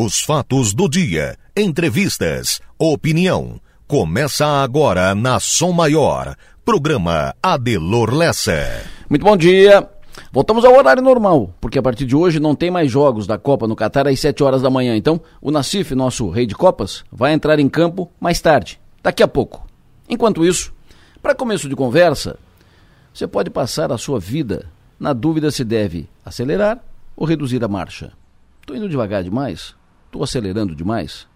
Os fatos do dia, entrevistas, opinião. Começa agora na Som Maior. Programa Adelor Lessa. Muito bom dia. Voltamos ao horário normal, porque a partir de hoje não tem mais jogos da Copa no Catar às 7 horas da manhã. Então, o Nacif, nosso rei de Copas, vai entrar em campo mais tarde, daqui a pouco. Enquanto isso, para começo de conversa, você pode passar a sua vida na dúvida se deve acelerar ou reduzir a marcha. Estou indo devagar demais? Estou acelerando demais?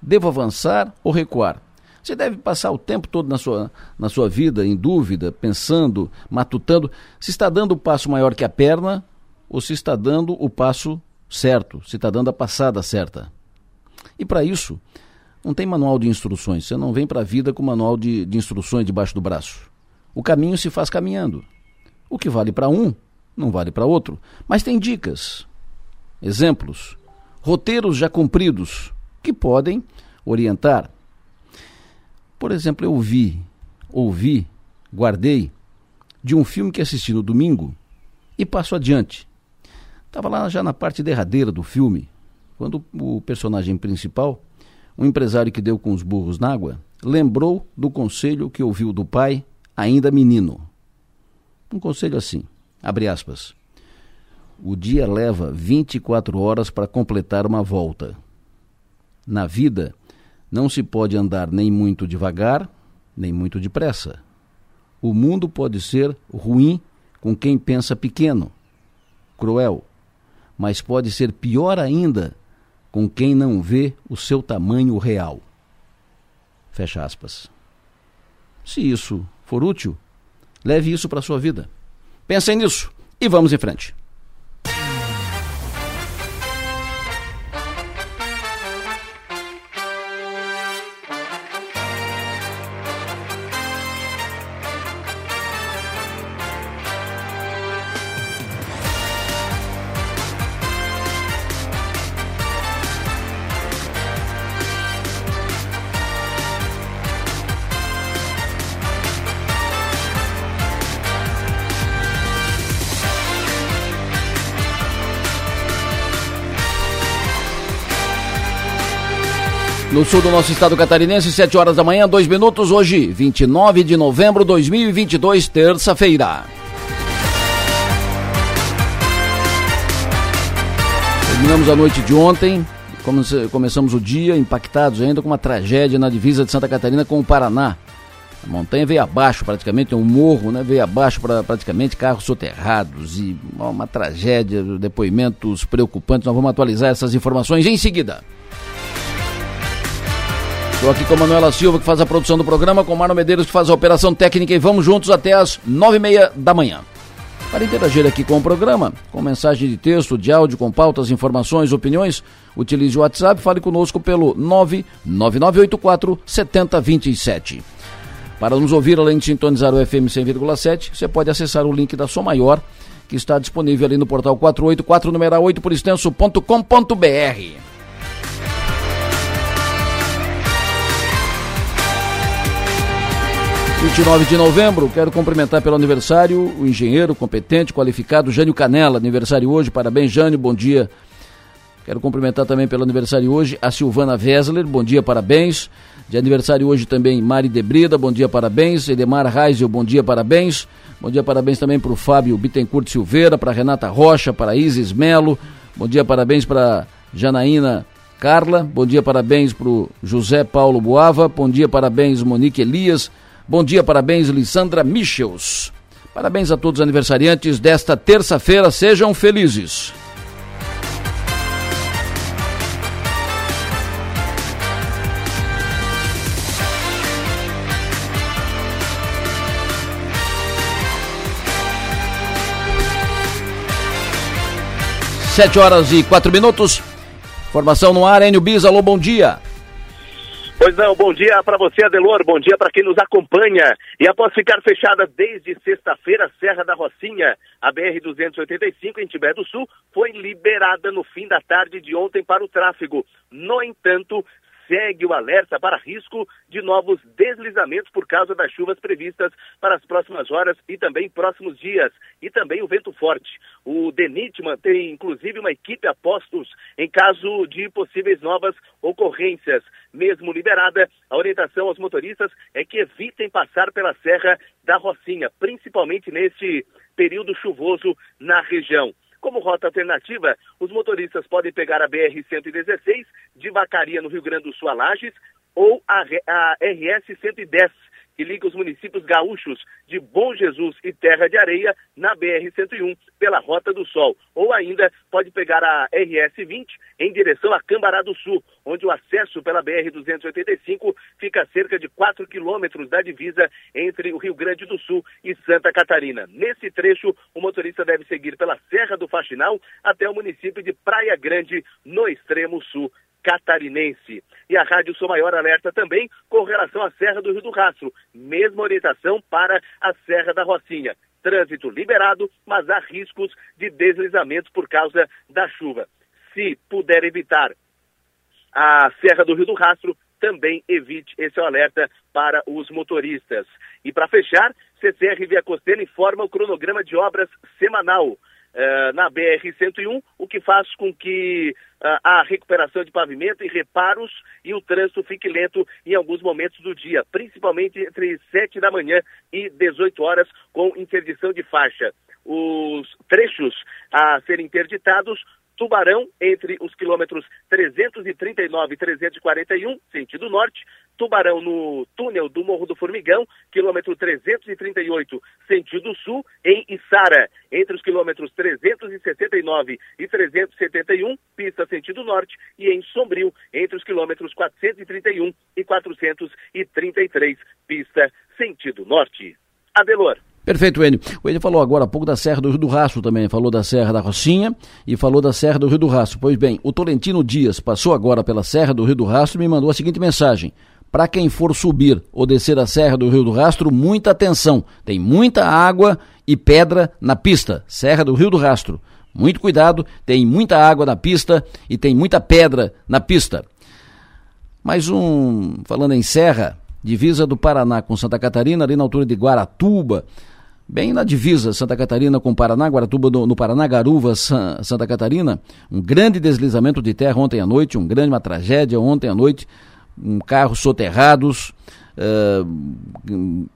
Devo avançar ou recuar? Você deve passar o tempo todo na sua, na sua vida em dúvida, pensando, matutando, se está dando o passo maior que a perna ou se está dando o passo certo, se está dando a passada certa. E para isso, não tem manual de instruções. Você não vem para a vida com manual de, de instruções debaixo do braço. O caminho se faz caminhando. O que vale para um, não vale para outro. Mas tem dicas, exemplos, roteiros já cumpridos que podem orientar. Por exemplo, eu vi, ouvi, guardei de um filme que assisti no domingo e passo adiante. Estava lá já na parte derradeira do filme, quando o personagem principal, um empresário que deu com os burros na água, lembrou do conselho que ouviu do pai, ainda menino. Um conselho assim, abre aspas. O dia leva 24 horas para completar uma volta. Na vida, não se pode andar nem muito devagar, nem muito depressa. O mundo pode ser ruim com quem pensa pequeno, cruel, mas pode ser pior ainda com quem não vê o seu tamanho real. Fecha aspas. Se isso for útil, leve isso para a sua vida. Pensem nisso e vamos em frente. Sul do nosso estado catarinense, 7 horas da manhã, 2 minutos, hoje, 29 de novembro de 2022, terça-feira. Terminamos a noite de ontem, começamos o dia impactados ainda com uma tragédia na divisa de Santa Catarina com o Paraná. A montanha veio abaixo praticamente, um morro né, veio abaixo para praticamente carros soterrados e uma tragédia, depoimentos preocupantes. Nós vamos atualizar essas informações em seguida. Estou aqui com a Manuela Silva, que faz a produção do programa, com o Marno Medeiros, que faz a operação técnica, e vamos juntos até as nove e meia da manhã. Para interagir aqui com o programa, com mensagem de texto, de áudio, com pautas, informações, opiniões, utilize o WhatsApp, fale conosco pelo 99984 7027. Para nos ouvir, além de sintonizar o FM 100,7, você pode acessar o link da Som Maior, que está disponível ali no portal 484 numeral 8 por extenso.com.br. 29 de novembro, quero cumprimentar pelo aniversário o engenheiro competente, qualificado Jânio Canela, aniversário hoje, parabéns Jânio, bom dia. Quero cumprimentar também pelo aniversário hoje a Silvana Wessler, bom dia, parabéns. De aniversário hoje também Mari Debrida, bom dia, parabéns. Edemar Reisel, bom dia, parabéns. Bom dia, parabéns também para o Fábio Bittencourt Silveira, para Renata Rocha, para Isis Melo. Bom dia, parabéns para Janaína Carla. Bom dia, parabéns para o José Paulo Boava. Bom dia, parabéns Monique Elias. Bom dia, parabéns, Lissandra Michels. Parabéns a todos os aniversariantes desta terça-feira, sejam felizes. Sete horas e quatro minutos. Formação no ar, Enio Bis, alô, bom dia. Pois não, bom dia para você, Adelor, bom dia para quem nos acompanha. E após ficar fechada desde sexta-feira, Serra da Rocinha, a BR-285 em Tibé do Sul foi liberada no fim da tarde de ontem para o tráfego. No entanto, segue o alerta para risco de novos deslizamentos por causa das chuvas previstas para as próximas horas e também próximos dias, e também o vento forte. O DENIT mantém, inclusive, uma equipe a postos em caso de possíveis novas ocorrências. Mesmo liberada, a orientação aos motoristas é que evitem passar pela Serra da Rocinha, principalmente neste período chuvoso na região. Como rota alternativa, os motoristas podem pegar a BR-116 de Vacaria, no Rio Grande do Sul, a Lages, ou a, a RS-110 que liga os municípios gaúchos de Bom Jesus e Terra de Areia na BR-101 pela Rota do Sol. Ou ainda pode pegar a RS-20 em direção a Cambará do Sul, onde o acesso pela BR-285 fica a cerca de 4 quilômetros da divisa entre o Rio Grande do Sul e Santa Catarina. Nesse trecho, o motorista deve seguir pela Serra do Faxinal até o município de Praia Grande, no extremo sul catarinense. E a Rádio Sou Maior alerta também com relação à Serra do Rio do Rastro, mesma orientação para a Serra da Rocinha. Trânsito liberado, mas há riscos de deslizamentos por causa da chuva. Se puder evitar a Serra do Rio do Rastro, também evite esse alerta para os motoristas. E para fechar, CCR Via Costeira informa o cronograma de obras semanal. Uh, na BR-101, o que faz com que uh, a recuperação de pavimento e reparos e o trânsito fique lento em alguns momentos do dia, principalmente entre 7 da manhã e 18 horas, com interdição de faixa. Os trechos a serem interditados Tubarão, entre os quilômetros 339 e 341, sentido norte. Tubarão no túnel do Morro do Formigão, quilômetro 338, sentido sul. Em Içara, entre os quilômetros 369 e 371, pista sentido norte. E em Sombrio, entre os quilômetros 431 e 433, pista sentido norte. Adelor. Perfeito, Enio. O Enio falou agora há pouco da Serra do Rio do Rastro também, falou da Serra da Rocinha e falou da Serra do Rio do Rastro. Pois bem, o Tolentino Dias passou agora pela Serra do Rio do Rastro e me mandou a seguinte mensagem. Para quem for subir ou descer a Serra do Rio do Rastro, muita atenção. Tem muita água e pedra na pista. Serra do Rio do Rastro. Muito cuidado, tem muita água na pista e tem muita pedra na pista. Mais um, falando em serra, divisa do Paraná com Santa Catarina, ali na altura de Guaratuba bem na divisa Santa Catarina com Paraná, Guaratuba no, no Paraná, Garuva, San, Santa Catarina, um grande deslizamento de terra ontem à noite, um grande, uma tragédia ontem à noite, um carros soterrados, uh,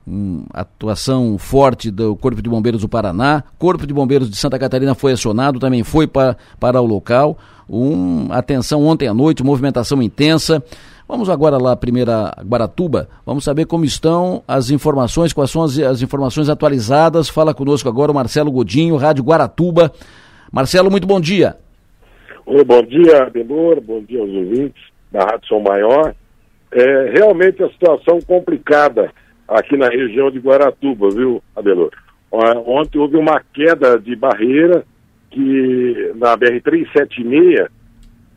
um, atuação forte do Corpo de Bombeiros do Paraná, Corpo de Bombeiros de Santa Catarina foi acionado, também foi para, para o local, um, atenção ontem à noite, movimentação intensa, Vamos agora lá, primeira Guaratuba, vamos saber como estão as informações, quais são as, as informações atualizadas. Fala conosco agora o Marcelo Godinho, Rádio Guaratuba. Marcelo, muito bom dia. Oi, bom dia, Adelor, bom dia aos ouvintes da Rádio São Maior. É realmente a situação complicada aqui na região de Guaratuba, viu, Adelor? Ontem houve uma queda de barreira que na BR-376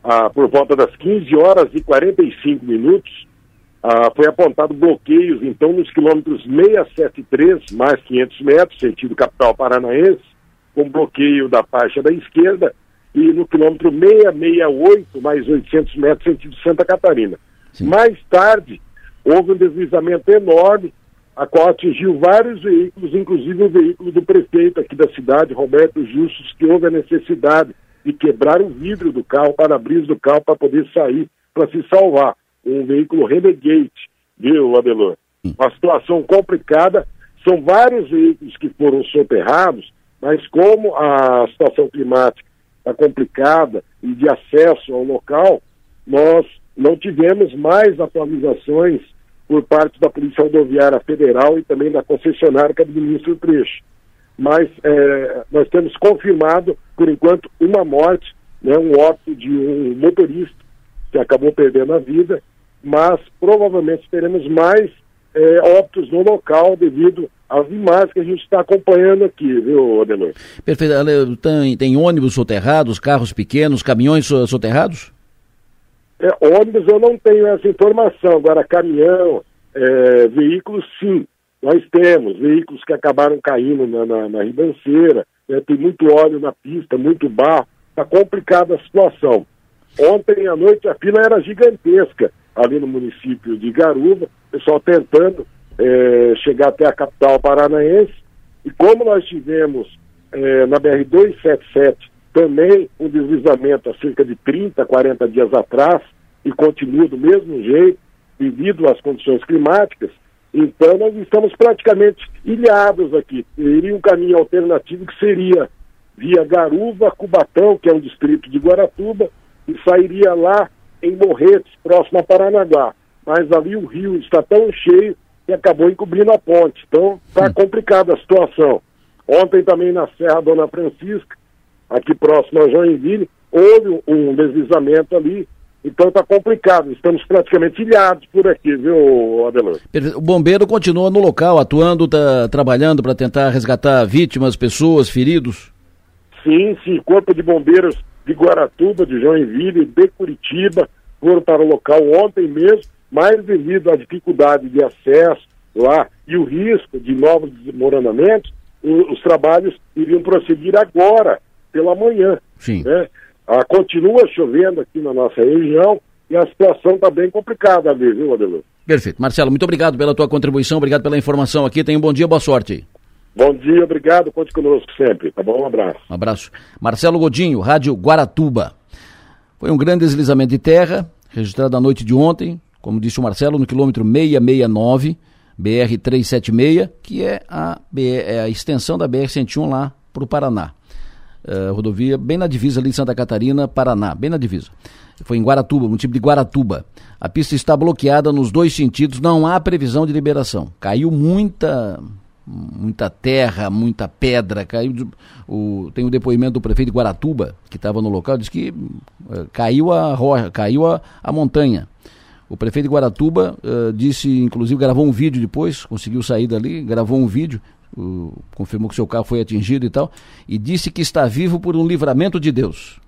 ah, por volta das 15 horas e 45 minutos, ah, foi apontado bloqueios, então, nos quilômetros 673, mais 500 metros, sentido capital paranaense, com bloqueio da faixa da esquerda, e no quilômetro 668, mais 800 metros, sentido Santa Catarina. Sim. Mais tarde, houve um deslizamento enorme, a qual atingiu vários veículos, inclusive o veículo do prefeito aqui da cidade, Roberto Justus, que houve a necessidade de quebrar o vidro do carro, o para-brisa do carro, para poder sair, para se salvar. Um veículo Renegade, viu, Adelor? Uma situação complicada. São vários veículos que foram soterrados, mas como a situação climática está complicada e de acesso ao local, nós não tivemos mais atualizações por parte da Polícia Rodoviária Federal e também da concessionária que administra o trecho mas é, nós temos confirmado, por enquanto, uma morte, né, um óbito de um motorista que acabou perdendo a vida, mas provavelmente teremos mais é, óbitos no local devido às imagens que a gente está acompanhando aqui, viu, Adelor? Perfeito. Tem, tem ônibus soterrados, carros pequenos, caminhões soterrados? É, ônibus eu não tenho essa informação, agora caminhão, é, veículos sim. Nós temos veículos que acabaram caindo na, na, na ribanceira, né, tem muito óleo na pista, muito barro, está complicada a situação. Ontem à noite a fila era gigantesca ali no município de Garuva, pessoal tentando é, chegar até a capital paranaense. E como nós tivemos é, na BR-277 também um deslizamento há cerca de 30, 40 dias atrás, e continua do mesmo jeito, devido às condições climáticas, então nós estamos praticamente ilhados aqui. Teria um caminho alternativo que seria via Garuva, Cubatão, que é um distrito de Guaratuba, e sairia lá em Morretes, próximo a Paranaguá. Mas ali o rio está tão cheio que acabou encobrindo a ponte. Então está complicada a situação. Ontem também na Serra Dona Francisca, aqui próximo a Joinville, houve um deslizamento ali. Então está complicado, estamos praticamente ilhados por aqui, viu, Adelante? O bombeiro continua no local, atuando, tá trabalhando para tentar resgatar vítimas, pessoas, feridos? Sim, sim, Corpo de Bombeiros de Guaratuba, de Joinville, de Curitiba, foram para o local ontem mesmo, mas devido à dificuldade de acesso lá e o risco de novos desmoronamentos, os trabalhos iriam prosseguir agora, pela manhã. Sim. Né? Ah, continua chovendo aqui na nossa região e a situação está bem complicada ali, viu, Adelô? Perfeito. Marcelo, muito obrigado pela tua contribuição, obrigado pela informação aqui. Tenha um bom dia, boa sorte. Bom dia, obrigado, conte conosco sempre, tá bom? Um abraço. Um abraço. Marcelo Godinho, Rádio Guaratuba. Foi um grande deslizamento de terra, registrado na noite de ontem, como disse o Marcelo, no quilômetro 669, BR-376, que é a, é a extensão da BR-101 lá para o Paraná. Uh, rodovia bem na divisa ali de Santa Catarina, Paraná, bem na divisa. Foi em Guaratuba, município de Guaratuba. A pista está bloqueada nos dois sentidos, não há previsão de liberação. Caiu muita muita terra, muita pedra, caiu o, tem o depoimento do prefeito de Guaratuba, que estava no local, diz que uh, caiu a rocha, caiu a, a montanha. O prefeito de Guaratuba uh, disse, inclusive gravou um vídeo depois, conseguiu sair dali, gravou um vídeo, confirmou que seu carro foi atingido e tal, e disse que está vivo por um livramento de Deus.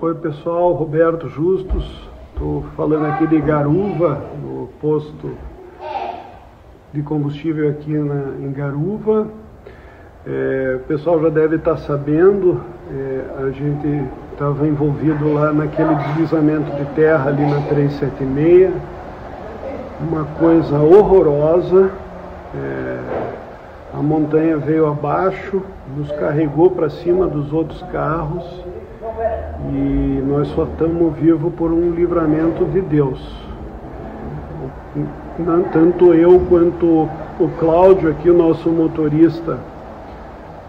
Oi pessoal, Roberto Justus, estou falando aqui de Garuva, no posto de combustível aqui na, em Garuva. É, o pessoal já deve estar sabendo, é, a gente estava envolvido lá naquele deslizamento de terra ali na 376, uma coisa horrorosa. É, a montanha veio abaixo, nos carregou para cima dos outros carros e nós só estamos vivos por um livramento de Deus. Tanto eu quanto o Cláudio aqui, o nosso motorista,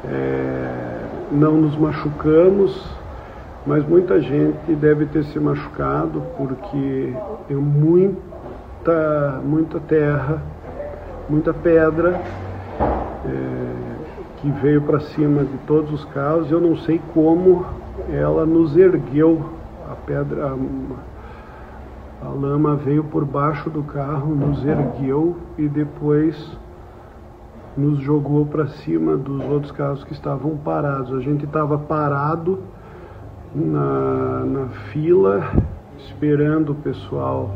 é, não nos machucamos, mas muita gente deve ter se machucado porque é muita, muita terra, muita pedra é, que veio para cima de todos os carros. Eu não sei como ela nos ergueu a pedra. A, a lama veio por baixo do carro, nos ergueu e depois nos jogou para cima dos outros carros que estavam parados. A gente estava parado na, na fila, esperando o pessoal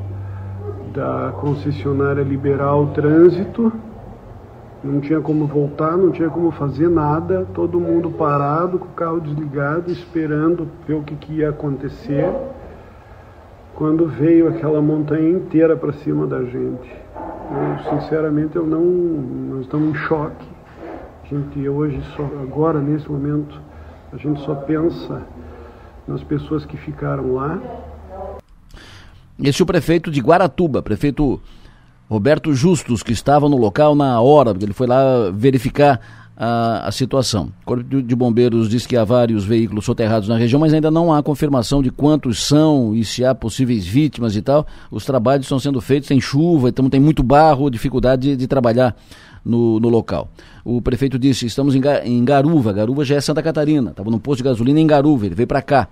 da concessionária liberar o trânsito. Não tinha como voltar, não tinha como fazer nada, todo mundo parado, com o carro desligado, esperando ver o que, que ia acontecer quando veio aquela montanha inteira para cima da gente. Eu, sinceramente, eu não, nós estamos em choque. A gente hoje, só, agora, nesse momento, a gente só pensa nas pessoas que ficaram lá. Esse é o prefeito de Guaratuba, prefeito Roberto Justus, que estava no local na hora, ele foi lá verificar a, a situação. O Corpo de Bombeiros diz que há vários veículos soterrados na região, mas ainda não há confirmação de quantos são e se há possíveis vítimas e tal. Os trabalhos estão sendo feitos, tem chuva, então tem muito barro, dificuldade de, de trabalhar no, no, local. O prefeito disse: estamos em, em Garuva, Garuva já é Santa Catarina, estava no posto de gasolina em Garuva, ele veio para cá.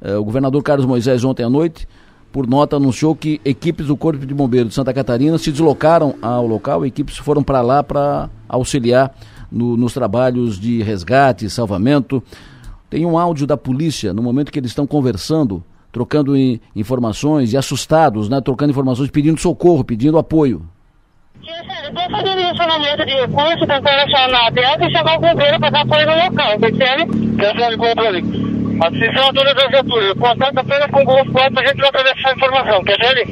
Uh, o governador Carlos Moisés, ontem à noite, por nota, anunciou que equipes do Corpo de Bombeiros de Santa Catarina se deslocaram ao local, equipes foram para lá para auxiliar no, nos trabalhos de resgate, salvamento. Tem um áudio da polícia no momento que eles estão conversando, trocando informações e assustados, né? Trocando informações, pedindo socorro, pedindo apoio. Estou fazendo direcionamento de recursos, tentando achar na Delta e chamar o bombeiro para dar apoio no local, percebe? Quer falar de ali? Atenção a todas as viaturas. Contato apenas com o Golf 4 a gente vai atravessar essa informação. Quer ali?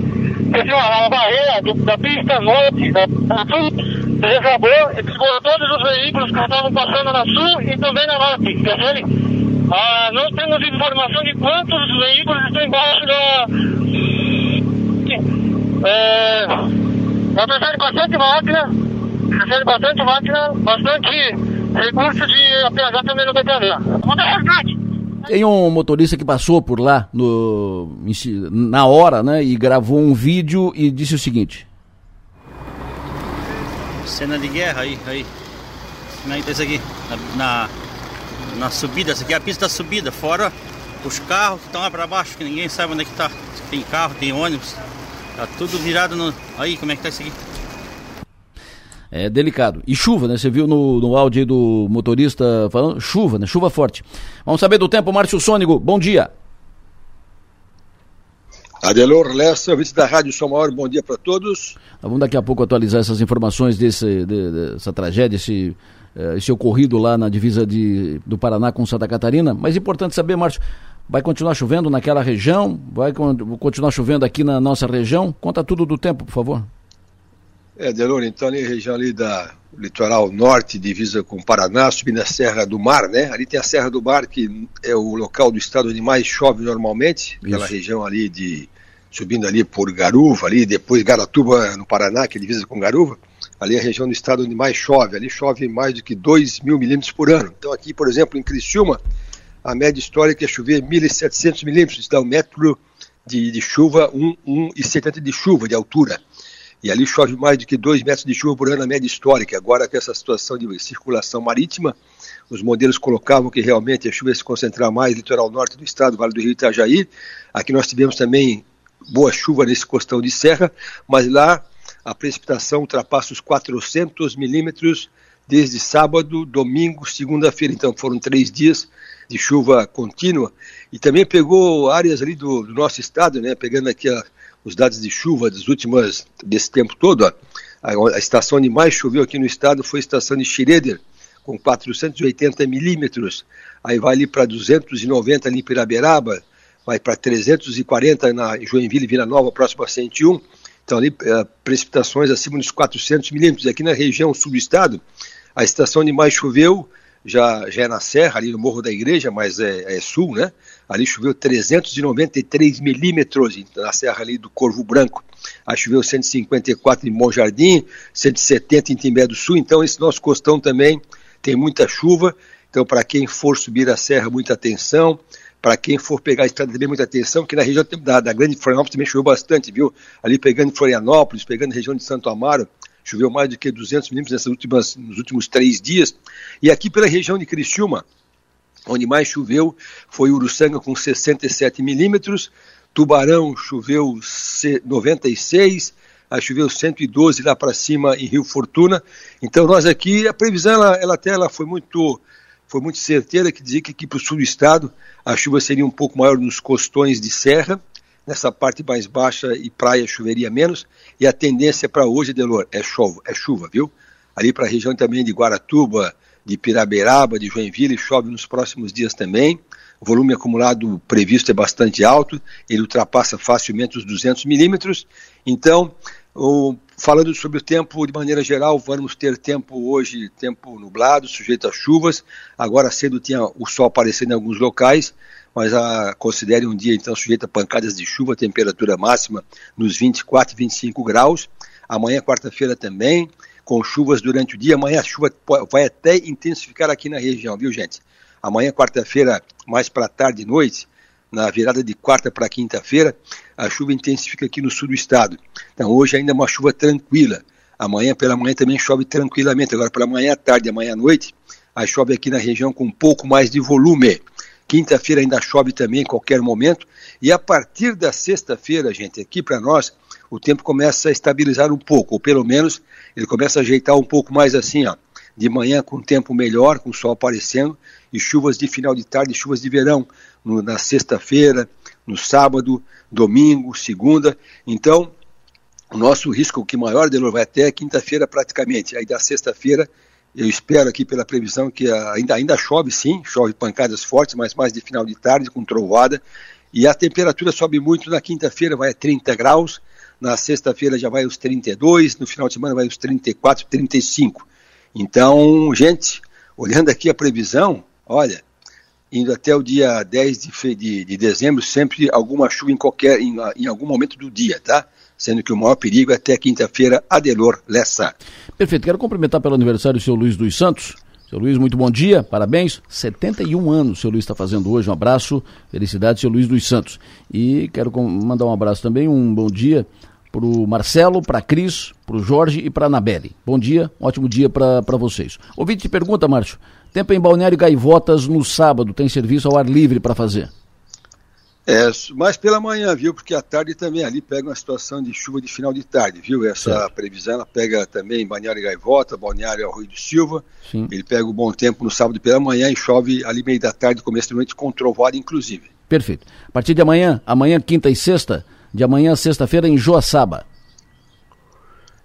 Tem uma, uma barreira do, da pista norte, da, da sul, desabou, desabou todos os veículos que estavam passando na sul e também na norte. Quer ali? Ah, não temos informação de quantos veículos estão embaixo da. É, precisar de bastante máquina, precisa de bastante máquina, bastante recurso de APH também no BTV. Muita verdade. Tem um motorista que passou por lá no, na hora, né, e gravou um vídeo e disse o seguinte. Cena de guerra aí, aí. Como é que tá isso aqui? Na, na, na subida, essa aqui é a pista da subida, fora os carros que estão lá para baixo, que ninguém sabe onde é que tá. Tem carro, tem ônibus, tá tudo virado no. Aí, como é que tá isso aqui? É delicado. E chuva, né? Você viu no, no áudio aí do motorista falando? Chuva, né? Chuva forte. Vamos saber do tempo, Márcio Sônigo. Bom dia. Adelor Lessa, vice da Rádio São Maior, bom dia para todos. Vamos daqui a pouco atualizar essas informações desse, de, dessa tragédia, esse, eh, esse ocorrido lá na divisa de, do Paraná com Santa Catarina. Mas é importante saber, Márcio, vai continuar chovendo naquela região? Vai continuar chovendo aqui na nossa região? Conta tudo do tempo, por favor. É, Delor, então ali a região ali da litoral norte, divisa com o Paraná, subindo a Serra do Mar, né? Ali tem a Serra do Mar, que é o local do estado onde mais chove normalmente, aquela região ali de subindo ali por Garuva, ali depois Garatuba no Paraná, que é divisa com Garuva, ali é a região do estado onde mais chove, ali chove mais do que 2 mil milímetros por ano. Então aqui, por exemplo, em Criciúma, a média histórica é chover 1.700 milímetros, dá um metro de, de chuva, 1,70 de chuva de altura. E ali chove mais do que 2 metros de chuva por ano na média histórica. Agora, com essa situação de circulação marítima, os modelos colocavam que realmente a chuva ia se concentrar mais no litoral norte do estado, Vale do Rio Itajaí. Aqui nós tivemos também boa chuva nesse costão de serra, mas lá a precipitação ultrapassa os 400 milímetros desde sábado, domingo, segunda-feira. Então foram três dias de chuva contínua e também pegou áreas ali do, do nosso estado, né? Pegando aqui a, os dados de chuva das últimas desse tempo todo, ó, a, a, estação onde mais choveu aqui no estado foi a estação de Schroeder, com 480 milímetros. Aí vai ali para 290 ali em Piraberaba, vai para 340 na Joinville, Vila Nova, próximo a 101. Então ali é, precipitações acima dos 400 milímetros. Aqui na região sul do estado, a estação onde mais choveu já, já é na Serra, ali no Morro da Igreja, mas é, é sul, né? Ali choveu 393 milímetros na serra ali do Corvo Branco. Aí choveu 154 em Bom Jardim, 170 em Timbé do Sul. Então esse nosso costão também tem muita chuva. Então para quem for subir a serra, muita atenção. Para quem for pegar a estrada também, muita atenção, que na região da, da Grande Florianópolis também choveu bastante, viu? Ali pegando Florianópolis, pegando a região de Santo Amaro, choveu mais do que 200 milímetros nessas últimas, nos últimos três dias. E aqui pela região de Criciúma, onde mais choveu foi Uruçanga com 67 milímetros, Tubarão choveu 96, aí choveu 112 lá para cima em Rio Fortuna. Então nós aqui, a previsão ela, ela até ela foi muito foi muito certeira que dizia que aqui para o sul do estado a chuva seria um pouco maior nos costões de serra, nessa parte mais baixa e praia choveria menos, e a tendência para hoje, Delor, é chuva, é chuva, viu? Ali para a região também de Guaratuba, de Piraberaba, de Joinville, chove nos próximos dias também. O volume acumulado previsto é bastante alto, ele ultrapassa facilmente os 200 milímetros. Então, o, falando sobre o tempo de maneira geral, vamos ter tempo hoje, tempo nublado, sujeito a chuvas. Agora cedo tinha o sol aparecendo em alguns locais, mas a, considere um dia então sujeito a pancadas de chuva, temperatura máxima nos 24, 25 graus. Amanhã, quarta-feira também com chuvas durante o dia. Amanhã a chuva vai até intensificar aqui na região, viu, gente? Amanhã, quarta-feira, mais para tarde e noite, na virada de quarta para quinta-feira, a chuva intensifica aqui no sul do estado. Então, hoje ainda é uma chuva tranquila. Amanhã pela manhã também chove tranquilamente. Agora, pela manhã à tarde amanhã à noite, a chove aqui na região com um pouco mais de volume. Quinta-feira ainda chove também em qualquer momento. E a partir da sexta-feira, gente, aqui para nós, o tempo começa a estabilizar um pouco, ou pelo menos ele começa a ajeitar um pouco mais assim, ó, de manhã com tempo melhor, com sol aparecendo, e chuvas de final de tarde, chuvas de verão, no, na sexta-feira, no sábado, domingo, segunda. Então, o nosso risco que maior, Delor, vai até quinta-feira praticamente. Aí da sexta-feira Eu espero aqui pela previsão que ainda, ainda chove sim, chove pancadas fortes, mas mais de final de tarde, com trovada. E a temperatura sobe muito na quinta-feira, vai a 30 graus, na sexta-feira já vai aos 32, no final de semana vai aos 34, 35. Então, gente, olhando aqui a previsão, olha, indo até o dia 10 de, de, de dezembro, sempre alguma chuva em qualquer, em, em algum momento do dia, tá? Sendo que o maior perigo é até quinta-feira, Adelor Lessa. Perfeito, quero cumprimentar pelo aniversário o seu Luiz dos Santos. Seu Luiz, muito bom dia, parabéns. 71 anos o seu Luiz está fazendo hoje. Um abraço, felicidade, seu Luiz dos Santos. E quero mandar um abraço também, um bom dia para o Marcelo, para Cris, para o Jorge e para a Anabelle. Bom dia, um ótimo dia para vocês. Ouvinte te pergunta, Márcio, tempo em Balneário Gaivotas no sábado, tem serviço ao ar livre para fazer? É, mais pela manhã, viu? Porque à tarde também ali pega uma situação de chuva de final de tarde, viu? Essa certo. previsão ela pega também Balneário Gaivota, Balneário Arroio do Silva. Sim. Ele pega o bom tempo no sábado pela manhã e chove ali meio da tarde, começo da noite, com trovada inclusive. Perfeito. A partir de amanhã, amanhã, quinta e sexta, de amanhã, sexta-feira, em Joaçaba.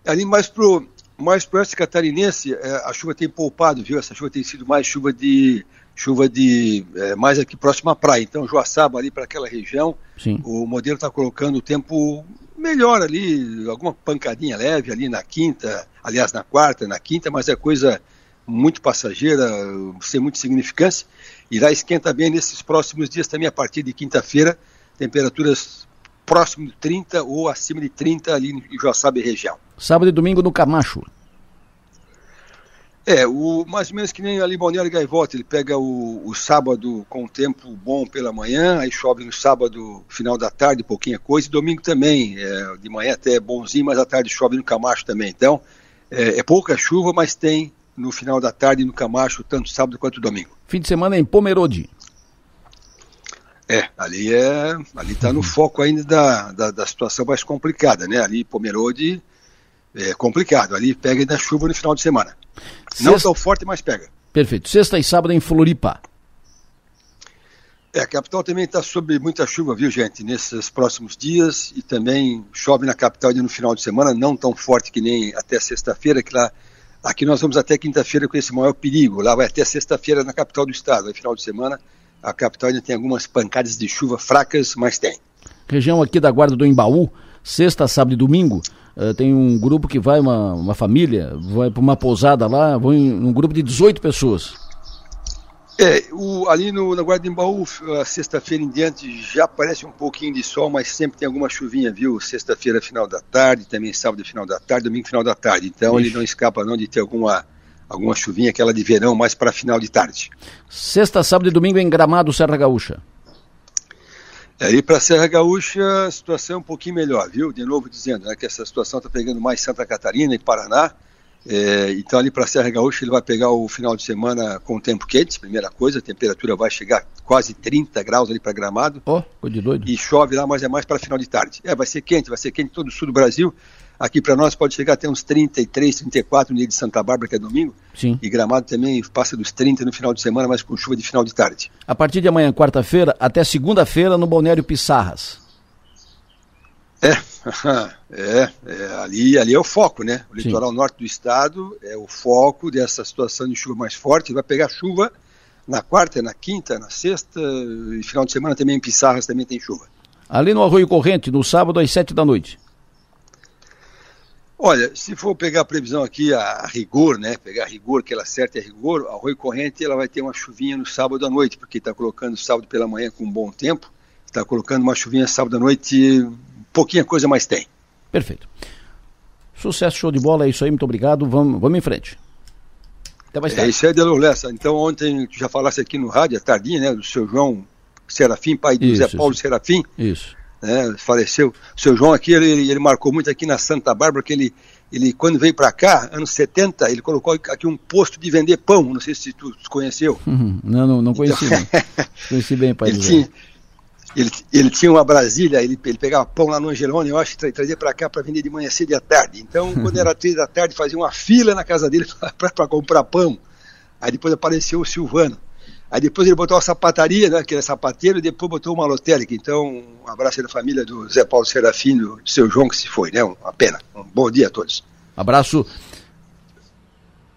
Ali mais pro, mais pro oeste catarinense, é, a chuva tem poupado, viu? Essa chuva tem sido mais chuva de chuva de é, mais aqui próximo à praia. Então, Joaçaba ali para aquela região, Sim. o modelo está colocando o tempo melhor ali, alguma pancadinha leve ali na quinta, aliás na quarta, na quinta, mas é coisa muito passageira, sem muita significância. E lá esquenta bem nesses próximos dias também, a partir de quinta-feira, temperaturas próximo de 30 ou acima de 30 ali em Joaçaba e região. Sábado e domingo no Camacho. É, o, mais ou menos que nem ali Balneário Gaivota, ele pega o, o, sábado com tempo bom pela manhã, aí chove no sábado, final da tarde, pouquinha coisa, e domingo também, é, de manhã até bonzinho, mas à tarde chove no Camacho também. Então, é, é, pouca chuva, mas tem no final da tarde no Camacho, tanto sábado quanto domingo. Fim de semana em Pomerode. É, ali é, ali está no foco ainda da, da, da, situação mais complicada, né? Ali Pomerode é complicado, ali pega ainda chuva no final de semana. Sexta... Não tão forte, mas pega. Perfeito. Sexta e sábado em Floripa. É, a capital também está sob muita chuva, viu, gente, nesses próximos dias e também chove na capital no final de semana, não tão forte que nem até sexta-feira, que lá, aqui nós vamos até quinta-feira com esse maior perigo, lá vai até sexta-feira na capital do estado, no final de semana a capital ainda tem algumas pancadas de chuva fracas, mas tem. Região aqui da Guarda do Embaú, sexta, sábado e domingo, Uh, tem um grupo que vai, uma, uma família, vai para uma pousada lá, vão em um grupo de 18 pessoas. É, o, ali no, na Guarda de Embaú, sexta-feira em diante, já aparece um pouquinho de sol, mas sempre tem alguma chuvinha, viu? Sexta-feira, final da tarde, também sábado, final da tarde, domingo, final da tarde. Então Ixi. ele não escapa não de ter alguma, alguma chuvinha, aquela de verão, mais para final de tarde. Sexta, sábado e domingo em Gramado, Serra Gaúcha. Aí para a Serra Gaúcha a situação é um pouquinho melhor, viu? De novo dizendo né, que essa situação está pegando mais Santa Catarina e Paraná. É, então ali para a Serra Gaúcha ele vai pegar o final de semana com tempo quente, primeira coisa, a temperatura vai chegar quase 30 graus ali para Gramado. Ó, oh, de doido. E chove lá, mas é mais para final de tarde. É, vai ser quente, vai ser quente todo o sul do Brasil. Aqui para nós pode chegar até uns 33, 34 no dia de Santa Bárbara, que é domingo. Sim. E Gramado também passa dos 30 no final de semana, mas com chuva de final de tarde. A partir de amanhã, quarta-feira, até segunda-feira no Balneário Pissarras. É, é, é, ali, ali é o foco, né? O litoral Sim. norte do estado é o foco dessa situação de chuva mais forte. Vai pegar chuva na quarta, na quinta, na sexta e final de semana também em Pissarras também tem chuva. Ali no Arroio Corrente, no sábado às sete da noite. Olha, se for pegar a previsão aqui a, a rigor, né, pegar a rigor, que ela certa é rigor, a Arroio Corrente ela vai ter uma chuvinha no sábado à noite, porque está colocando sábado pela manhã com um bom tempo, está colocando uma chuvinha sábado à noite, pouquinha coisa mais tem. Perfeito. Sucesso, show de bola, é isso aí, muito obrigado, vamos, vamos em frente. Até mais tarde. É isso aí, Delor Lessa. Então ontem já falasse aqui no rádio, à tardinha, né, do seu João Serafim, pai do isso, Zé Paulo isso. Serafim. Isso né, faleceu. O seu João aqui, ele, ele marcou muito aqui na Santa Bárbara, que ele, ele quando veio para cá, anos 70, ele colocou aqui um posto de vender pão, não sei se tu conheceu. Uhum. Não, não, não conheci, então, não. conheci bem, pai ele tinha, ele, ele tinha uma Brasília, ele, ele pegava pão lá no Angelone, eu acho, e trazia para cá para vender de manhã cedo e à tarde. Então, quando era três da tarde, fazia uma fila na casa dele para comprar pão. Aí depois apareceu o Silvano. Aí depois ele botou uma sapataria, né, que era sapateiro, e depois botou uma lotérica. Então, um abraço aí da família do Zé Paulo Serafim, do seu João que se foi, né? Uma pena. Um bom dia a todos. Abraço.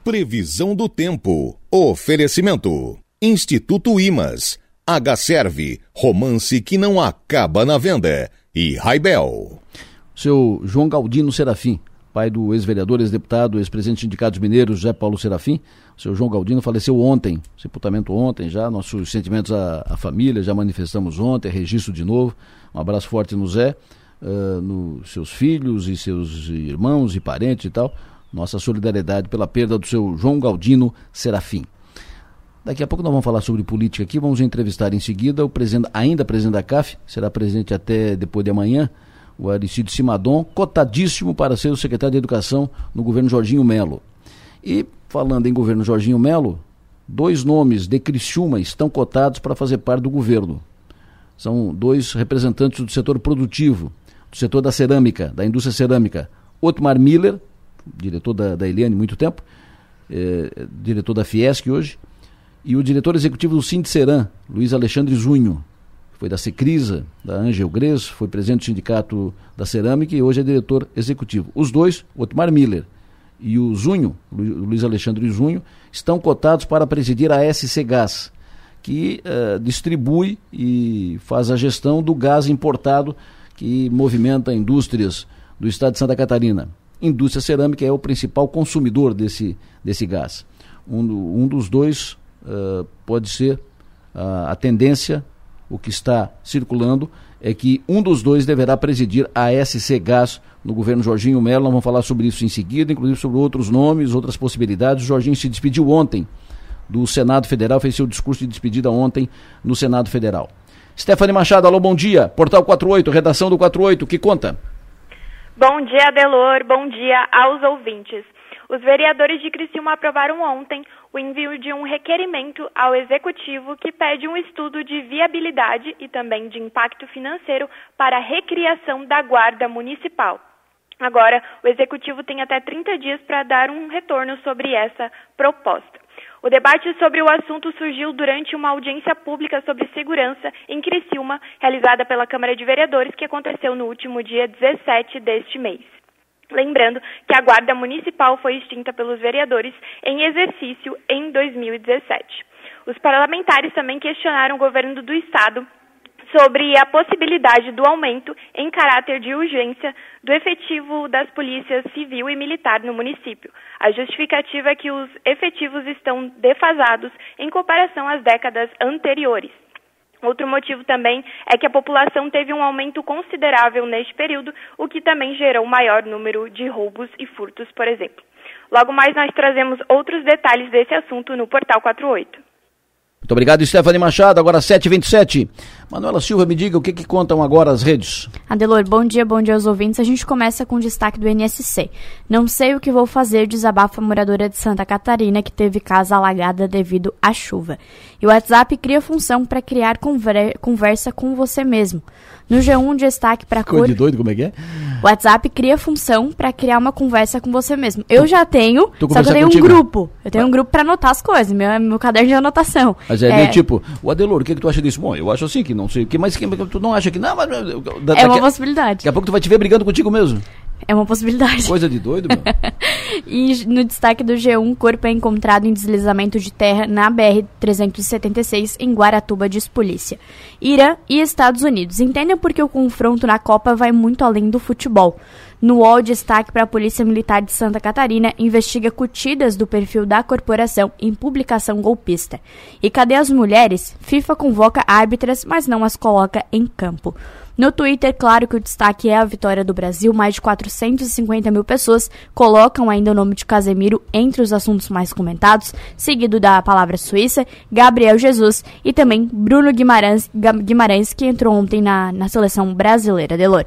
Previsão do tempo. Oferecimento. Instituto Imas. H-Serve. Romance que não acaba na venda. E Raibel. Seu João Galdino Serafim, pai do ex-vereador, ex-deputado, ex-presidente do Sindicatos Mineiros, José Paulo Serafim. O seu João Galdino faleceu ontem, sepultamento ontem já, nossos sentimentos à, à família, já manifestamos ontem, registro de novo. Um abraço forte no Zé, uh, nos seus filhos e seus irmãos e parentes e tal nossa solidariedade pela perda do seu João Galdino Serafim. Daqui a pouco nós vamos falar sobre política aqui, vamos entrevistar em seguida o presidente, ainda presidente da CAF, será presente até depois de amanhã, o Aristide Simadon, cotadíssimo para ser o secretário de Educação no governo Jorginho Melo. E falando em governo Jorginho Melo, dois nomes de Criciúma estão cotados para fazer parte do governo. São dois representantes do setor produtivo, do setor da cerâmica, da indústria cerâmica. Otmar Miller, diretor da, da Eliane muito tempo, é, diretor da Fiesc hoje, e o diretor executivo do Sindceran, Luiz Alexandre Zunho, foi da Secrisa, da Angel Gres, foi presidente do Sindicato da Cerâmica e hoje é diretor executivo. Os dois, Otmar Miller e o Zunho, Luiz Alexandre Zunho, estão cotados para presidir a SC Gás, que uh, distribui e faz a gestão do gás importado que movimenta indústrias do estado de Santa Catarina indústria cerâmica é o principal consumidor desse, desse gás. Um, um dos dois uh, pode ser uh, a tendência, o que está circulando, é que um dos dois deverá presidir a SC Gás no governo Jorginho Melo. Vamos falar sobre isso em seguida, inclusive sobre outros nomes, outras possibilidades. O Jorginho se despediu ontem do Senado Federal, fez seu discurso de despedida ontem no Senado Federal. Stephanie Machado, alô, bom dia. Portal 48, redação do 48, que conta? Bom dia, Delor. Bom dia aos ouvintes. Os vereadores de Criciúma aprovaram ontem o envio de um requerimento ao Executivo que pede um estudo de viabilidade e também de impacto financeiro para a recriação da Guarda Municipal. Agora, o Executivo tem até 30 dias para dar um retorno sobre essa proposta. O debate sobre o assunto surgiu durante uma audiência pública sobre segurança em Criciúma, realizada pela Câmara de Vereadores, que aconteceu no último dia 17 deste mês. Lembrando que a Guarda Municipal foi extinta pelos vereadores em exercício em 2017. Os parlamentares também questionaram o governo do Estado sobre a possibilidade do aumento em caráter de urgência do efetivo das polícias civil e militar no município. A justificativa é que os efetivos estão defasados em comparação às décadas anteriores. Outro motivo também é que a população teve um aumento considerável neste período, o que também gerou maior número de roubos e furtos, por exemplo. Logo mais nós trazemos outros detalhes desse assunto no Portal 48. Muito obrigado, Stephanie Machado. Agora 7h27. Manuela Silva, me diga o que, que contam agora as redes. Adelor, bom dia, bom dia aos ouvintes. A gente começa com o destaque do NSC. Não sei o que vou fazer, desabafa a moradora de Santa Catarina que teve casa alagada devido à chuva. E o WhatsApp cria função para criar conver conversa com você mesmo. No G1, destaque para cor... de doido, como é que é? O WhatsApp cria função para criar uma conversa com você mesmo. Eu já tenho, só que eu tenho contigo. um grupo. Eu tenho um grupo para anotar as coisas, meu, meu caderno de anotação. Mas é, é... tipo, o Adelor, o que, que tu acha disso? Bom, eu acho assim que não sei o que, mas que, tu não acha que não, mas... é uma possibilidade. Daqui a pouco tu vai te ver brigando contigo mesmo. É uma possibilidade. Coisa de doido, meu. e no destaque do G1, corpo é encontrado em deslizamento de terra na BR-376 em Guaratuba, diz polícia. Irã e Estados Unidos. Entendem porque o confronto na Copa vai muito além do futebol. No UOL, destaque para a Polícia Militar de Santa Catarina investiga curtidas do perfil da corporação em publicação golpista. E cadê as mulheres? FIFA convoca árbitras, mas não as coloca em campo. No Twitter, claro que o destaque é a vitória do Brasil. Mais de 450 mil pessoas colocam ainda o nome de Casemiro entre os assuntos mais comentados, seguido da palavra Suíça, Gabriel Jesus e também Bruno Guimarães, Guimarães que entrou ontem na, na seleção brasileira. Delor.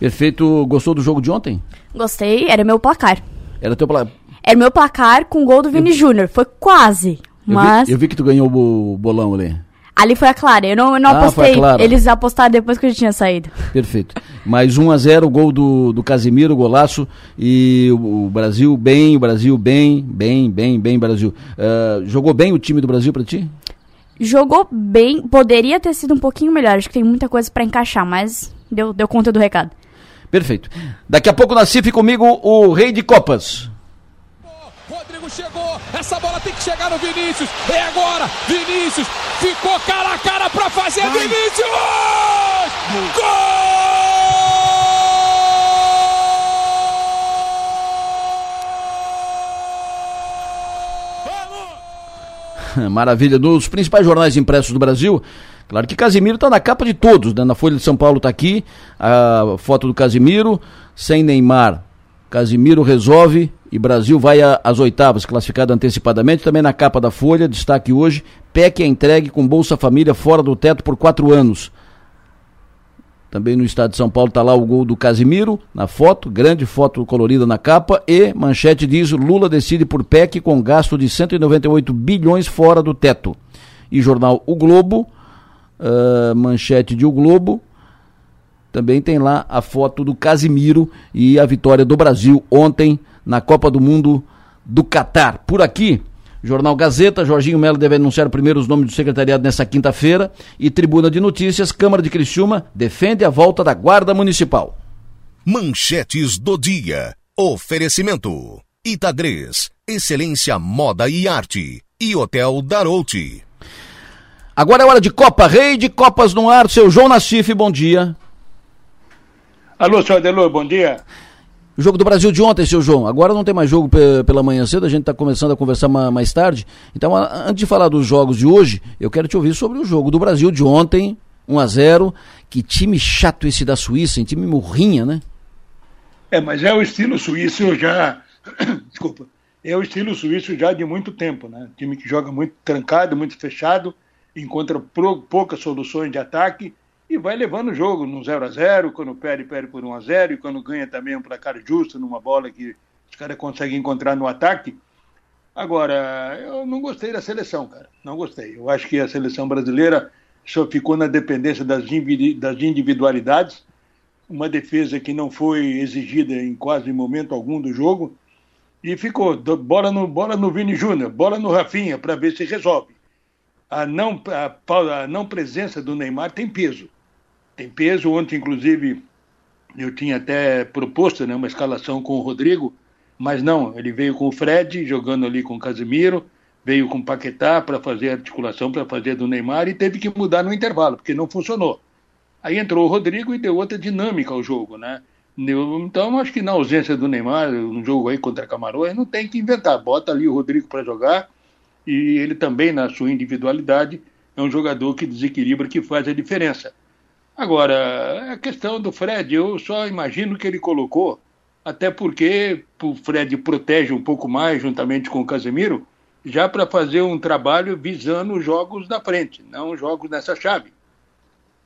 Perfeito. Gostou do jogo de ontem? Gostei. Era meu placar. Era teu placar? Era meu placar com o gol do Vini eu... Júnior. Foi quase. Mas... Eu vi, eu vi que tu ganhou o bolão ali. Ali foi a Clara, eu não, eu não ah, apostei. Eles apostaram depois que eu já tinha saído. Perfeito. Mais 1 a 0 o gol do, do Casimiro, golaço. E o, o, Brasil bem, o Brasil bem, bem, bem, bem, Brasil. Uh, jogou bem o time do Brasil para ti? Jogou bem, poderia ter sido um pouquinho melhor. Acho que tem muita coisa para encaixar, mas deu, deu conta do recado. Perfeito. Daqui a pouco na CIF comigo o Rei de Copas. Rodrigo chegou, Essa bola tem que chegar no Vinícius. É agora. Vinícius ficou cara a cara para fazer. Vai. Vinícius! Gol! Maravilha. Dos principais jornais impressos do Brasil, Claro que Casimiro está na capa de todos, né? Na Folha de São Paulo está aqui a foto do Casimiro, sem Neymar. Casimiro resolve e Brasil vai às oitavas, classificado antecipadamente. Também na capa da Folha, destaque hoje: PEC é entregue com Bolsa Família fora do teto por quatro anos. Também no estado de São Paulo está lá o gol do Casimiro, na foto, grande foto colorida na capa. E manchete diz: Lula decide por PEC com gasto de 198 bilhões fora do teto. E jornal O Globo uh, manchete de O Globo. Também tem lá a foto do Casimiro e a vitória do Brasil ontem na Copa do Mundo do Catar. Por aqui, Jornal Gazeta, Jorginho Melo deve anunciar primeiro os nomes do secretariado nessa quinta-feira. E Tribuna de Notícias, Câmara de Criciúma defende a volta da Guarda Municipal. Manchetes do dia. Oferecimento. Itagres, excelência moda e arte. E Hotel Darouti. Agora é hora de Copa, rei de Copas no ar, seu João Nassif, bom dia. Alô, senhor Adelor, bom dia. jogo do Brasil de ontem, seu João. Agora não tem mais jogo pela manhã cedo, a gente está começando a conversar mais tarde. Então, antes de falar dos jogos de hoje, eu quero te ouvir sobre o jogo do Brasil de ontem, 1 a 0 Que time chato esse da Suíça, hein? time morrinha, né? É, mas é o estilo suíço já. Desculpa. É o estilo suíço já de muito tempo, né? Time que joga muito trancado, muito fechado encontra poucas soluções de ataque e vai levando o jogo no 0 a 0 quando perde, perde por 1 a 0 e quando ganha também um placar justo numa bola que os caras conseguem encontrar no ataque. Agora, eu não gostei da seleção, cara. Não gostei. Eu acho que a seleção brasileira só ficou na dependência das individualidades. Uma defesa que não foi exigida em quase momento algum do jogo. E ficou bola no, bola no Vini Júnior, bola no Rafinha, para ver se resolve a não, a, a não presença do Neymar tem peso. Tem peso. Ontem, inclusive, eu tinha até proposto né, uma escalação com o Rodrigo, mas não, ele veio com o Fred, jogando ali com o Casemiro, veio com o Paquetá para fazer articulação, para fazer do Neymar, e teve que mudar no intervalo, porque não funcionou. Aí entrou o Rodrigo e deu outra dinâmica ao jogo, né? Então, acho que na ausência do Neymar, no jogo aí contra Camarões, não tem que inventar. Bota ali o Rodrigo para jogar, e ele também, na sua individualidade, é um jogador que desequilibra, que faz a diferença. Agora, a questão do Fred, eu só imagino que ele colocou, até porque o Fred protege um pouco mais, juntamente com o Casemiro, já para fazer um trabalho visando os jogos da frente, não os jogos nessa chave,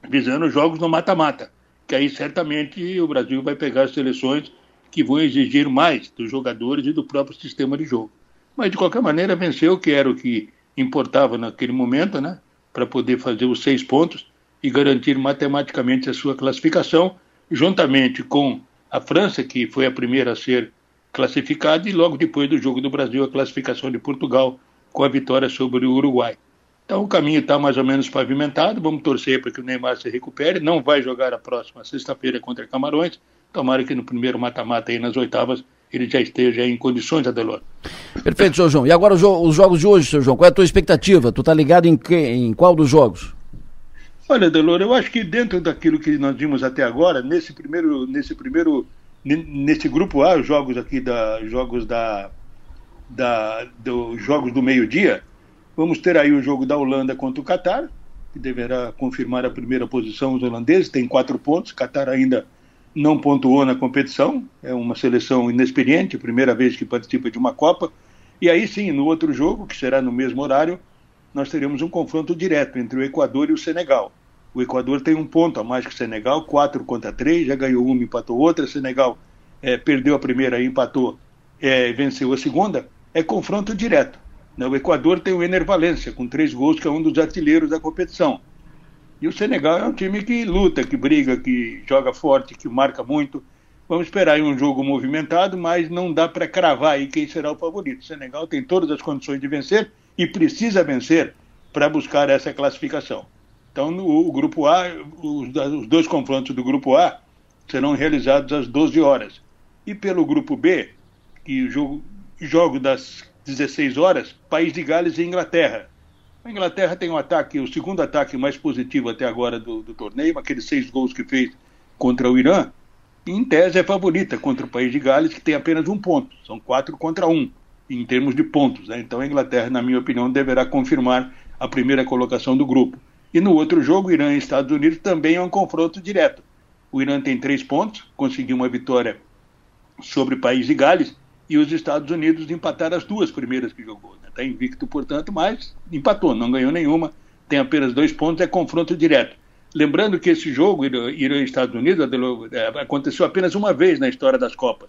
visando os jogos no mata-mata, que aí certamente o Brasil vai pegar as seleções que vão exigir mais dos jogadores e do próprio sistema de jogo. Mas, de qualquer maneira, venceu, que era o que importava naquele momento, né? Para poder fazer os seis pontos e garantir matematicamente a sua classificação, juntamente com a França, que foi a primeira a ser classificada, e logo depois do jogo do Brasil, a classificação de Portugal, com a vitória sobre o Uruguai. Então o caminho está mais ou menos pavimentado. Vamos torcer para que o Neymar se recupere. Não vai jogar a próxima sexta-feira contra Camarões. Tomara que no primeiro mata-mata aí nas oitavas ele já esteja em condições, Adelor. Perfeito, seu João. E agora os jogos de hoje, seu João, qual é a tua expectativa? Tu tá ligado em, que, em qual dos jogos? Olha, Adelor, eu acho que dentro daquilo que nós vimos até agora, nesse primeiro, nesse primeiro, nesse grupo A, os jogos aqui da, jogos da, da, dos jogos do meio-dia, vamos ter aí o jogo da Holanda contra o Catar, que deverá confirmar a primeira posição os holandeses, tem quatro pontos, Catar ainda não pontuou na competição, é uma seleção inexperiente, primeira vez que participa de uma Copa. E aí sim, no outro jogo, que será no mesmo horário, nós teremos um confronto direto entre o Equador e o Senegal. O Equador tem um ponto a mais que o Senegal, quatro contra três, já ganhou uma, empatou outra. O Senegal é, perdeu a primeira e empatou, é, venceu a segunda. É confronto direto. Né? O Equador tem o Ener Valência, com três gols, que é um dos artilheiros da competição. E o Senegal é um time que luta, que briga, que joga forte, que marca muito. Vamos esperar aí um jogo movimentado, mas não dá para cravar aí quem será o favorito. O Senegal tem todas as condições de vencer e precisa vencer para buscar essa classificação. Então, no, o grupo A, os, os, dois confrontos do grupo A serão realizados às 12 horas. E pelo grupo B, que o jogo, jogo das 16 horas, País de Gales e Inglaterra. A Inglaterra tem um ataque, o segundo ataque mais positivo até agora do, do torneio, aqueles seis gols que fez contra o Irã. Em tese é favorita contra o País de Gales, que tem apenas um ponto. São quatro contra um, em termos de pontos. Né? Então a Inglaterra, na minha opinião, deverá confirmar a primeira colocação do grupo. E no outro jogo, Irã e Estados Unidos, também é um confronto direto. O Irã tem três pontos, conseguiu uma vitória sobre o País de Gales, e os Estados Unidos empataram as duas primeiras que jogou. Está né? invicto, portanto, mas empatou, não ganhou nenhuma, tem apenas dois pontos, é confronto direto. Lembrando que esse jogo, Irã e Estados Unidos, é, aconteceu apenas uma vez na história das Copas.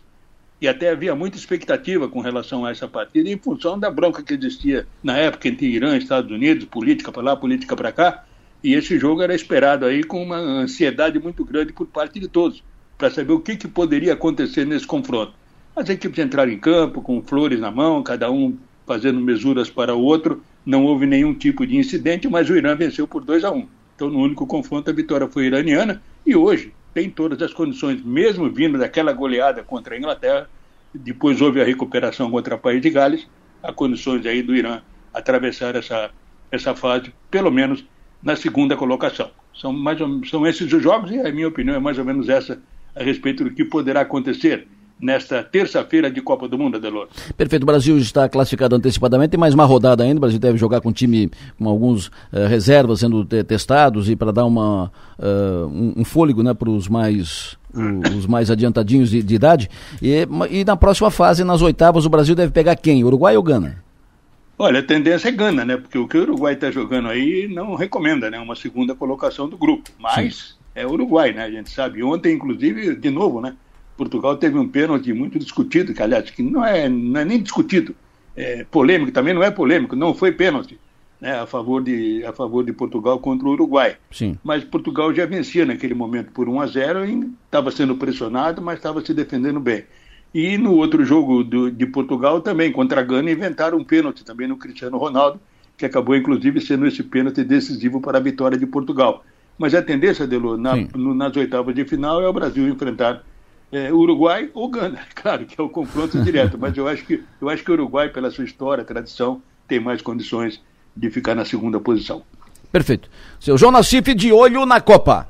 E até havia muita expectativa com relação a essa partida, em função da bronca que existia na época entre Irã e Estados Unidos, política para lá, política para cá. E esse jogo era esperado aí com uma ansiedade muito grande por parte de todos, para saber o que, que poderia acontecer nesse confronto. As equipes entraram em campo com flores na mão, cada um fazendo mesuras para o outro. Não houve nenhum tipo de incidente, mas o Irã venceu por 2 a 1. Então, no único confronto, a vitória foi iraniana. E hoje tem todas as condições, mesmo vindo daquela goleada contra a Inglaterra, depois houve a recuperação contra o País de Gales, há condições aí do Irã atravessar essa, essa fase, pelo menos na segunda colocação. São, mais ou, são esses os jogos e a minha opinião é mais ou menos essa a respeito do que poderá acontecer nesta terça-feira de Copa do Mundo, Adelor. Perfeito, o Brasil está classificado antecipadamente, tem mais uma rodada ainda, o Brasil deve jogar com um time com alguns uh, reservas sendo testados e para dar uma, uh, um, um, fôlego né, para os mais os mais adiantadinhos de, de idade. E, e, na próxima fase, nas oitavas, o Brasil deve pegar quem? Uruguai ou Gana? Olha, a tendência é Gana, né? Porque o que o Uruguai está jogando aí não recomenda, né? Uma segunda colocação do grupo. Mas Sim. é Uruguai, né? A gente sabe. Ontem, inclusive, de novo, né? Portugal teve um pênalti muito discutido, que aliás, que não é, não é nem discutido, é polêmico, também não é polêmico, não foi pênalti né, a, favor de, a favor de Portugal contra o Uruguai. Sim. Mas Portugal já vencia naquele momento por 1 a 0 e estava sendo pressionado, mas estava se defendendo bem. E no outro jogo do, de Portugal também, contra a Gana, inventaram um pênalti também no Cristiano Ronaldo, que acabou inclusive sendo esse pênalti decisivo para a vitória de Portugal. Mas a tendência, Delô, na, no, nas oitavas de final é o Brasil enfrentar é, Uruguai ou Gana, claro que é o confronto direto, mas eu acho que eu acho que o Uruguai, pela sua história, tradição, tem mais condições de ficar na segunda posição. Perfeito. Seu João Nassif de olho na Copa.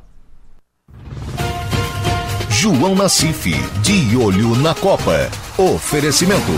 João Nassif de olho na Copa. Oferecimento.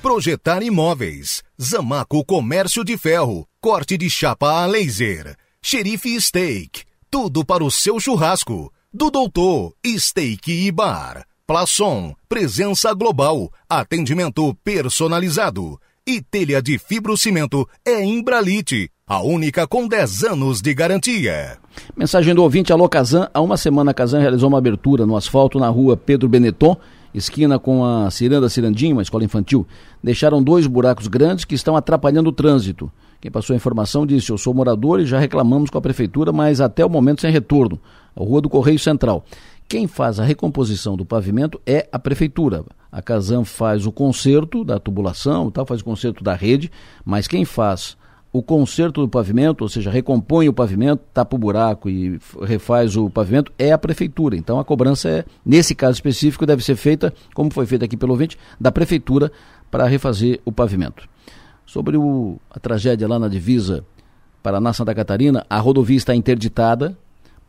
Projetar imóveis. Zamaco Comércio de Ferro. Corte de chapa a laser. Xerife Steak. Tudo para o seu churrasco do Doutor Steak e Bar. Plaçom, presença global, atendimento personalizado. E telha de fibrocimento é Imbralite, a única com 10 anos de garantia. Mensagem do ouvinte, alô Kazan. Há uma semana a Kazan realizou uma abertura no asfalto na rua Pedro Benetton, esquina com a Ciranda Cirandinho, uma escola infantil. Deixaram dois buracos grandes que estão atrapalhando o trânsito. Quem passou a informação disse: Eu sou morador e já reclamamos com a prefeitura, mas até o momento sem retorno Rua do Correio Central. Quem faz a recomposição do pavimento é a prefeitura. A Casam faz o conserto da tubulação, tal, faz o conserto da rede, mas quem faz o conserto do pavimento, ou seja, recompõe o pavimento, tapa o buraco e refaz o pavimento, é a prefeitura. Então a cobrança é, nesse caso específico, deve ser feita, como foi feita aqui pelo ouvinte, da prefeitura para refazer o pavimento. Sobre o, a tragédia lá na divisa Paraná-Santa Catarina, a rodovia está interditada,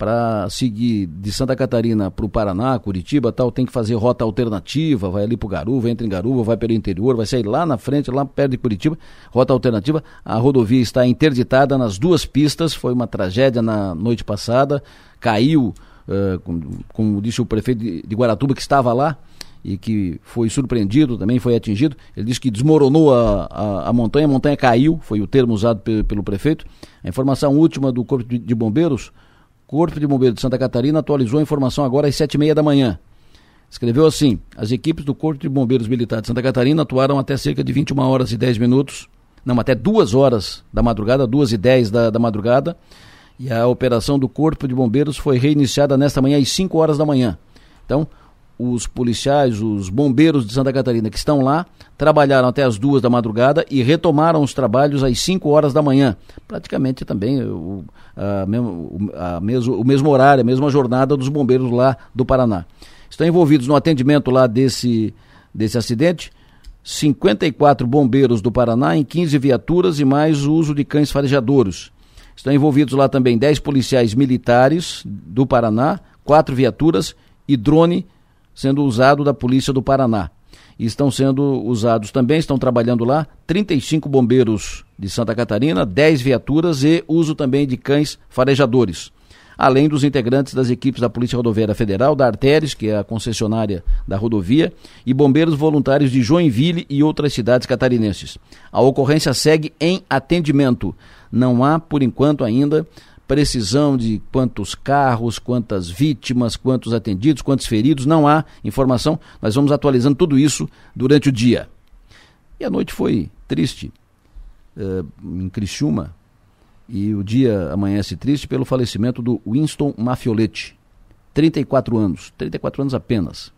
para seguir de Santa Catarina para o Paraná, Curitiba tal, tem que fazer rota alternativa, vai ali para Garuva, entra em Garuva, vai pelo interior, vai sair lá na frente, lá perto de Curitiba, rota alternativa. A rodovia está interditada nas duas pistas, foi uma tragédia na noite passada, caiu, uh, como, como, disse o prefeito de, de Guaratuba que estava lá, e que foi surpreendido, também foi atingido. Ele disse que desmoronou a, a, a montanha, a montanha caiu, foi o termo usado pelo, pelo prefeito. A informação última do Corpo de, de Bombeiros Corpo de Bombeiros de Santa Catarina atualizou a informação agora às sete e meia da manhã. Escreveu assim: as equipes do Corpo de Bombeiros Militar de Santa Catarina atuaram até cerca de 21 horas e 10 minutos, não, até duas horas da madrugada, duas e dez da, da madrugada, e a operação do Corpo de Bombeiros foi reiniciada nesta manhã às 5 horas da manhã. Então, os policiais, os bombeiros de Santa Catarina que estão lá, trabalharam até as duas da madrugada e retomaram os trabalhos às 5 horas da manhã. Praticamente também o, a, a mesmo, o mesmo horário, a mesma jornada dos bombeiros lá do Paraná. Estão envolvidos no atendimento lá desse, desse acidente 54 bombeiros do Paraná em 15 viaturas e mais o uso de cães farejadouros. Estão envolvidos lá também 10 policiais militares do Paraná, quatro viaturas e drone sendo usado da Polícia do Paraná. E estão sendo usados também, estão trabalhando lá 35 bombeiros de Santa Catarina, 10 viaturas e uso também de cães farejadores além dos integrantes das equipes da Polícia Rodoviária Federal, da Artéries, que é a concessionária da rodovia, e bombeiros voluntários de Joinville e outras cidades catarinenses. A ocorrência segue em atendimento. Não há, por enquanto ainda, precisão de quantos carros, quantas vítimas, quantos atendidos, quantos feridos, não há informação. Nós vamos atualizando tudo isso durante o dia. E a noite foi triste. Uh, em Criciúma, e o dia amanhece triste pelo falecimento do Winston Mafioletti. 34 anos, 34 anos apenas.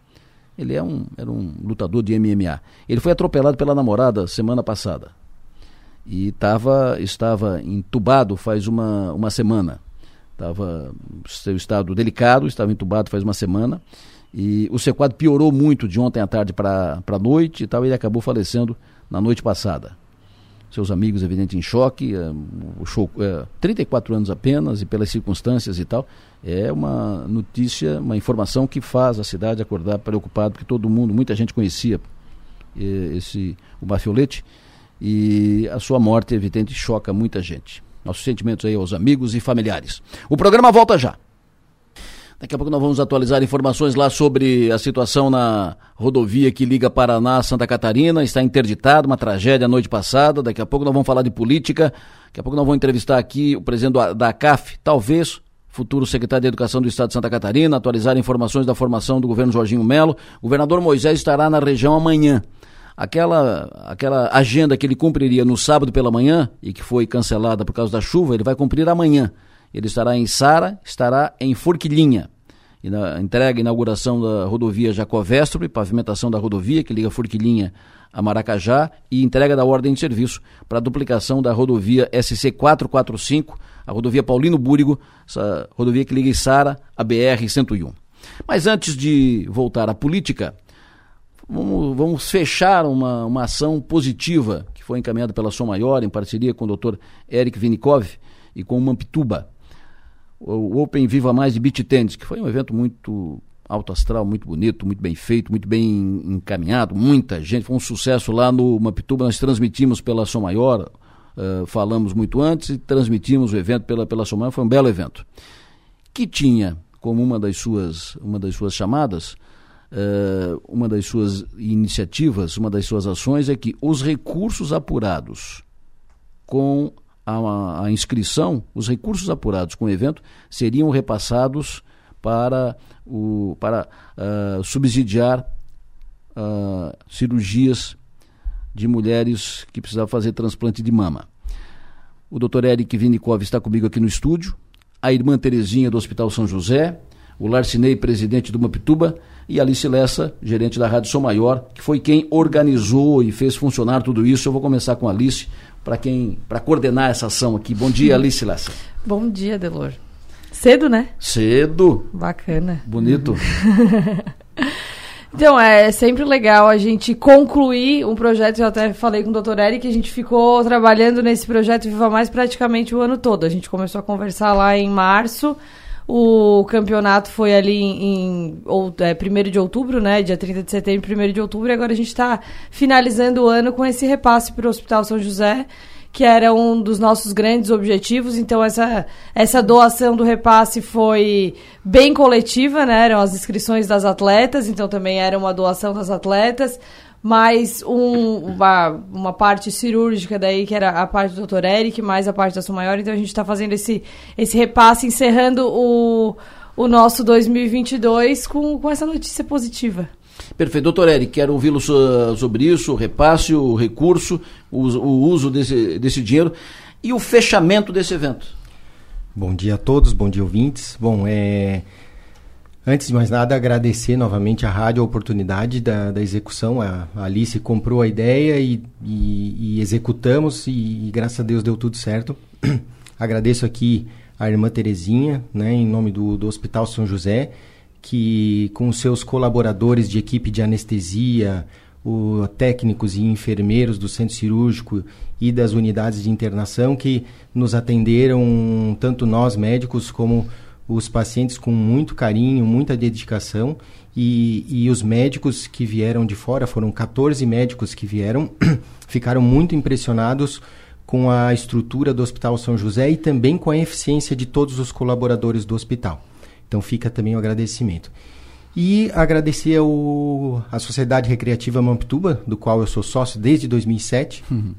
Ele é um, era um lutador de MMA. Ele foi atropelado pela namorada semana passada. E tava, estava entubado faz uma, uma semana. Estava seu estado delicado, estava entubado faz uma semana. E o seu quadro piorou muito de ontem à tarde para a noite e tal. Ele acabou falecendo na noite passada seus amigos, evidente, em choque. É, o show, é, 34 anos apenas e pelas circunstâncias e tal. É uma notícia, uma informação que faz a cidade acordar preocupado, porque todo mundo, muita gente conhecia esse o Mafiolete e a sua morte, evidente, choca muita gente. Nossos sentimentos aí aos amigos e familiares. O programa volta já. Daqui a pouco nós vamos atualizar informações lá sobre a situação na rodovia que liga Paraná a Santa Catarina. Está interditada, uma tragédia a noite passada. Daqui a pouco nós vamos falar de política. Daqui a pouco nós vamos entrevistar aqui o presidente da CAF, talvez futuro secretário de Educação do Estado de Santa Catarina, atualizar informações da formação do governo Jorginho Melo. O governador Moisés estará na região amanhã. Aquela, aquela agenda que ele cumpriria no sábado pela manhã e que foi cancelada por causa da chuva, ele vai cumprir amanhã. Ele estará em Sara, estará em Forquilinha. E na entrega e inauguração da rodovia Jacovestre, pavimentação da rodovia que liga Forquilinha a Maracajá e entrega da ordem de serviço para a duplicação da rodovia SC 445, a rodovia Paulino Búrigo, essa rodovia que liga Sara a BR 101. Mas antes de voltar à política, vamos, vamos fechar uma, uma ação positiva que foi encaminhada pela Som Maior em parceria com o Dr. Eric Vinikov e com o Mampituba o Open Viva Mais de Beach Tennis, que foi um evento muito alto astral, muito bonito, muito bem feito, muito bem encaminhado, muita gente, foi um sucesso lá no Mapituba, nós transmitimos pela Som Maior, uh, falamos muito antes e transmitimos o evento pela, pela Som Maior, foi um belo evento. Que tinha como uma das suas, uma das suas chamadas, uh, uma das suas iniciativas, uma das suas ações é que os recursos apurados com a, a inscrição, os recursos apurados com o evento seriam repassados para, o, para uh, subsidiar uh, cirurgias de mulheres que precisavam fazer transplante de mama. O doutor Eric Vinikov está comigo aqui no estúdio, a irmã Terezinha do Hospital São José, o Larcinei, presidente do Mapituba, e Alice Lessa, gerente da Rádio São Maior, que foi quem organizou e fez funcionar tudo isso. Eu vou começar com a Alice para quem para coordenar essa ação aqui. Bom dia, Alice Lessa. Bom dia, Delor. Cedo, né? Cedo. Bacana. Bonito. então, é sempre legal a gente concluir um projeto. Eu até falei com o doutor Eric, a gente ficou trabalhando nesse projeto Viva Mais praticamente o ano todo. A gente começou a conversar lá em março. O campeonato foi ali em, ou, é, 1 de outubro, né? Dia 30 de setembro, 1 de outubro. E agora a gente está finalizando o ano com esse repasse para o Hospital São José, que era um dos nossos grandes objetivos. Então, essa, essa doação do repasse foi bem coletiva, né? Eram as inscrições das atletas, então também era uma doação das atletas mais um, uma, uma parte cirúrgica daí, que era a parte do Dr. Eric, mais a parte da sua maior. Então a gente está fazendo esse, esse repasse, encerrando o, o nosso 2022 com, com essa notícia positiva. Perfeito. Doutor Eric, quero ouvi-lo sobre isso, o repasse, o recurso, o, o uso desse, desse dinheiro e o fechamento desse evento. Bom dia a todos, bom dia ouvintes. Bom, é, Antes de mais nada, agradecer novamente à rádio a oportunidade da, da execução. A, Alice comprou a ideia e, e, e executamos, e, e, graças a Deus deu tudo certo. Agradeço aqui a irmã Terezinha, né, em nome do, do Hospital São José, que com seus colaboradores de equipe de anestesia, o, técnicos e enfermeiros do centro cirúrgico e das unidades de internação que nos atenderam, tanto nós médicos como os pacientes, com muito carinho, muita dedicação. E, e os médicos que vieram de fora, foram 14 médicos que vieram, ficaram muito impressionados com a estrutura do Hospital São José e também com a eficiência de todos os colaboradores do hospital. Então fica também o agradecimento. E agradecer ao, à Sociedade Recreativa Mamptuba, do qual eu sou sócio desde 2007, uhum.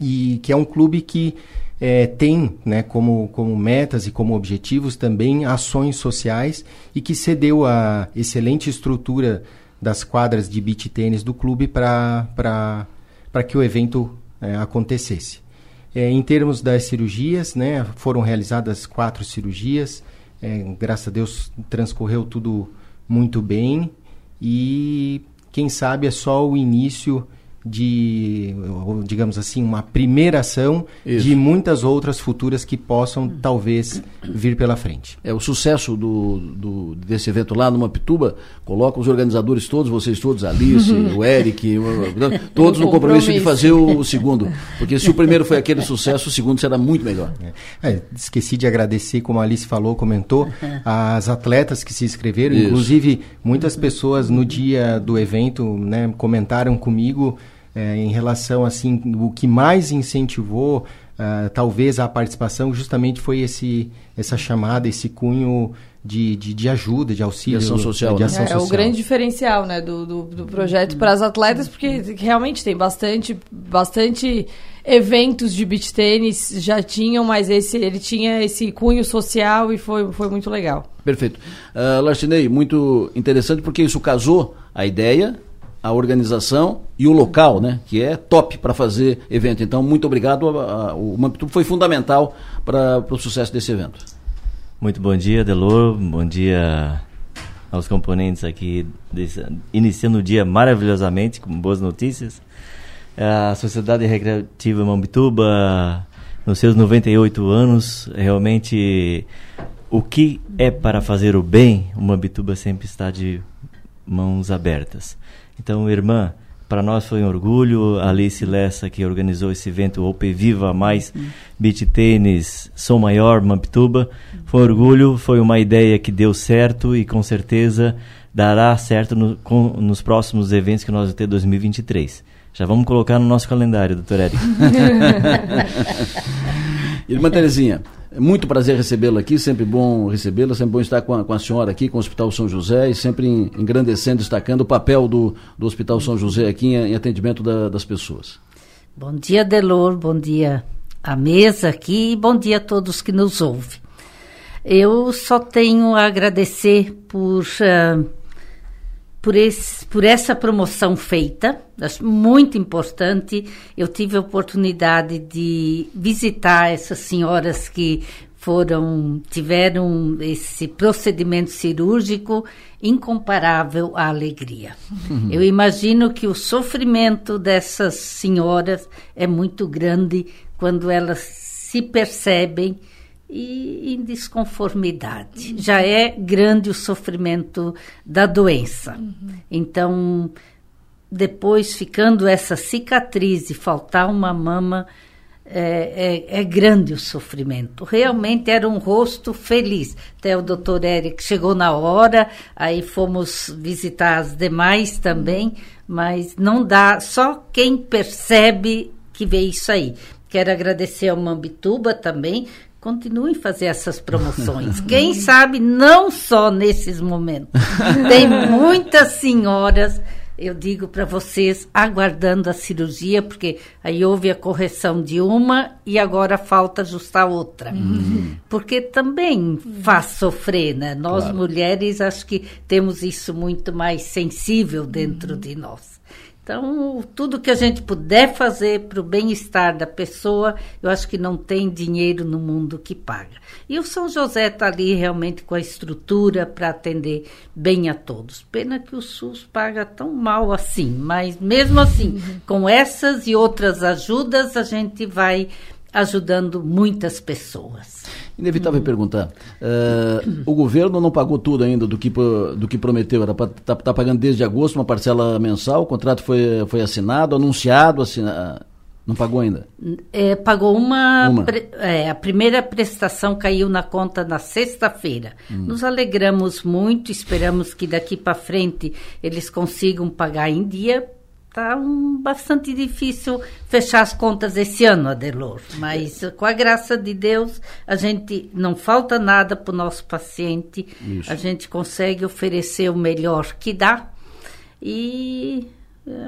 e que é um clube que é, tem né, como, como metas e como objetivos também ações sociais e que cedeu a excelente estrutura das quadras de beach tênis do clube para que o evento é, acontecesse. É, em termos das cirurgias, né, foram realizadas quatro cirurgias, é, graças a Deus transcorreu tudo muito bem e quem sabe é só o início de, digamos assim, uma primeira ação Isso. de muitas outras futuras que possam talvez vir pela frente. É o sucesso do, do desse evento lá no Mapituba coloca os organizadores todos, vocês todos, Alice, o Eric, o, todos no compromisso de fazer o, o, segundo, porque se o primeiro foi aquele sucesso, o segundo será muito melhor. É. É, esqueci de agradecer, como a Alice falou, comentou, as atletas que se inscreveram, Isso. inclusive muitas pessoas no dia do evento, né, comentaram comigo é, em relação assim o que mais incentivou uh, talvez a participação justamente foi esse essa chamada esse cunho de, de, de ajuda de auxílio de ação social, de né? ação é, social. é o grande diferencial né do, do, do projeto para as atletas porque realmente tem bastante bastante eventos de beach tênis já tinham, mas esse ele tinha esse cunho social e foi, foi muito legal. Perfeito. Uh, Larcinei, muito interessante porque isso casou a ideia a organização e o local, né, que é top para fazer evento. Então, muito obrigado. o Mampituba foi fundamental para o sucesso desse evento. Muito bom dia, Delor. Bom dia aos componentes aqui, desse, iniciando o dia maravilhosamente, com boas notícias. A Sociedade Recreativa Mambituba, nos seus 98 anos, realmente o que é para fazer o bem, o Mambituba sempre está de mãos abertas. Então, irmã, para nós foi um orgulho. A Alice Lessa, que organizou esse evento, OP Viva Mais uhum. Beach Tênis Som Maior, Mamptuba. Foi um orgulho, foi uma ideia que deu certo e com certeza dará certo no, com, nos próximos eventos que nós vamos ter 2023. Já vamos colocar no nosso calendário, doutor Eric. Irmã Terezinha, é muito prazer recebê-la aqui, sempre bom recebê-la, sempre bom estar com a, com a, senhora aqui, com o Hospital São José e sempre engrandecendo, destacando o papel do, do Hospital São José aqui em, em atendimento da, das pessoas. Bom dia, Delor, bom dia à mesa aqui e bom dia a todos que nos ouvem. Eu só tenho a agradecer por, uh, por, esse, por essa promoção feita, acho muito importante. Eu tive a oportunidade de visitar essas senhoras que foram tiveram esse procedimento cirúrgico incomparável à alegria. Uhum. Eu imagino que o sofrimento dessas senhoras é muito grande quando elas se percebem e em desconformidade. Uhum. Já é grande o sofrimento da doença. Uhum. Então, depois ficando essa cicatriz e faltar uma mama, é, é, é, grande o sofrimento. Realmente era um rosto feliz. Até o doutor Eric chegou na hora, aí fomos visitar as demais também, mas não dá, só quem percebe que vê isso aí. Quero agradecer ao Mambituba também, continuem a fazer essas promoções. Quem sabe não só nesses momentos. Tem muitas senhoras, eu digo para vocês, aguardando a cirurgia, porque aí houve a correção de uma e agora falta ajustar outra. Uhum. Porque também faz sofrer, né? Nós claro. mulheres acho que temos isso muito mais sensível dentro uhum. de nós. Então, tudo que a gente puder fazer para o bem-estar da pessoa, eu acho que não tem dinheiro no mundo que paga. E o São José está ali realmente com a estrutura para atender bem a todos. Pena que o SUS paga tão mal assim, mas mesmo assim, uhum. com essas e outras ajudas, a gente vai ajudando muitas pessoas. Inevitável perguntar. eh, o governo não pagou tudo ainda do que, do que prometeu. Era para estar tá, pagando desde agosto uma parcela mensal. O contrato foi, foi assinado, anunciado, assina- não pagou ainda. É, pagou uma. Uma. pre- é, a primeira prestação caiu na conta na sexta-feira. Hum. Nos alegramos muito, esperamos que daqui para frente eles consigam pagar em dia. Está um, bastante difícil fechar as contas esse ano, Adelor. Mas com a graça de Deus, a gente não falta nada para o nosso paciente. Isso. A gente consegue oferecer o melhor que dá. E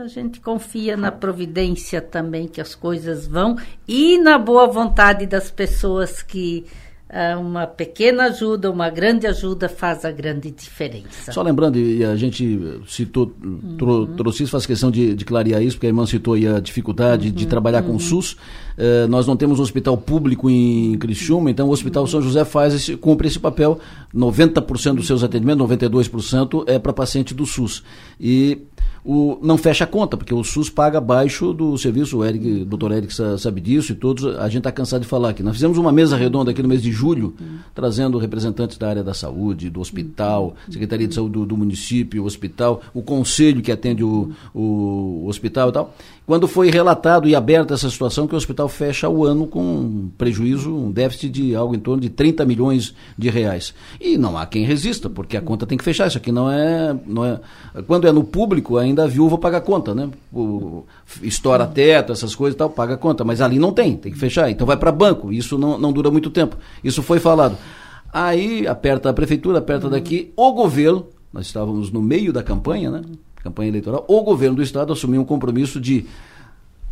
a gente confia na providência também que as coisas vão e na boa vontade das pessoas que uma pequena ajuda, uma grande ajuda faz a grande diferença. Só lembrando, e a gente citou, tro, trouxe isso, faz questão de, de clarear isso, porque a irmã citou aí a dificuldade de trabalhar com o SUS. Eh, nós não temos um hospital público em Criciúma, então o Hospital São José faz esse, cumpre esse papel. 90% dos seus atendimentos, 92% é para paciente do SUS. E o, não fecha a conta, porque o SUS paga abaixo do serviço, o Eric, doutor Eric sa- sabe disso e todos, a gente está cansado de falar aqui. Nós fizemos uma mesa redonda aqui no mês de julho, trazendo representantes da área da saúde, do hospital, Secretaria de Saúde do, do município, o hospital, o conselho que atende o, o hospital e tal. Quando foi relatado e aberta essa situação, que o hospital fecha o ano com um prejuízo, um déficit de algo em torno de 30 milhões de reais. E não há quem resista, porque a conta tem que fechar. Isso aqui não é. Não é quando é no público, ainda a viúva paga a conta, né? O, estoura teto, essas coisas e tal, paga a conta. Mas ali não tem, tem que fechar. Então vai para banco. Isso não, não dura muito tempo. Isso foi falado. Aí aperta a prefeitura, aperta daqui, o governo, nós estávamos no meio da campanha, né? Campanha eleitoral, o governo do estado assumiu um compromisso de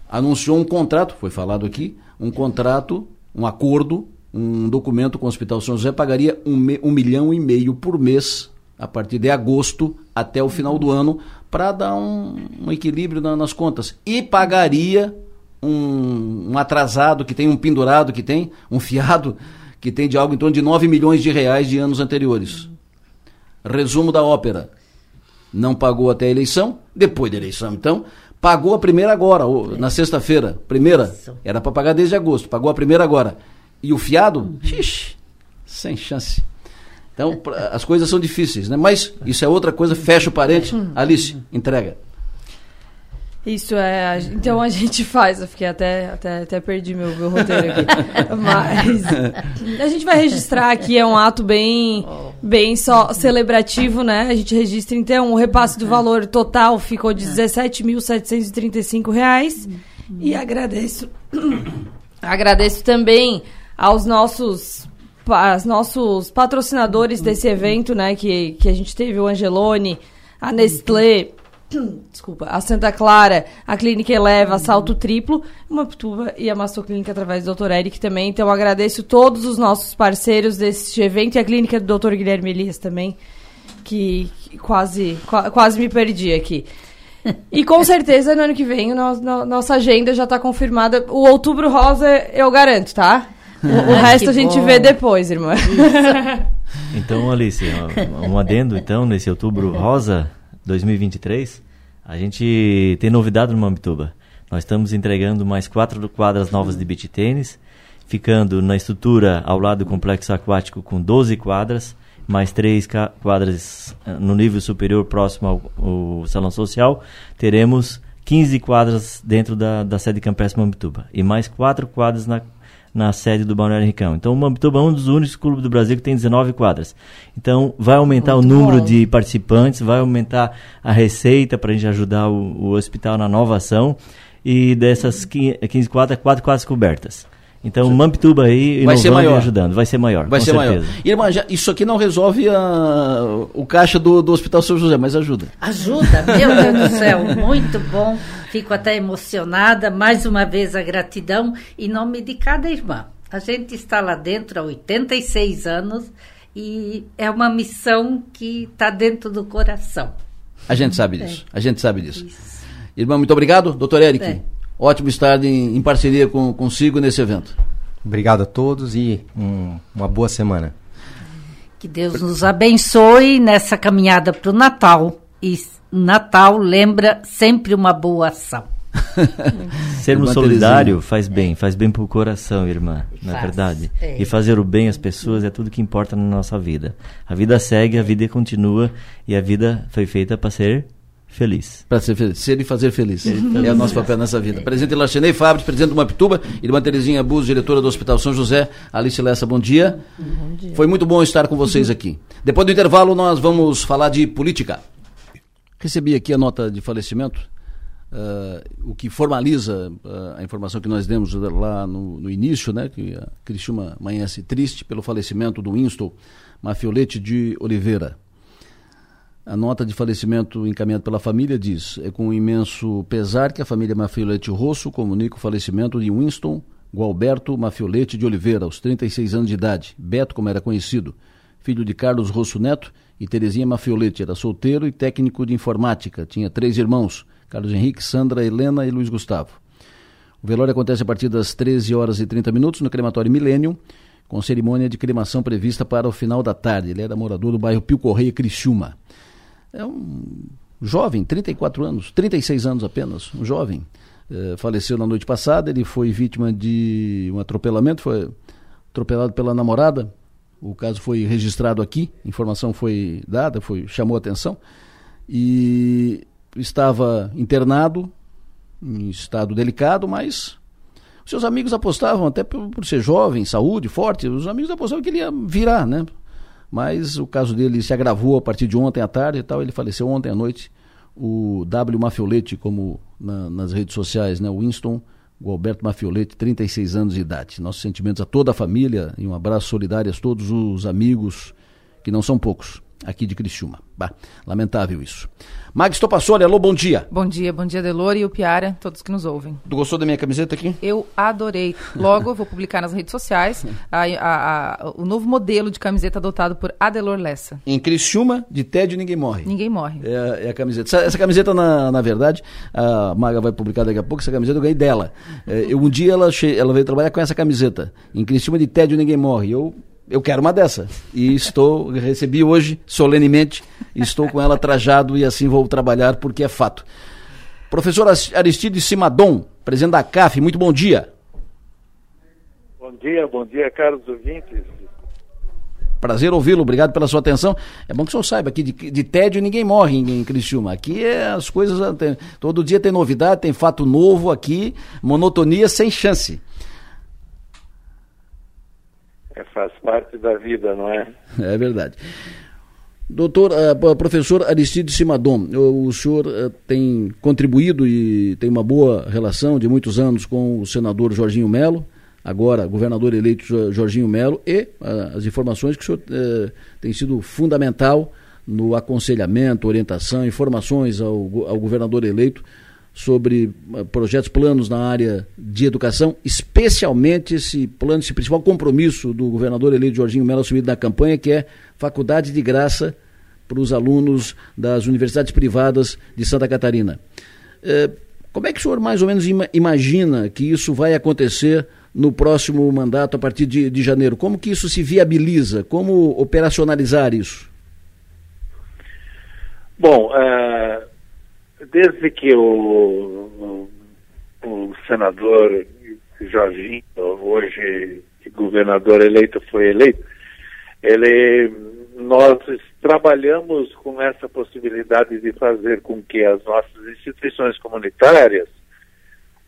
anunciou um contrato, foi falado aqui, um contrato, um acordo, um documento com o Hospital São José, pagaria um, um milhão e meio por mês, a partir de agosto até o final do ano, para dar um, um equilíbrio na- nas contas. E pagaria um, um atrasado que tem, um pendurado que tem, um fiado que tem de algo em torno de 9 milhões de reais de anos anteriores. Resumo da ópera. Não pagou até a eleição, depois da eleição, então, pagou a primeira agora, o- na sexta-feira. Primeira, era para pagar desde agosto, pagou a primeira agora. E o fiado, xixi, sem chance. Então, as coisas são difíceis, né? Mas isso é outra coisa, fecha o parente. Alice, entrega. Isso é. Então a gente faz. Eu fiquei até, até, até perdi meu, meu roteiro aqui. Mas a gente vai registrar aqui, é um ato bem, bem só celebrativo, né? A gente registra então o repasse do valor total ficou de 17.735 reais. E agradeço. Agradeço também aos nossos aos nossos patrocinadores desse evento, né, que, que a gente teve o Angelone, a Nestlé, desculpa, a Santa Clara, a Clínica Eleva, a Salto Triplo, uma Pituba e a Mastoclínica através do Dr. Eric também. Então agradeço todos os nossos parceiros deste evento e a clínica do Dr. Guilherme Elias também, que, que quase qua- quase me perdi aqui. E com certeza no ano que vem no- no- nossa agenda já está confirmada. O Outubro Rosa eu garanto, tá? O, o Ah, resto a gente bom. vê depois, irmã. Então, Alice, um- um adendo então nesse outubro rosa 2023, a gente tem novidade no Mambituba. Nós estamos entregando mais quatro quadras novas de beach tênis, ficando na estrutura ao lado do complexo aquático com 12 quadras, mais três quadras eh, no nível superior próximo ao, ao salão social, teremos 15 quadras dentro da, da sede campestre Mambituba e mais quatro quadras na na sede do Balneário Ricão. Então, o Mambituba é um dos únicos clubes do Brasil que tem 19 quadras. Então, vai aumentar o número bom. de participantes, vai aumentar a receita para a gente ajudar o, o hospital na nova ação. E dessas 15 15 quadras, quatro quadras cobertas. Então, o Mampituba aí Vai ser maior. ajudando. Vai ser maior, Vai com ser certeza. maior. Irmã, já- isso aqui não resolve a- o caixa do, do Hospital São José, mas ajuda. Ajuda, meu Deus do céu, muito bom. Fico até emocionada. Mais uma vez a gratidão em nome de cada irmã. A gente está lá dentro há 86 anos e é uma missão que está dentro do coração. A gente sabe disso. A gente sabe disso. Irmã, muito obrigado. Doutor Eric, É. ótimo estar em, em parceria com, consigo nesse evento. Obrigado a todos e um- uma boa semana. Que Deus nos abençoe nessa caminhada para o Natal. E Natal lembra sempre uma boa ação. Sermos solidários faz bem, faz bem pro coração, irmã, na é verdade. É. E fazer o bem às pessoas é tudo que importa na nossa vida. A vida segue, a vida continua e a vida foi feita para ser feliz. Para ser feliz. Ser e fazer feliz. é o nosso papel nessa vida. Presidente Lachenei Fábio, presidente do Mapituba, irmã Terezinha Bus, diretora do Hospital São José, Alice Lessa, bom dia. Bom dia. Foi muito bom estar com vocês aqui. Depois do intervalo, nós vamos falar de política. Recebi aqui a nota de falecimento, uh, o que formaliza uh, a informação que nós demos lá no, no início, né, que a Criciúma amanhece triste pelo falecimento do Winston Mafiolete de Oliveira. A nota de falecimento encaminhada pela família diz: é com imenso pesar que a família Mafiolete Rosso comunica o falecimento de Winston Gualberto Mafiolete de Oliveira, aos 36 anos de idade, Beto, como era conhecido, filho de Carlos Rosso Neto e Terezinha Mafiolete. Era solteiro e técnico de informática. Tinha três irmãos: Carlos Henrique, Sandra, Helena e Luiz Gustavo. O velório acontece a partir das 13 horas e 30 minutos no crematório Milênio, com cerimônia de cremação prevista para o final da tarde. Ele era morador do bairro Pio Correia, Criciúma. É um jovem, 34 anos, 36 anos apenas, um jovem. É, faleceu na noite passada, ele foi vítima de um atropelamento, foi atropelado pela namorada. O caso foi registrado aqui, informação foi dada, foi chamou a atenção. E estava internado, em estado delicado, mas seus amigos apostavam, até por, por ser jovem, saúde, forte, os amigos apostavam que ele ia virar, né? Mas o caso dele se agravou a partir de ontem à tarde e tal. Ele faleceu ontem à noite. O W Mafiolete, como na, nas redes sociais, né? Winston o Alberto Mafiolete, 36 anos de idade. Nossos sentimentos a toda a família e um abraço solidário a todos os amigos, que não são poucos, aqui de Criciúma. Bah, lamentável isso. Max Topassoli, alô, bom dia. Bom dia, bom dia, Delor e o Piara, todos que nos ouvem. Tu gostou da minha camiseta aqui? Eu adorei. Logo, eu vou publicar nas redes sociais a, a, a, o novo modelo de camiseta adotado por Adelor Lessa. Em Criciúma, de tédio ninguém morre. Ninguém morre. É, é a camiseta. Essa, essa, camiseta, na, na verdade, a Maga vai publicar daqui a pouco, essa camiseta eu ganhei dela. É, eu, um dia ela, che... ela veio trabalhar com essa camiseta. Em Criciúma, de tédio ninguém morre. Eu eu quero uma dessa. E estou, recebi hoje, solenemente, estou com ela trajado e assim vou trabalhar porque é fato. Professor Aristides Simadon, presidente da CAF, muito bom dia. Bom dia, bom dia, caros ouvintes. Prazer ouvi-lo, obrigado pela sua atenção. É bom que o senhor saiba que de, de tédio ninguém morre em, em Criciúma. Aqui é as coisas, tem, todo dia tem novidade, tem fato novo aqui, monotonia sem chance. É, faz parte da vida, não é? É verdade. Doutor, uh, professor Aristides Simadon, o, senhor uh, tem contribuído e tem uma boa relação de muitos anos com o senador Jorginho Melo, agora governador eleito Jorginho Melo, e uh, as informações que o senhor tem sido fundamental no aconselhamento, orientação, informações ao, ao governador eleito sobre eh, projetos, planos na área de educação, especialmente esse plano, esse principal compromisso do governador eleito Jorginho Mello assumido na campanha, que é faculdade de graça para os alunos das universidades privadas de Santa Catarina. É, como é que o senhor mais ou menos ima imagina que isso vai acontecer no próximo mandato, a partir de, de janeiro? Como que isso se viabiliza? Como operacionalizar isso? Bom, uh desde que o, o, senador Jorginho, hoje governador eleito, foi eleito, ele, nós trabalhamos com essa possibilidade de fazer com que as nossas instituições comunitárias,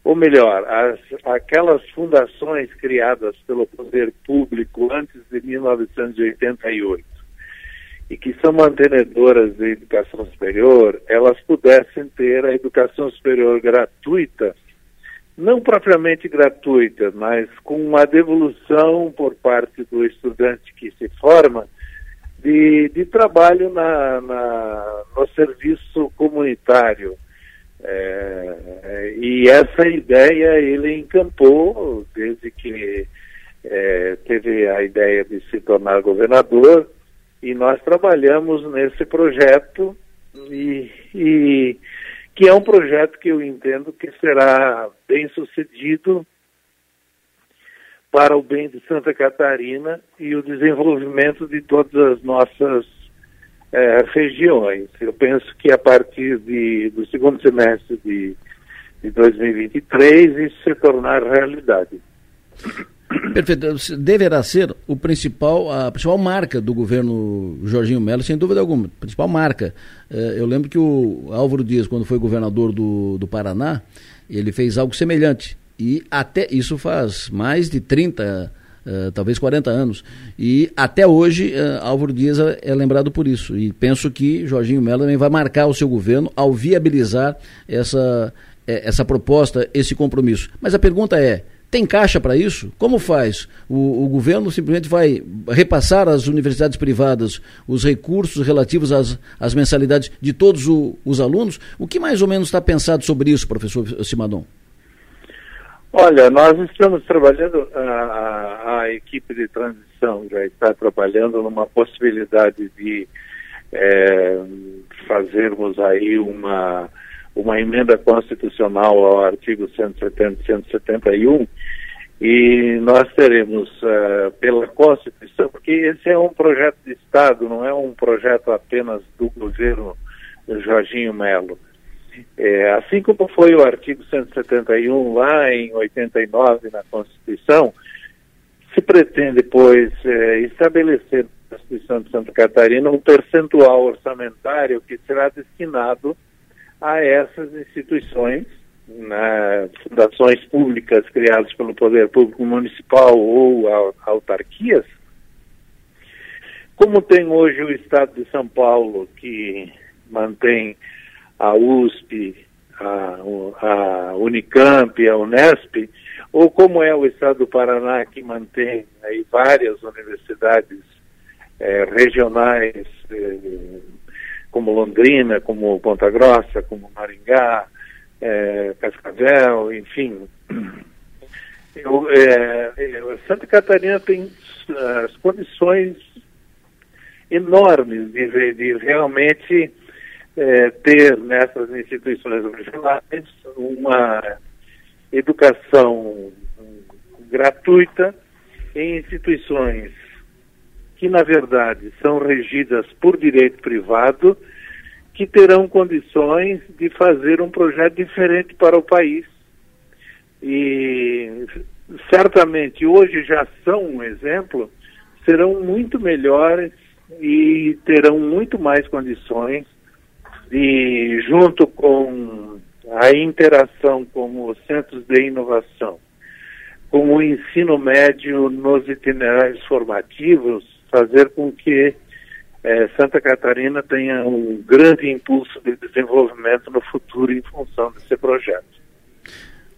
ou melhor, as, aquelas fundações criadas pelo poder público antes de 1988, e que são mantenedoras de educação superior, elas pudessem ter a educação superior gratuita, não propriamente gratuita, mas com uma devolução por parte do estudante que se forma de, de trabalho na, na, no serviço comunitário. É, e essa ideia ele encampou desde que é, teve a ideia de se tornar governador e nós trabalhamos nesse projeto e, e, que é um projeto que eu entendo que será bem sucedido para o bem de Santa Catarina e o desenvolvimento de todas as nossas é, regiões. Eu penso que a partir de, do segundo semestre de de 2023 e se tornar realidade. Perfeito. Deverá ser o principal, a principal marca do governo Jorginho Melo, sem dúvida alguma. Principal marca. Eh, eu lembro que o Álvaro Dias, quando foi governador do, do Paraná, ele fez algo semelhante. E até isso faz mais de 30, uh, talvez 40 anos. E até hoje, uh, Álvaro Dias é, é lembrado por isso. E penso que Jorginho Melo também vai marcar o seu governo ao viabilizar essa, eh, essa proposta, esse compromisso. Mas a pergunta é: tem caixa para isso? Como faz? O, o, governo simplesmente vai repassar às universidades privadas os recursos relativos às, às mensalidades de todos o, os alunos? O que mais ou menos está pensado sobre isso, professor Simadon? Olha, nós estamos trabalhando, a, a, equipe de transição já está trabalhando numa possibilidade de é, fazermos aí uma uma emenda constitucional ao artigo 170 e 171 e nós teremos uh, pela Constituição, porque esse é um projeto de Estado, não é um projeto apenas do governo Jorginho Melo. É, assim como foi o artigo 171 lá em 89 na Constituição, se pretende, pois, é, estabelecer na Constituição de Santa Catarina um percentual orçamentário que será destinado a essas instituições, né, fundações públicas criadas pelo Poder Público Municipal ou autarquias, como tem hoje o Estado de São Paulo, que mantém a USP, a, a Unicamp, a Unesp, ou como é o Estado do Paraná, que mantém aí várias universidades eh, regionais eh, como Londrina, como Ponta Grossa, como Maringá, é, Cascavel, enfim. Eu, é, é, Santa Catarina tem as condições enormes de, de realmente é, ter nessas instituições regionais uma educação gratuita em instituições que, na verdade, são regidas por direito privado, que terão condições de fazer um projeto diferente para o país. E certamente hoje já são um exemplo, serão muito melhores e terão muito mais condições de, junto com a interação com os centros de inovação, com o ensino médio nos itinerários formativos, fazer com que é, Santa Catarina tenha um grande impulso de desenvolvimento no futuro em função desse projeto.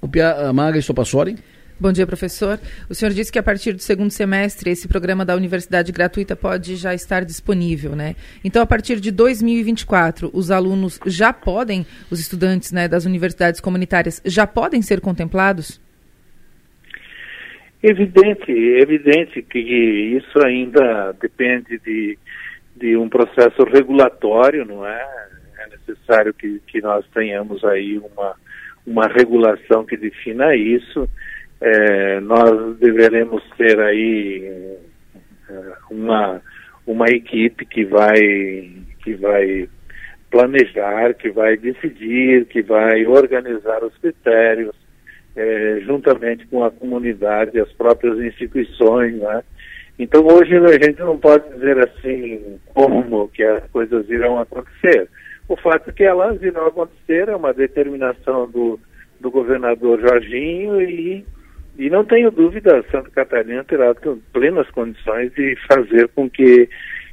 O Pia Maga Sopassori. Bom dia, professor. O senhor disse que a partir do segundo semestre esse programa da universidade gratuita pode já estar disponível, né? Então, a partir de 2024, os alunos já podem, os estudantes né, das universidades comunitárias já podem ser contemplados? Evidente, evidente que isso ainda depende de, de um processo regulatório, não é? É necessário que, que nós tenhamos aí uma, uma regulação que defina isso. É, nós deveremos ter aí é, uma, uma equipe que vai, que vai planejar, que vai decidir, que vai organizar os critérios, é, juntamente com a comunidade, as próprias instituições, né? Então hoje a gente não pode dizer assim como que as coisas irão acontecer. O fato é que elas irão acontecer é uma determinação do, do governador Jorginho e, e não tenho dúvida, Santa Catarina terá plenas condições de fazer com que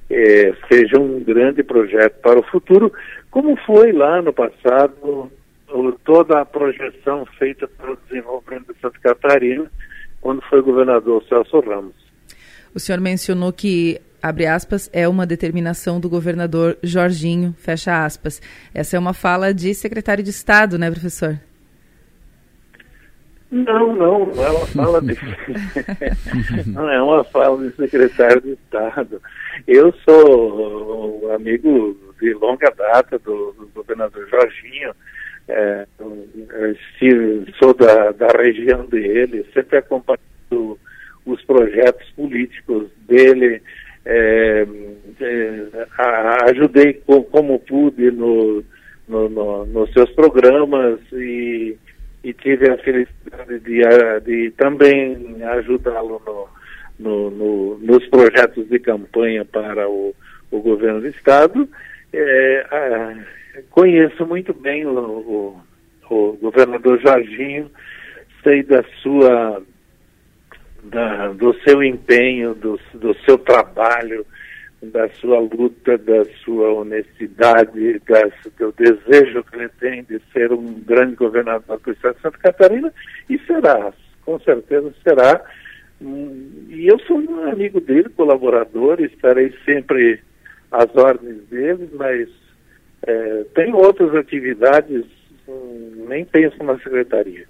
é, seja um grande projeto para o futuro, como foi lá no passado toda a projeção feita para o desenvolvimento de Santa Catarina, quando foi governador Celso Ramos. O senhor mencionou que, abre aspas, é uma determinação do governador Jorginho, fecha aspas. Essa é uma fala de secretário de Estado, né, professor? Não, não, não é uma fala de. não é uma fala de secretário de Estado. Eu sou amigo de longa data do, do governador Jorginho é, sou da, da região dele, sempre acompanhando os projetos políticos dele, é, é, ajudei com, como pude no, no, no, nos seus programas e, e tive a felicidade de, de também ajudá-lo no, no, no, nos projetos de campanha para o, o governo do Estado. É, conheço muito bem o, o, o, governador Jorginho, sei da sua, da, do seu empenho, do, do seu trabalho, da sua luta, da sua honestidade, das, do desejo que ele tem de ser um grande governador do Estado de Santa Catarina, e será, com certeza será. E eu sou um amigo dele, colaborador, estarei sempre às ordens dele, mas é, tenho outras atividades, hum, nem penso na secretaria.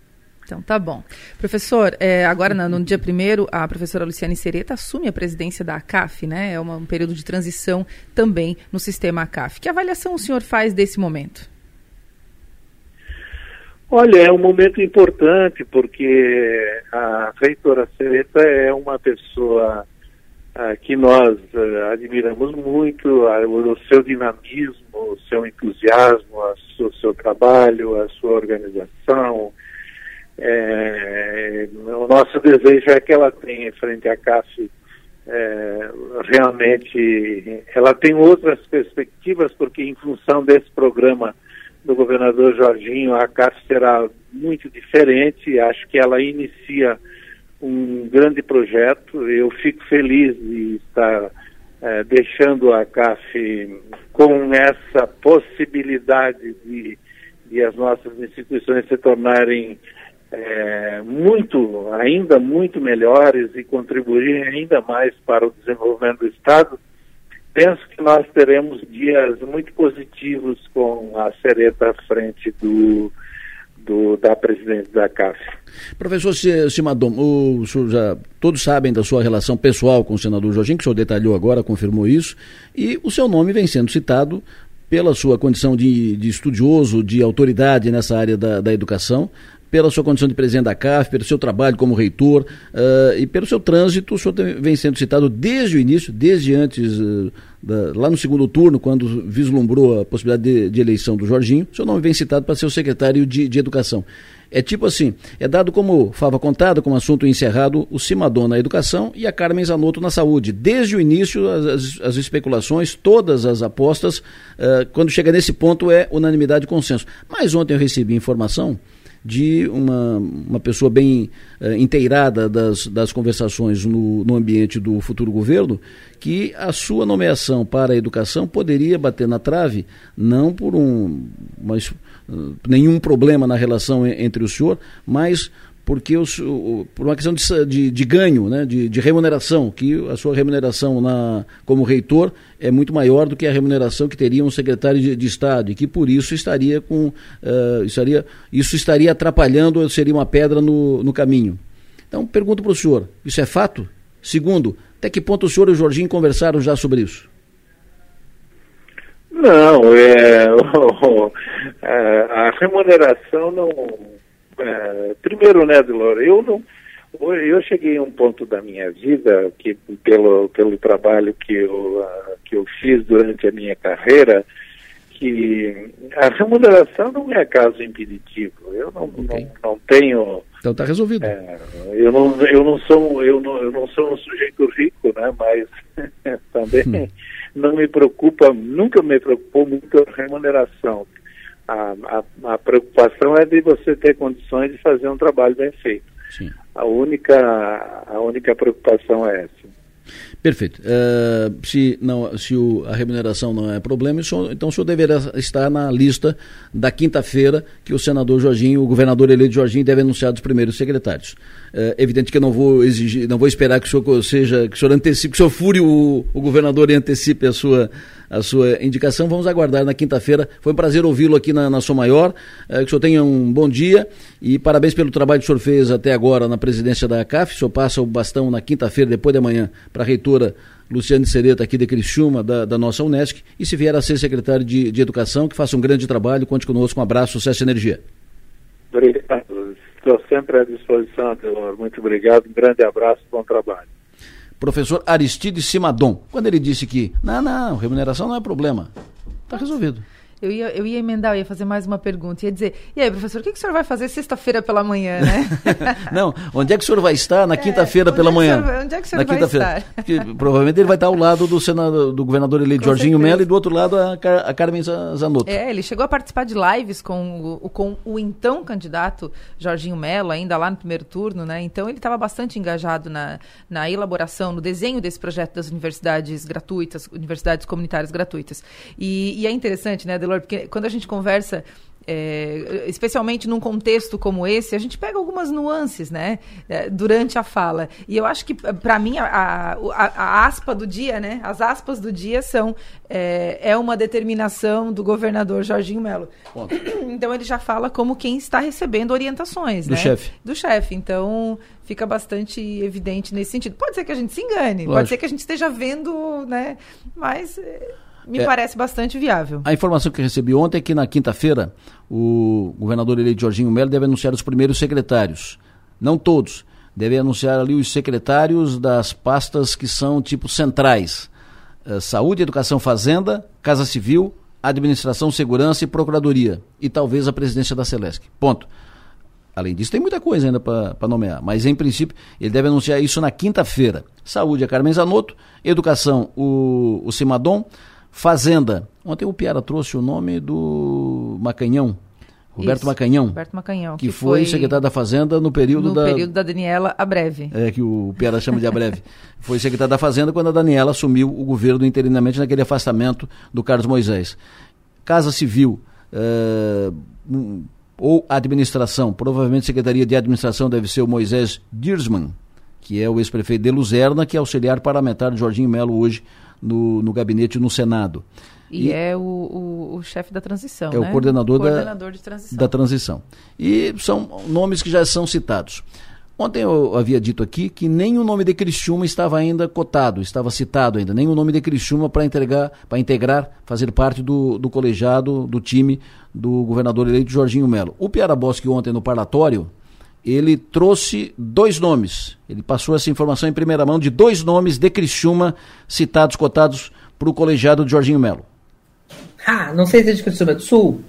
Então, tá bom. Professor, é, agora no, no dia primeiro, a professora Luciane Sereta assume a presidência da ACAF, né? É uma, um período de transição também no sistema ACAF. Que avaliação o senhor faz desse momento? Olha, é um momento importante porque a reitora Sereta é uma pessoa ah, que nós ah, admiramos muito, ah, o seu dinamismo, o seu entusiasmo, o seu trabalho, a sua organização, é, o nosso desejo é que ela tenha frente à CAF é, realmente ela tem outras perspectivas porque em função desse programa do governador Jorginho a CAF será muito diferente. Acho que ela inicia um grande projeto. Eu fico feliz de estar é, deixando a CAF com essa possibilidade de, de as nossas instituições se tornarem é, muito, ainda muito melhores e contribuírem ainda mais para o desenvolvimento do Estado, penso que nós teremos dias muito positivos com a Sereta à frente do, do, da presidente da CAF. Professor Simadom, o senhor já todos sabem da sua relação pessoal com o senador Jorginho, que o senhor detalhou agora, confirmou isso, e o seu nome vem sendo citado pela sua condição de, de estudioso, de autoridade nessa área da, da educação, pela sua condição de presidente da CAF, pelo seu trabalho como reitor uh, e pelo seu trânsito. O senhor vem sendo citado desde o início, desde antes, uh, da, lá no segundo turno, quando vislumbrou a possibilidade de, de, eleição do Jorginho. Seu nome vem citado para ser o secretário de, de Educação. É tipo assim, é dado como fava contada, como assunto encerrado, o Cimadon na educação e a Carmen Zanotto na saúde. Desde o início, as, as especulações, todas as apostas, uh, quando chega nesse ponto é unanimidade e consenso. Mas ontem eu recebi informação de uma, uma pessoa bem uh, inteirada das, das conversações no, no ambiente do futuro governo, que a sua nomeação para a educação poderia bater na trave, não por um mas, uh, nenhum problema na relação entre o senhor, mas porque os, o, por uma questão de, de, de ganho, né, de, de, remuneração, que a sua remuneração na, como reitor é muito maior do que a remuneração que teria um secretário de, Estado, e que por isso estaria com uh, estaria, isso estaria atrapalhando, seria uma pedra no, no caminho. Então, pergunto para o senhor, isso é fato? Segundo, até que ponto o senhor e o Jorginho conversaram já sobre isso? Não, é a remuneração não é, primeiro, né, Delor, eu não. Eu cheguei a um ponto da minha vida que, pelo, pelo trabalho que eu, uh, que eu fiz durante a minha carreira, que a remuneração não é caso impeditivo. Eu não, okay. não, não, tenho. Então está resolvido. É, eu, não, eu, não sou, eu, não, eu não sou um sujeito rico, né? Mas também hum. não me preocupa, nunca me preocupou muito a remuneração a, a, a, preocupação é de você ter condições de fazer um trabalho bem feito. Sim. A única, a única preocupação é essa. Perfeito. Uh, se não, se o, a remuneração não é problema, então o senhor deverá estar na lista da quinta-feira que o senador Jorginho, o governador eleito Jorginho, deve anunciar dos primeiros secretários. É evidente que eu não vou exigir, não vou esperar que o senhor seja, que o senhor antecipe, que o senhor fure o, o governador e antecipe a sua, a sua indicação. Vamos aguardar na quinta-feira. Foi um prazer ouvi-lo aqui na, na Som Maior. É, que o senhor tenha um bom dia e parabéns pelo trabalho que o senhor fez até agora na presidência da CAF. O senhor passa o bastão na quinta-feira, depois de amanhã, para a reitora Luciane Sereta, aqui de Criciúma, da, da nossa Unesc. E se vier a ser secretário de, de Educação, que faça um grande trabalho. Conte conosco. Um abraço, sucesso e energia. Obrigado. Estou sempre à disposição, Delor. Muito obrigado, um grande abraço, bom trabalho. Professor Aristide Simadon, quando ele disse que, não, não, remuneração não é problema, está resolvido. Eu ia, eu ia emendar, eu ia fazer mais uma pergunta. Ia dizer, e aí, professor, o que, que o senhor vai fazer sexta-feira pela manhã, né? Não, onde é que o senhor vai estar na quinta-feira pela é manhã? senhor- onde é que o senhor na vai quinta-feira. estar? Porque provavelmente ele vai estar ao lado do, senador, do governador eleito Jorginho. Mello e do outro lado a, Car- a Carmen Za- Zanotto. É, ele chegou a participar de lives com o, com o então candidato Jorginho Mello, ainda lá no primeiro turno, né? Então ele estava bastante engajado na, na elaboração, no desenho desse projeto das universidades gratuitas, universidades comunitárias gratuitas. E, e é interessante, né, Delor, porque quando a gente conversa. é, especialmente num contexto como esse, a gente pega algumas nuances, né, é, durante a fala. E eu acho que, para mim, a, a, a- aspa do dia, né, as aspas do dia são é, é uma determinação do governador Jorginho Melo. Então ele já fala como quem está recebendo orientações, Do né? chefe. Do chefe. Então fica bastante evidente nesse sentido. Pode ser que a gente se engane, pode Lógico. ser que a gente esteja vendo, né? Mas é, me É. parece bastante viável. A informação que eu recebi ontem é que na quinta-feira o governador eleito Jorginho Melo deve anunciar os primeiros secretários. Não todos. Deve anunciar ali os secretários das pastas que são tipo centrais. Eh, Saúde, Educação, Fazenda, Casa Civil, Administração, Segurança e Procuradoria. E talvez a presidência da Celesc. Ponto. Além disso, tem muita coisa ainda para nomear, mas em princípio ele deve anunciar isso na quinta-feira. Saúde, a Carmen Zanotto, Educação, o, o Cimadon, Fazenda. Ontem o Piara trouxe o nome do Macanhão, Roberto Isso, Macanhão, Roberto Macanhão, que, foi, secretário da Fazenda no período no da. período da Daniela, a breve. É, que o Piara chama de a breve. Foi secretário da Fazenda quando a Daniela assumiu o governo interinamente naquele afastamento do Carlos Moisés. Casa Civil, eh, hum, ou administração, provavelmente Secretaria de Administração deve ser o Moisés Dirsman, que é o ex-prefeito de Luzerna, que é auxiliar parlamentar de Jorginho Melo hoje no, no gabinete no Senado. E, é o, o, o chefe da transição, É né? o coordenador, coordenador da, transição. da transição. E são nomes que já são citados. Ontem eu havia dito aqui que nem o nome de Criciúma estava ainda cotado, estava citado ainda, nem o nome de Criciúma para integrar, para integrar, fazer parte do, do colegiado, do time do governador eleito Jorginho Melo. O Piara Bosque ontem no parlatório, ele trouxe dois nomes. Ele passou essa informação em primeira mão de dois nomes de Criciúma citados, cotados para o colegiado de Jorginho Melo. Ah, não sei se é de Criciúma, é do Sul.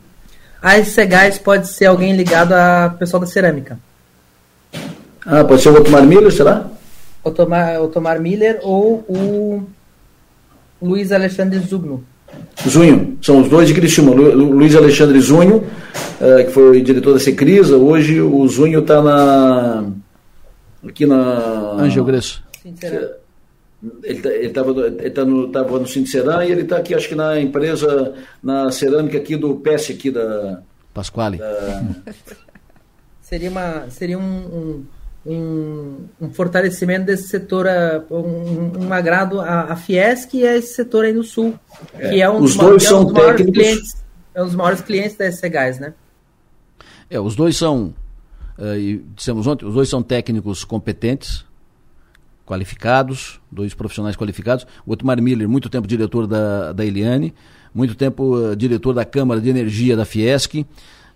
A SC Gás pode ser alguém ligado a pessoal da cerâmica. Ah, pode ser o Otmar Miller, será? Otomar, Otomar Miller ou o Luiz Alexandre Zugno. Zunho, são os dois de Criciúma. Lu, Lu- Luiz Alexandre Zunho, eh, que foi diretor da Secrisa, hoje o Zunho está na. aqui na. Angel Gresso. Ele estava ele tá no, tava no Sincerã e ele está aqui, acho que na empresa, na cerâmica aqui do PES, aqui da. Pasquale. Seria, uma, seria um, um, um, um fortalecimento desse setor, ah, um, um agrado à, à Fiesc e a esse setor aí no Sul, É, que é um os dos, dois é um dos maiores técnicos- clientes, é um dos maiores clientes da SC Gás, né? É, os dois são, eh, e dissemos ontem, os dois são técnicos competentes, qualificados, dois profissionais qualificados. O Otmar Miller, muito tempo diretor da, da Eliane, muito tempo eh, diretor da Câmara de Energia da Fiesc.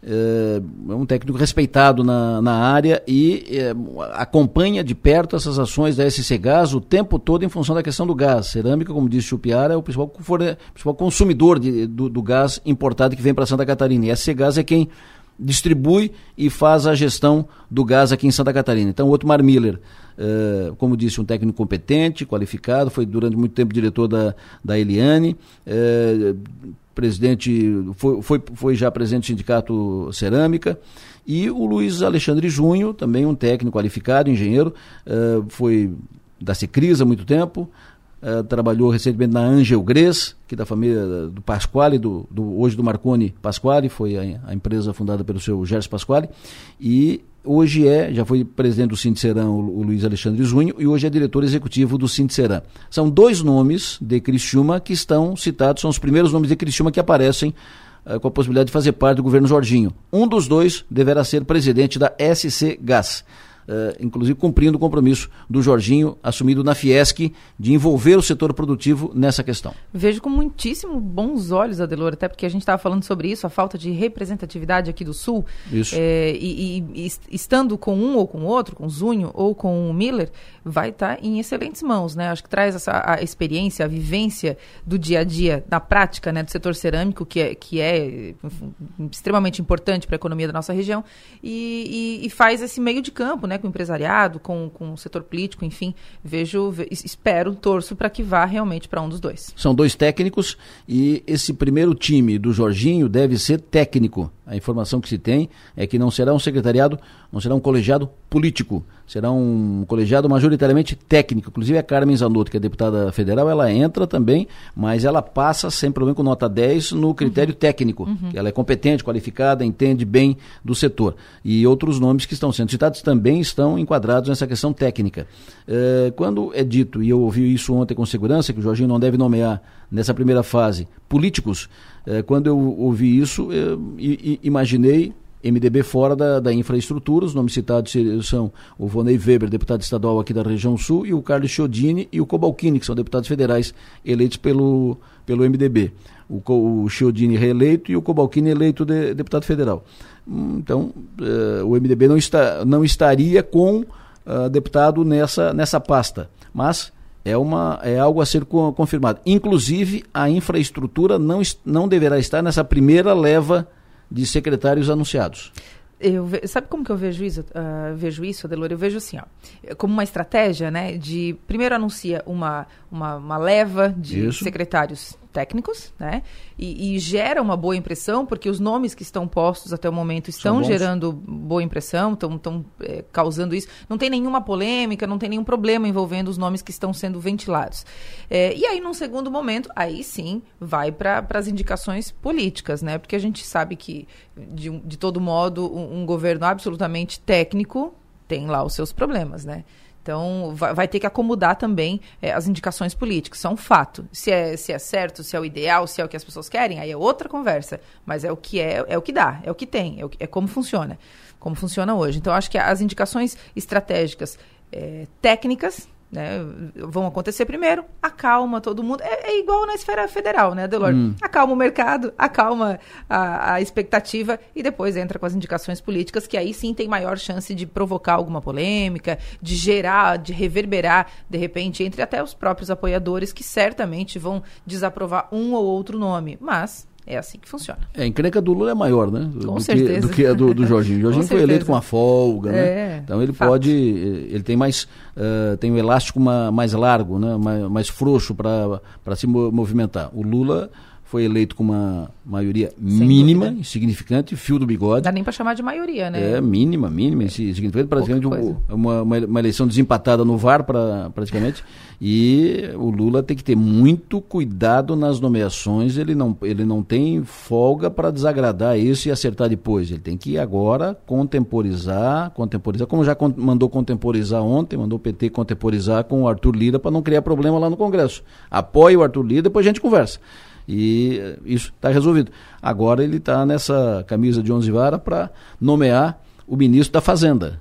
Eh, É um técnico respeitado na, na área e eh, acompanha de perto essas ações da SC Gás o tempo todo em função da questão do gás. Cerâmica, como disse o Piara, é o principal, forne- principal consumidor de- do, do gás importado que vem para Santa Catarina. E a SC Gás é quem distribui e faz a gestão do gás aqui em Santa Catarina. Então, o Otmar Miller, eh, como disse, um técnico competente, qualificado, foi durante muito tempo diretor da, da Eliane, presidente, foi, foi, foi já presidente do Sindicato Cerâmica, e o Luiz Alexandre Junho, também um técnico qualificado, engenheiro, eh, foi da Secrisa há muito tempo, eh, trabalhou recentemente na Angel Gres, que é da família do Pasquale, do, do- hoje do Marconi Pasquale, foi a, a empresa fundada pelo seu Gerson Pasquale, e hoje é, já foi presidente do Sindicerã, o, o Luiz Alexandre Zunho, e hoje é diretor executivo do Sindicerã. São dois nomes de Criciúma que estão citados, são os primeiros nomes de Criciúma que aparecem eh, com a possibilidade de fazer parte do governo Jorginho. Um dos dois deverá ser presidente da SC Gás. Uh, inclusive cumprindo o compromisso do Jorginho assumido na Fiesc de envolver o setor produtivo nessa questão. Vejo com muitíssimo bons olhos, Adelor, até porque a gente estava falando sobre isso, a falta de representatividade aqui do Sul. Isso. É, e, e, estando com um ou com o outro, com o Zunho ou com o Miller, vai estar tá em excelentes mãos, né? Acho que traz essa a experiência, a vivência do dia a dia, na prática, né, do setor cerâmico, que é, que é extremamente importante para a economia da nossa região, e, e, e, faz esse meio de campo, né, com o empresariado, com, com o setor político, enfim. Vejo, ve, espero, torço para que vá realmente para um dos dois. São dois técnicos e esse primeiro time do Jorginho deve ser técnico. A informação que se tem é que não será um secretariado, não será um colegiado político, será um colegiado majoritariamente técnico. Inclusive a Carmen Zanotto, que é deputada federal, ela entra também, mas ela passa sem problema com nota 10 no critério uhum. técnico. Uhum. Ela é competente, qualificada, entende bem do setor. E outros nomes que estão sendo citados também estão enquadrados nessa questão técnica. É, quando é dito, e eu ouvi isso ontem com segurança, que o Jorginho não deve nomear nessa primeira fase políticos, é, quando eu ouvi isso, eu, imaginei MDB fora da, da infraestrutura. Os nomes citados são o Vonei Weber, deputado estadual aqui da região sul, e o Carlos Chiodini e o Cobalcini, que são deputados federais eleitos pelo, pelo MDB. O, o Chiodini reeleito e o Cobalcini eleito de, deputado federal. Então, uh, o MDB não, está, não estaria com uh, deputado nessa, nessa pasta. Mas é, uma, é algo a ser confirmado. Inclusive, a infraestrutura não, não deverá estar nessa primeira leva de secretários anunciados. Eu, sabe como que eu vejo isso, uh, vejo isso, Adelor? Eu vejo assim, ó, como uma estratégia, né, de primeiro anuncia uma, uma, uma leva de isso. secretários técnicos, né? E, e, gera uma boa impressão, porque os nomes que estão postos até o momento estão gerando boa impressão, estão é, causando isso. Não tem nenhuma polêmica, não tem nenhum problema envolvendo os nomes que estão sendo ventilados. É, e aí, num segundo momento, aí sim vai para as indicações políticas, né? Porque a gente sabe que, de, de todo modo, um, um governo absolutamente técnico tem lá os seus problemas, né? Então, vai, vai ter que acomodar também é, as indicações políticas. Isso é um fato. Se é, se é certo, se é o ideal, se é o que as pessoas querem, aí é outra conversa. Mas é o que é, é o que dá, é o que tem, é, o, é como funciona. Como funciona hoje. Então, acho que as indicações estratégicas é, técnicas né, vão acontecer primeiro, acalma todo mundo. É, é igual na esfera federal, né, Delor? Hum. Acalma o mercado, acalma a, a, expectativa e depois entra com as indicações políticas, que aí sim tem maior chance de provocar alguma polêmica, de gerar, de reverberar, de repente, entre até os próprios apoiadores, que certamente vão desaprovar um ou outro nome. Mas é assim que funciona. É, a encrenca do Lula é maior, né? Com do certeza. Que, do que a do, do Jorginho. O Jorginho foi eleito com a folga, né? É, então ele fato. pode, ele tem mais, uh, tem o um elástico uma, mais largo, né? mais, mais frouxo para se movimentar. O Lula foi eleito com uma maioria Sem mínima, dúvida. insignificante, fio do bigode. Dá nem para chamar de maioria, né? É, mínima, mínima, insignificante, praticamente uma, uma, uma, eleição desempatada no VAR, pra, praticamente. E o Lula tem que ter muito cuidado nas nomeações, ele não, ele não tem folga para desagradar isso e acertar depois. Ele tem que agora contemporizar, contemporizar, como já mandou contemporizar ontem, mandou o PT contemporizar com o Arthur Lira para não criar problema lá no Congresso. Apoie o Arthur Lira, depois a gente conversa. E isso está resolvido. Agora ele está nessa camisa de 11 vara para nomear o ministro da Fazenda,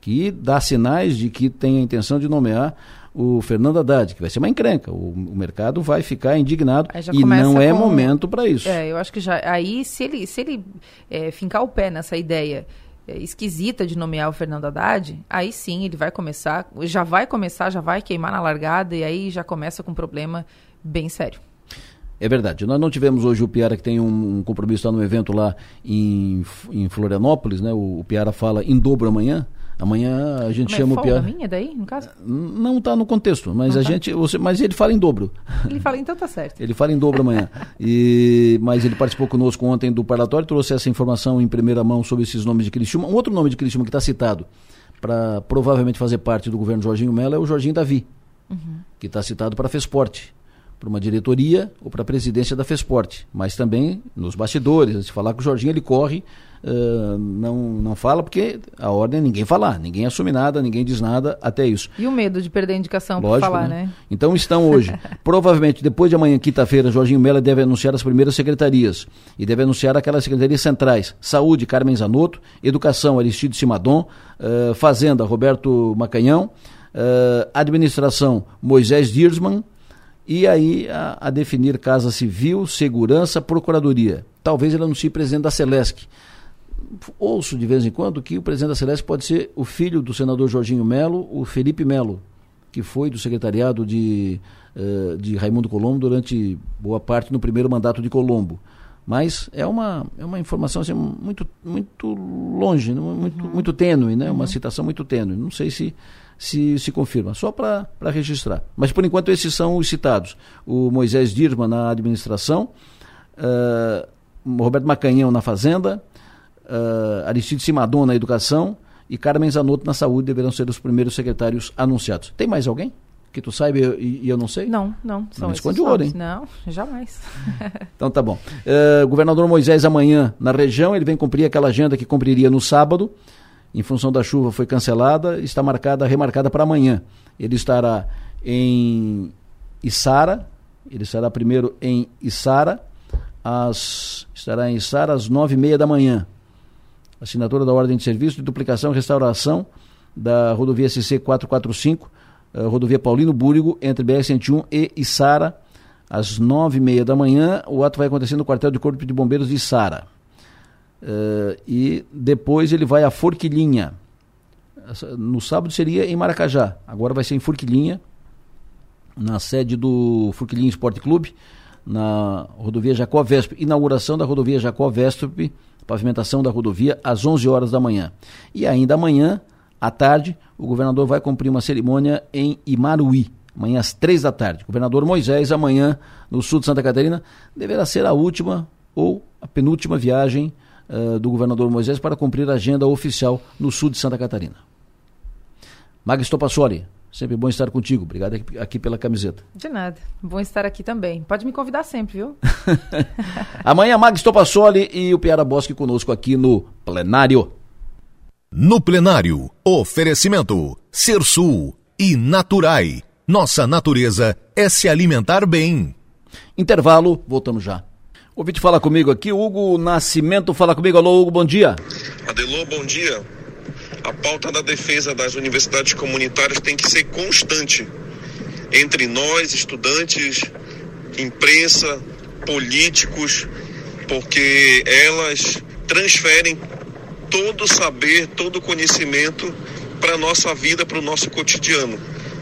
que dá sinais de que tem a intenção de nomear o Fernando Haddad, que vai ser uma encrenca. O, o mercado vai ficar indignado e não é com... momento para isso. É, eu acho que já aí se ele se ele é, fincar o pé nessa ideia é, esquisita de nomear o Fernando Haddad, aí sim ele vai começar, já vai começar, já vai queimar na largada e aí já começa com um problema bem sério. É verdade. Nós não tivemos hoje o Piara que tem um, um compromisso, está no evento lá em, em Florianópolis, né? O, o Piara fala em dobro amanhã. Amanhã a gente mas chama o Piara. minha daí, no caso? Não está no contexto, mas não a tá. gente, você, mas ele fala em dobro. Ele fala então tá certo. ele fala em dobro amanhã. e mas ele participou conosco ontem do parlatório, trouxe essa informação em primeira mão sobre esses nomes de Criciúma. Um outro nome de Criciúma que está citado para provavelmente fazer parte do governo Jorginho Mello é o Jorginho Davi, uhum. que está citado para Fesporte para uma diretoria ou para a presidência da FESPORT, mas também nos bastidores. Se falar com o Jorginho, ele corre, uh, não, não fala, porque a ordem é ninguém falar, ninguém assume nada, ninguém diz nada, até isso. E o medo de perder a indicação para falar, né? né? Então estão hoje. Provavelmente, depois de amanhã, quinta-feira, Jorginho Mello deve anunciar as primeiras secretarias e deve anunciar aquelas secretarias centrais: Saúde, Carmen Zanotto, Educação, Aristides Simadon, uh, Fazenda, Roberto Macanhão, uh, Administração, Moisés Dirsman e aí a, a, definir Casa Civil, Segurança, Procuradoria. Talvez ele anuncie presidente da Celesc. Ouço de vez em quando que o presidente da Celesc pode ser o filho do senador Jorginho Melo, o Felipe Melo, que foi do secretariado de, uh, de Raimundo Colombo durante boa parte no primeiro mandato de Colombo. Mas é uma, é uma informação assim, muito, muito longe, muito, uhum. muito tênue, né? uma uhum. citação muito tênue. Não sei se se, se confirma, só para registrar. Mas por enquanto esses são os citados: o Moisés Dirma na administração, uh, Roberto Macanhão na Fazenda, uh, Aristide Simadon na educação e Carmen Zanotto na saúde deverão ser os primeiros secretários anunciados. Tem mais alguém? Que tu saiba e, eu não sei? Não, não. São não esconde o ouro, hein? Não, jamais. então tá bom. Uh, governador Moisés amanhã na região, ele vem cumprir aquela agenda que cumpriria no sábado em função da chuva, foi cancelada, está marcada, remarcada para amanhã. Ele estará em Içara, ele estará primeiro em Içara, às, estará em Içara às nove e meia da manhã. Assinatura da ordem de serviço de duplicação e restauração da rodovia SC 445, uh, rodovia Paulino Búrigo, entre BR-101 e Içara, às nove e meia da manhã. O ato vai acontecer no quartel de Corpo de Bombeiros de Içara. Uh, e depois ele vai a Forquilinha. No sábado seria em Maracajá, agora vai ser em Forquilinha, na sede do Forquilinha Esporte Clube, na rodovia Jacó Vesp. Inauguração da rodovia Jacó Vesp, pavimentação da rodovia às 11 horas da manhã. E ainda amanhã, à tarde, o governador vai cumprir uma cerimônia em Imaruí, amanhã às três da tarde. Governador Moisés, amanhã, no sul de Santa Catarina, deverá ser a última ou a penúltima viagem uh, do governador Moisés para cumprir a agenda oficial no sul de Santa Catarina. Magis Topassoli, sempre bom estar contigo. Obrigado aqui, aqui, pela camiseta. De nada. Bom estar aqui também. Pode me convidar sempre, viu? Amanhã, Magis Topassoli e o Piara Bosque conosco aqui no plenário. No plenário, oferecimento Ser Sul e Naturai. Nossa natureza é se alimentar bem. Intervalo, voltamos já. Ouvinte fala comigo aqui, Hugo Nascimento fala comigo. Alô, Hugo, bom dia. Adelô, bom dia. A pauta da defesa das universidades comunitárias tem que ser constante entre nós, estudantes, imprensa, políticos, porque elas transferem todo o saber, todo o conhecimento para a nossa vida, para o nosso cotidiano.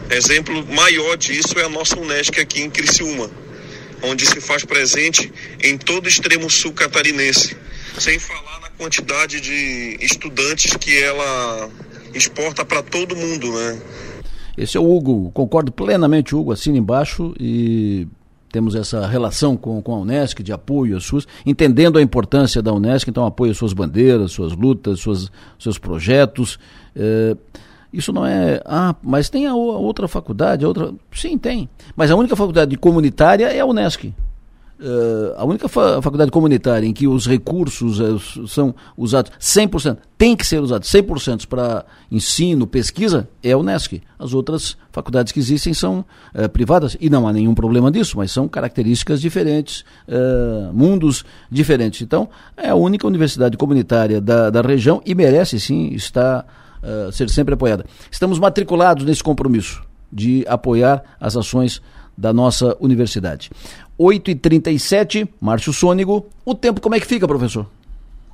Exemplo maior disso é a nossa Unesco aqui em Criciúma onde se faz presente em todo o extremo sul catarinense, sem falar na quantidade de estudantes que ela exporta para todo mundo, né? Esse é o Hugo, concordo plenamente, Hugo, assina embaixo e temos essa relação com, com a Unesc de apoio às suas, entendendo a importância da Unesc, então apoio às suas bandeiras, suas lutas, suas, seus projetos. Eh, isso não é. Ah, mas tem a, outra faculdade, a outra. Sim, tem. Mas a única faculdade comunitária é a Unesc. Uh, a única fa faculdade comunitária em que os recursos uh, são usados 100%, tem que ser usados 100% para ensino, pesquisa, é a Unesc. As outras faculdades que existem são uh, privadas e não há nenhum problema disso, mas são características diferentes, mundos diferentes. Então, é a única universidade comunitária da, da região e merece sim estar uh, ser sempre apoiada. Estamos matriculados nesse compromisso de apoiar as ações da nossa universidade. 8h37, Márcio Sônigo. O tempo como é que fica, professor?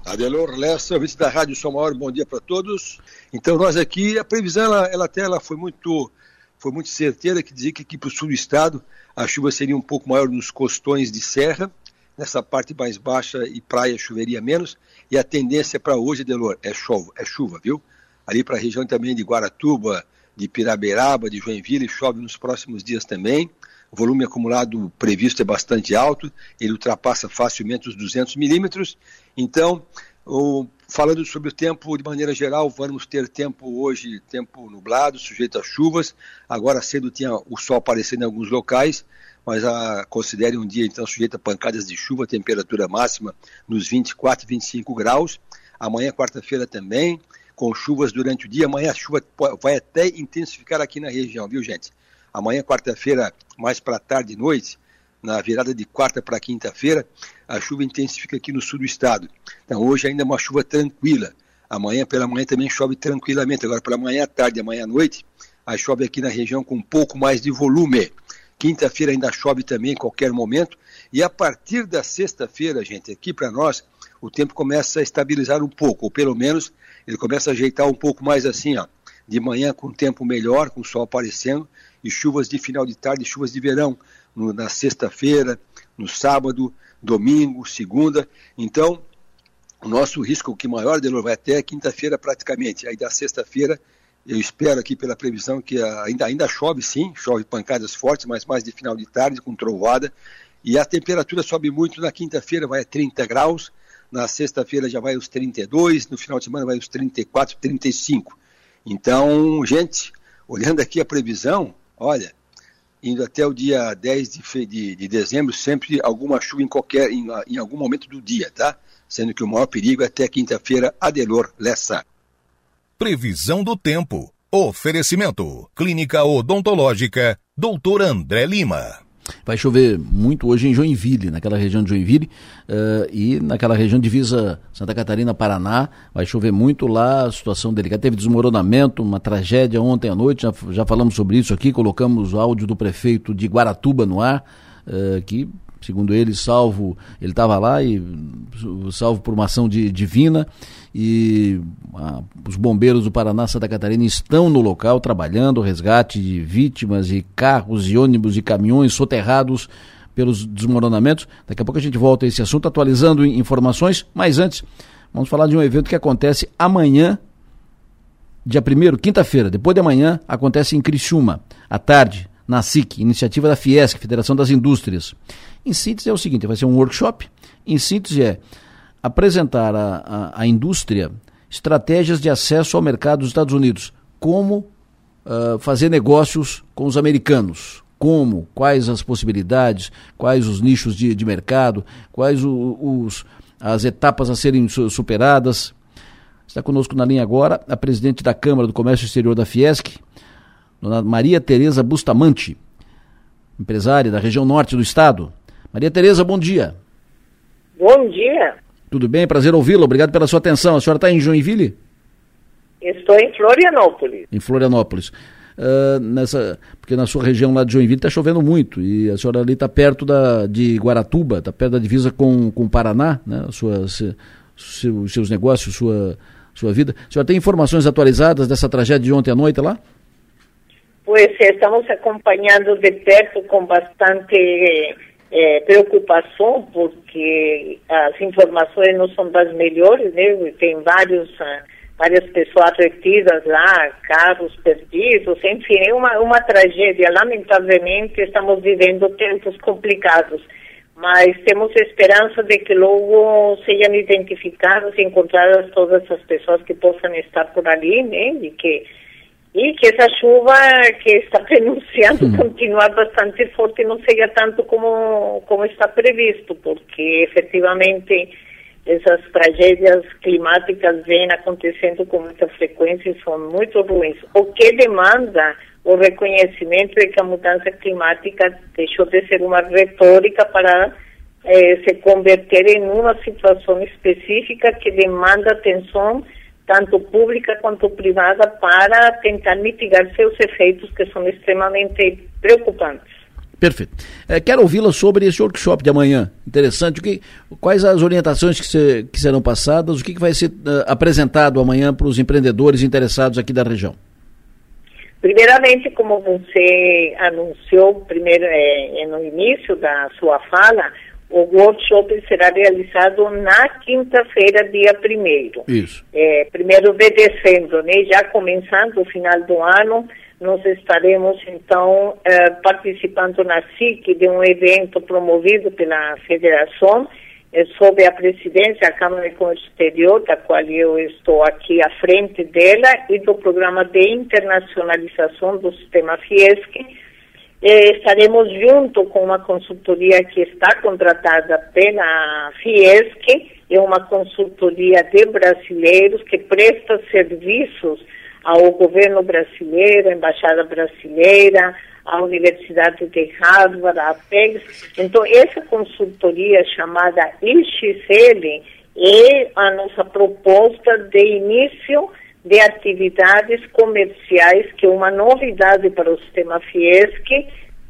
Adelor Lessa, vice da Rádio São Maior, bom dia para todos. Então, nós aqui, a previsão, ela, ela até ela foi muito foi muito certeira, que dizia que aqui para o sul do estado a chuva seria um pouco maior nos costões de serra, nessa parte mais baixa e praia choveria menos, e a tendência para hoje, Adelor, é chuva, é chuva, viu? Ali para a região também de Guaratuba, de Piraberaba, de Joinville, chove nos próximos dias também. O volume acumulado previsto é bastante alto, ele ultrapassa facilmente os 200 milímetros. Então, o, falando sobre o tempo de maneira geral, vamos ter tempo hoje, tempo nublado, sujeito a chuvas. Agora cedo tinha o sol aparecendo em alguns locais, mas a, considere um dia então sujeito a pancadas de chuva, temperatura máxima nos 24, 25 graus. Amanhã, quarta-feira também, com chuvas durante o dia. Amanhã a chuva vai até intensificar aqui na região, viu, gente? Amanhã, quarta-feira, mais para tarde e noite, na virada de quarta para quinta-feira, a chuva intensifica aqui no sul do estado. Então, hoje ainda é uma chuva tranquila. Amanhã pela manhã também chove tranquilamente. Agora, pela manhã à tarde, amanhã à noite, a chove aqui na região com um pouco mais de volume. Quinta-feira ainda chove também em qualquer momento. E a partir da sexta-feira, gente, aqui para nós, o tempo começa a estabilizar um pouco, ou pelo menos ele começa a ajeitar um pouco mais assim, ó. De manhã com tempo melhor, com sol aparecendo, e chuvas de final de tarde, chuvas de verão no, na sexta-feira, no sábado, domingo, segunda. Então, o nosso risco que maior, Delor, vai até quinta-feira praticamente. Aí da sexta-feira, eu espero aqui pela previsão que ainda, ainda chove sim, chove pancadas fortes, mas mais de final de tarde, com trovada. E a temperatura sobe muito na quinta-feira, vai a 30 graus, na sexta-feira já vai aos 32, no final de semana vai aos 34, 35. Então, gente, olhando aqui a previsão, olha, indo até o dia 10 de, de, de dezembro, sempre alguma chuva em qualquer, em, em, algum momento do dia, tá? Sendo que o maior perigo é até quinta-feira, Adelor Lessa. Previsão do tempo. Oferecimento. Clínica Odontológica. Doutor André Lima. Vai chover muito hoje em Joinville, naquela região de Joinville, uh, e naquela região divisa Santa Catarina, Paraná. Vai chover muito lá, situação delicada. Teve desmoronamento, uma tragédia ontem à noite, já, já falamos sobre isso aqui, colocamos o áudio do prefeito de Guaratuba no ar, uh, que segundo ele, salvo, ele estava lá e salvo por uma ação de, divina e a, os bombeiros do Paraná, Santa Catarina estão no local trabalhando resgate de vítimas e carros e ônibus e caminhões soterrados pelos desmoronamentos. Daqui a pouco a gente volta a esse assunto atualizando informações, mas antes vamos falar de um evento que acontece amanhã, dia 1 quinta-feira, depois de amanhã, acontece em Criciúma, à tarde, na SIC, iniciativa da Fiesc, Federação das Indústrias. Em síntese é o seguinte, vai ser um workshop, em síntese é apresentar à, indústria estratégias de acesso ao mercado dos Estados Unidos, como uh, fazer negócios com os americanos, como, quais as possibilidades, quais os nichos de, de mercado, quais o, os, as etapas a serem superadas. Está conosco na linha agora a presidente da Câmara do Comércio Exterior da Fiesc, dona Maria Tereza Bustamante, empresária da região norte do estado. Maria Tereza, bom dia. Bom dia. Tudo bem? Prazer ouvi-la. Obrigado pela sua atenção. A senhora está em Joinville? Estou em Florianópolis. Em Florianópolis. Uh, nessa, porque na sua região lá de Joinville está chovendo muito e a senhora ali está perto da, de Guaratuba, está perto da divisa com, com o Paraná, né? Sua, se, seu, seus negócios, sua, sua vida. A senhora tem informações atualizadas dessa tragédia de ontem à noite lá? Pois estamos acompanhando de perto com bastante é, preocupação, porque as informações não são das melhores, né? Tem vários, uh, várias pessoas retidas lá, carros perdidos, enfim, é uma, uma tragédia. Lamentavelmente, estamos vivendo tempos complicados, mas temos esperança de que logo sejam identificadas e encontradas todas as pessoas que possam estar por ali, né? E que e que essa chuva que está pronunciando hum. continuar bastante forte não seja tanto como, como está previsto, porque efetivamente essas tragédias climáticas vêm acontecendo com muita frequência e são muito ruins. O que demanda o reconhecimento de que a mudança climática deixou de ser uma retórica para eh, se converter em uma situação específica que demanda atenção tanto pública quanto privada, para tentar mitigar seus efeitos, que são extremamente preocupantes. Perfeito. É, quero ouvi-la sobre esse workshop de amanhã. Interessante. O que, quais as orientações que, se, que serão passadas? O que, que vai ser uh, apresentado amanhã para os empreendedores interessados aqui da região? Primeiramente, como você anunciou primeiro é, no início da sua fala, o workshop será realizado na quinta-feira, dia 1 Isso. É, primeiro de dezembro, né? Já começando o final do ano, nós estaremos, então, é, participando na SIC de um evento promovido pela Federação, é, sob a presidência da Câmara de Comércio Exterior, da qual eu estou aqui à frente dela, e do Programa de Internacionalização do Sistema FIESC, Eh, estaremos junto com uma consultoria que está contratada pela Fiesc, é uma consultoria de brasileiros que presta serviços ao governo brasileiro, à embaixada brasileira, à Universidade de Harvard, à PEGS. Então, essa consultoria chamada IXL é a nossa proposta de início de atividades comerciais, que é uma novidade para o sistema Fiesc,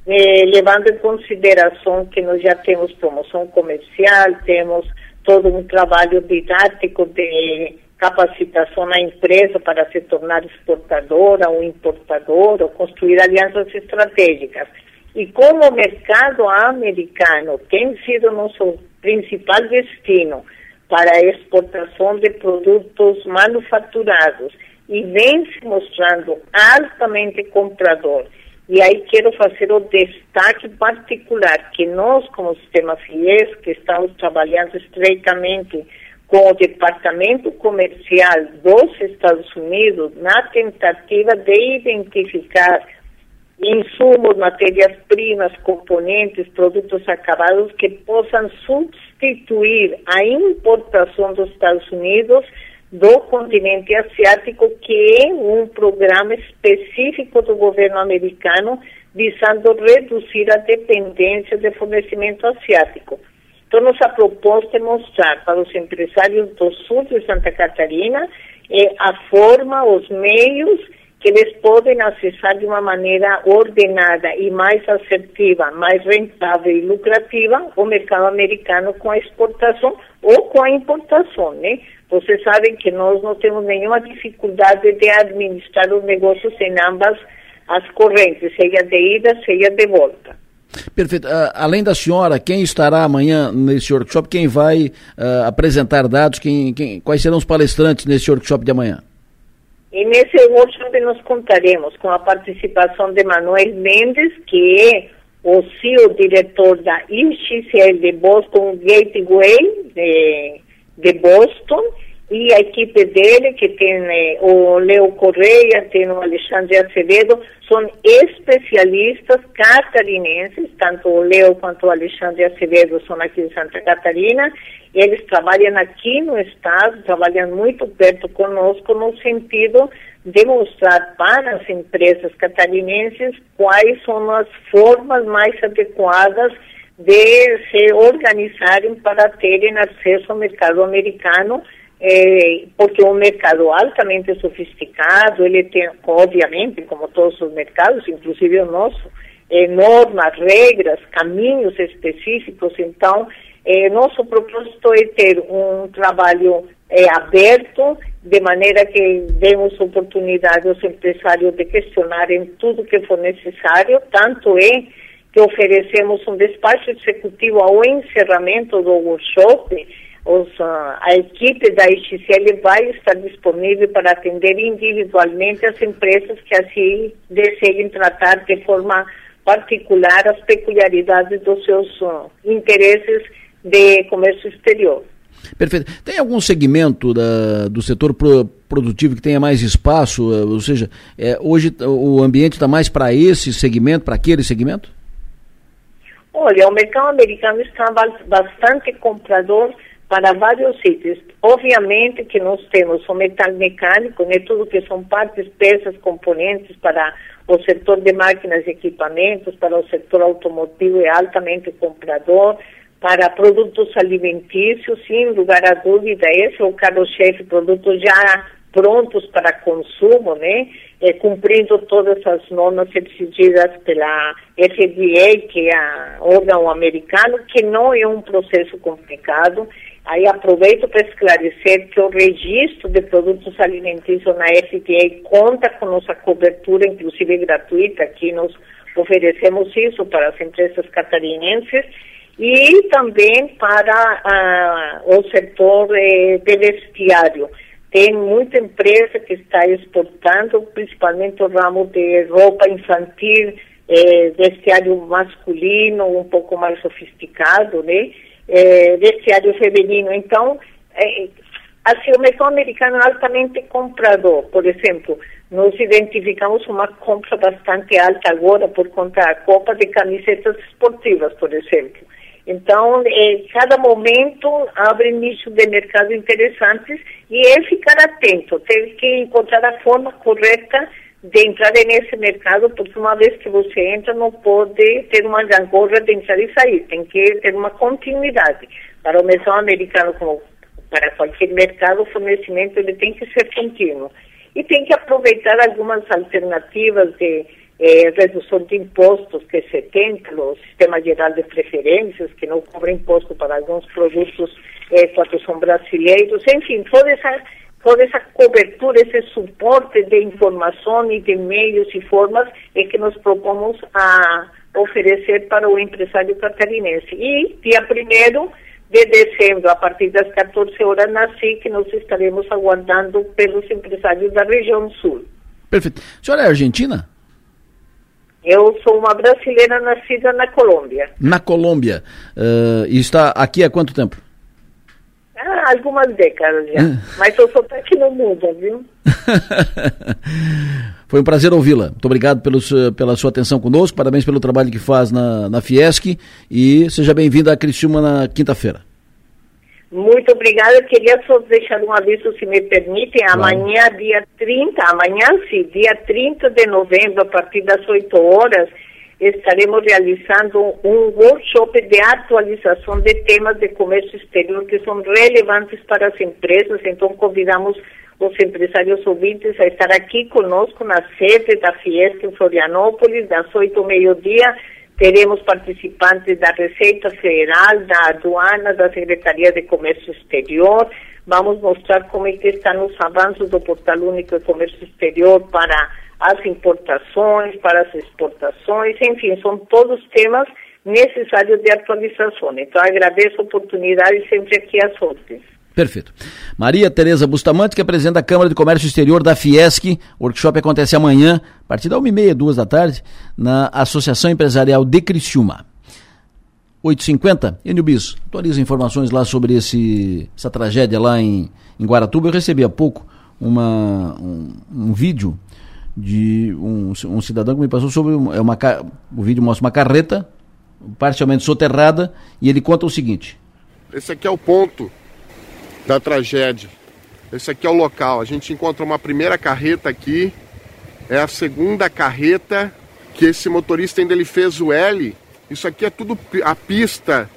eh, levando em consideração que nós já temos promoção comercial, temos todo um trabalho didático de capacitação na empresa para se tornar exportadora ou importadora, ou construir alianças estratégicas. E como o mercado americano tem sido nosso principal destino para a exportação de produtos manufaturados. E vem se mostrando altamente comprador, e aí quero fazer o destaque particular que nós, como sistema FIES, que estamos trabalhando estreitamente com o Departamento Comercial dos Estados Unidos na tentativa de identificar insumos, matérias-primas, componentes, produtos acabados que possam substituir a importação dos Estados Unidos do continente asiático, que é um programa específico do governo americano visando reduzir a dependência de fornecimento asiático. Então, nossa proposta é mostrar para os empresários do sul de Santa Catarina eh, a forma, os meios que eles podem acessar de uma maneira ordenada e mais assertiva, mais rentável e lucrativa o mercado americano com a exportação ou com a importação, né? Vocês sabem que nós não temos nenhuma dificuldade de administrar os negócios em ambas as correntes, seja de ida, seja de volta. Perfeito. Uh, além da senhora, quem estará amanhã nesse workshop? Quem vai uh, apresentar dados? Quem, quem, quais serão os palestrantes nesse workshop de amanhã? E nesse workshop nós contaremos com a participação de Manuel Mendes, que é o CEO diretor da IXL de Boston Gateway de, de Boston, e a equipe dele, que tem eh, o Leo Correia, tem o Alexandre Acevedo, são especialistas catarinenses, tanto o Leo quanto o Alexandre Acevedo são aqui de Santa Catarina, eles trabalham aqui no estado, trabalham muito perto conosco no sentido de mostrar para as empresas catarinenses quais são as formas mais adequadas de se organizarem para terem acesso ao mercado americano é, porque é um mercado altamente sofisticado, ele tem, obviamente, como todos os mercados, inclusive o nosso, é, normas, regras, caminhos específicos. Então, é, nosso propósito é ter um trabalho é, aberto, de maneira que demos oportunidade aos empresários de questionarem tudo que for necessário, tanto é que oferecemos um despacho executivo ao encerramento do workshop, os, a equipe da XCL vai estar disponível para atender individualmente as empresas que assim desejem tratar de forma particular as peculiaridades dos seus uh, interesses de comércio exterior. Perfeito. Tem algum segmento da, do setor pro, produtivo que tenha mais espaço? Uh, ou seja, é, hoje o ambiente está mais para esse segmento, para aquele segmento? Olha, o mercado americano está bastante comprador para vários sítios. Obviamente que nós temos o metal mecânico, né, tudo que são partes, peças, componentes para o setor de máquinas e equipamentos, para o setor automotivo é altamente comprador, para produtos alimentícios, sem lugar a dúvida, esse é o carro-chefe, produtos já prontos para consumo, né? É, cumprindo todas as normas exigidas pela FDA, que é o órgão americano, que não é um processo complicado, Aí aproveito para esclarecer que o registro de produtos alimentícios na FDA conta com nossa cobertura, inclusive gratuita, aqui nós oferecemos isso para as empresas catarinenses e também para uh, o setor eh, de vestiário. Tem muita empresa que está exportando, principalmente o ramo de roupa infantil, eh, vestiário masculino, um pouco mais sofisticado, né? É, vestiário feminino. Então, é, assim, o mercado americano é altamente comprador. Por exemplo, nós identificamos uma compra bastante alta agora por conta da Copa de camisetas esportivas, por exemplo. Então, eh, cada momento abre nichos de mercado interessantes e é ficar atento, ter que encontrar a forma correta de entrar nesse mercado, porque uma vez que você entra, não pode ter uma gangorra de entrar e sair, tem que ter uma continuidade. Para o mercado americano, como para qualquer mercado, o fornecimento ele tem que ser contínuo. E tem que aproveitar algumas alternativas de eh, redução de impostos que se tem pelo Sistema Geral de Preferências, que não cobra imposto para alguns produtos eh, quando são brasileiros, enfim, toda essa, toda essa cobertura, esse suporte de informação e de meios e formas é que nós propomos a oferecer para o empresário catarinense. E dia primeiro de dezembro, a partir das 14 horas na SIC, nós estaremos aguardando pelos empresários da região sul. Perfeito. A senhora é argentina? Eu sou uma brasileira nascida na Colômbia. Na Colômbia. Uh, e está aqui há quanto tempo? Algumas décadas já. Mas eu sou aqui no mundo, viu? Foi um prazer ouvi-la. Muito obrigado pelo, pela sua atenção conosco, parabéns pelo trabalho que faz na, na Fiesc e seja bem-vinda a Criciúma na quinta-feira. Muito obrigada. Queria só deixar um aviso, se me permitem. Claro. Amanhã, dia 30, amanhã sim, dia 30 de novembro, a partir das 8 horas, estaremos realizando um workshop de atualização de temas de comércio exterior que são relevantes para as empresas. Então, convidamos os empresários ouvintes a estar aqui conosco na sede da Fiesta em Florianópolis, das 8 ao Teremos participantes da Receita Federal, da Aduana, da Secretaria de Comércio Exterior. Vamos mostrar como é que estão os avanços do Portal Único de Comércio Exterior para as importações, para as exportações, enfim, são todos temas necessários de atualização. Então, agradeço a oportunidade sempre aqui às ordens. Perfeito. Maria Tereza Bustamante, que é presidente da Câmara de Comércio Exterior da Fiesc. O workshop acontece amanhã, a partir da 1h30, 2 da tarde, na Associação Empresarial de Criciúma. 8h50, Enio atualiza informações lá sobre esse, essa tragédia lá em, em Guaratuba. Eu recebi há pouco uma, um, um vídeo de um, um, cidadão que me passou sobre uma, é uma, o vídeo mostra uma carreta parcialmente soterrada e ele conta o seguinte. Esse aqui é o ponto da tragédia. Esse aqui é o local. A gente encontra uma primeira carreta aqui. É a segunda carreta que esse motorista ainda ele fez o L. Isso aqui é tudo a pista.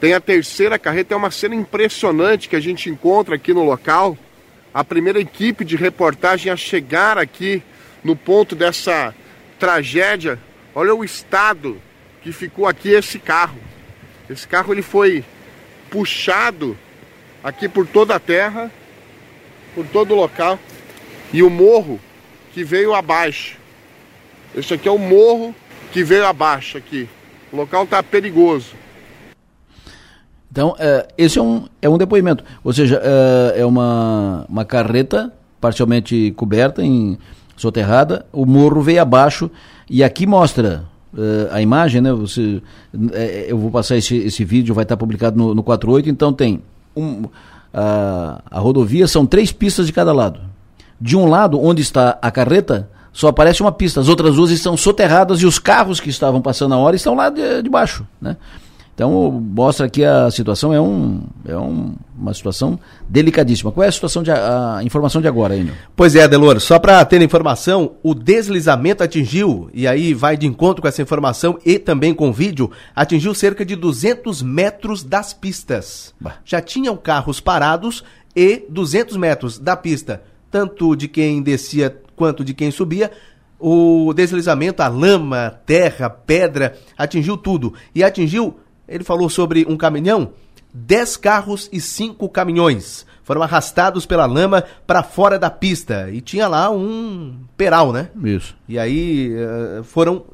Tem a terceira carreta, é uma cena impressionante que a gente encontra aqui no local. A primeira equipe de reportagem a chegar aqui no ponto dessa tragédia. Olha o estado que ficou aqui esse carro. Esse carro ele foi puxado aqui por toda a terra, por todo o local, e o morro que veio abaixo. Esse aqui é o morro que veio abaixo aqui. O local está perigoso. Então, é, esse é um, é um depoimento. Ou seja, é, é uma, uma carreta parcialmente coberta, em, soterrada, o morro veio abaixo e aqui mostra uh, a imagem, né? Você, é, eu vou passar esse, esse vídeo, vai estar publicado no, no 48, então tem um, a, a rodovia são três pistas de cada lado. De um lado, onde está a carreta, só aparece uma pista, as outras duas estão soterradas e os carros que estavam passando a hora estão lá de, de baixo, né? Então, mostra que a situação é, um, é um, uma situação delicadíssima. Qual é a situação de a, a informação de agora, Enio? Pois é, Deloro, só para ter informação, o deslizamento atingiu, e aí vai de encontro com essa informação e também com vídeo, atingiu cerca de 200 metros das pistas. Bah. Já tinham carros parados e 200 metros da pista, tanto de quem descia quanto de quem subia, o deslizamento, a lama, terra, pedra, atingiu tudo. E atingiu ele falou sobre um caminhão, 10 carros e 5 caminhões foram arrastados pela lama para fora da pista e tinha lá um peral, né? Isso. E aí uh, foram uh,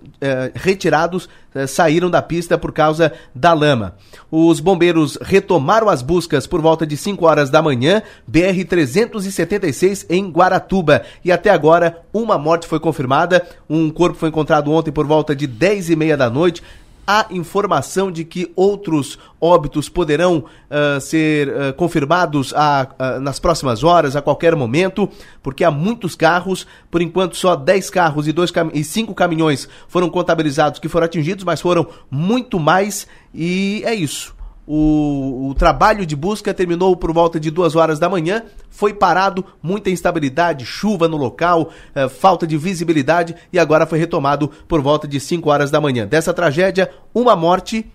retirados, uh, saíram da pista por causa da lama. Os bombeiros retomaram as buscas por volta de 5 horas da manhã, BR 376 em Guaratuba. E até agora uma morte foi confirmada, um corpo foi encontrado ontem por volta de 10 e meia da noite há informação de que outros óbitos poderão uh, ser uh, confirmados a, uh, nas próximas horas, a qualquer momento, porque há muitos carros. Por enquanto, só 10 carros e, dois cam e 5 caminhões foram contabilizados que foram atingidos, mas foram muito mais. E é isso. O, o, trabalho de busca terminou por volta de duas horas da manhã. Foi parado, muita instabilidade, chuva no local, eh, falta de visibilidade e agora foi retomado por volta de 5 horas da manhã. Dessa tragédia, uma morte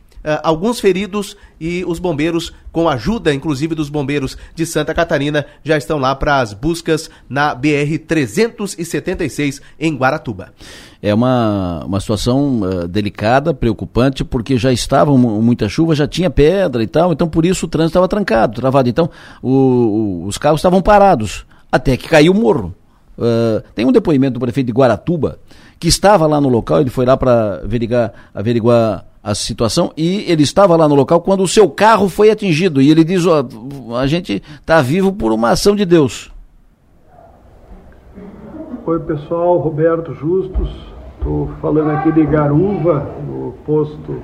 alguns feridos e os bombeiros, com a ajuda inclusive dos bombeiros de Santa Catarina, já estão lá para as buscas na BR-376 em Guaratuba. É uma, uma situação uh, delicada, preocupante, porque já estava muita chuva, já tinha pedra e tal, então por isso o trânsito estava trancado, travado. Então o, o, os carros estavam parados, até que caiu o morro. Uh, tem um depoimento do prefeito de Guaratuba, que estava lá no local, ele foi lá para averiguar, averiguar a situação e ele estava lá no local quando o seu carro foi atingido e ele diz ó, a gente está vivo por uma ação de Deus. Oi pessoal, Roberto Justus, estou falando aqui de Garuva, no posto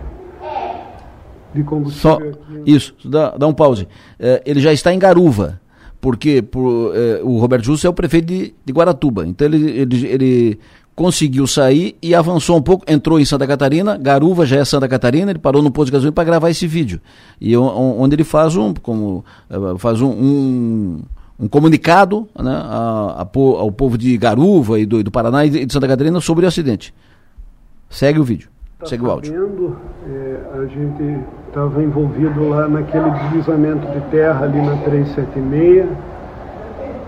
de combustível. Só, isso, dá, dá um pause. É, ele já está em Garuva, porque por, é, o Roberto Justus é o prefeito de, de Guaratuba, então ele, ele, ele conseguiu sair e avançou um pouco, entrou em Santa Catarina, Garuva já é Santa Catarina, ele parou no posto de gasolina para gravar esse vídeo. E onde ele faz um, como, eh, faz um, um, um comunicado né, a, a, ao povo de Garuva e do, do Paraná e de Santa Catarina sobre o acidente. Segue o vídeo. Tá Segue o áudio. É, a gente estava envolvido lá naquele deslizamento de terra ali na 376,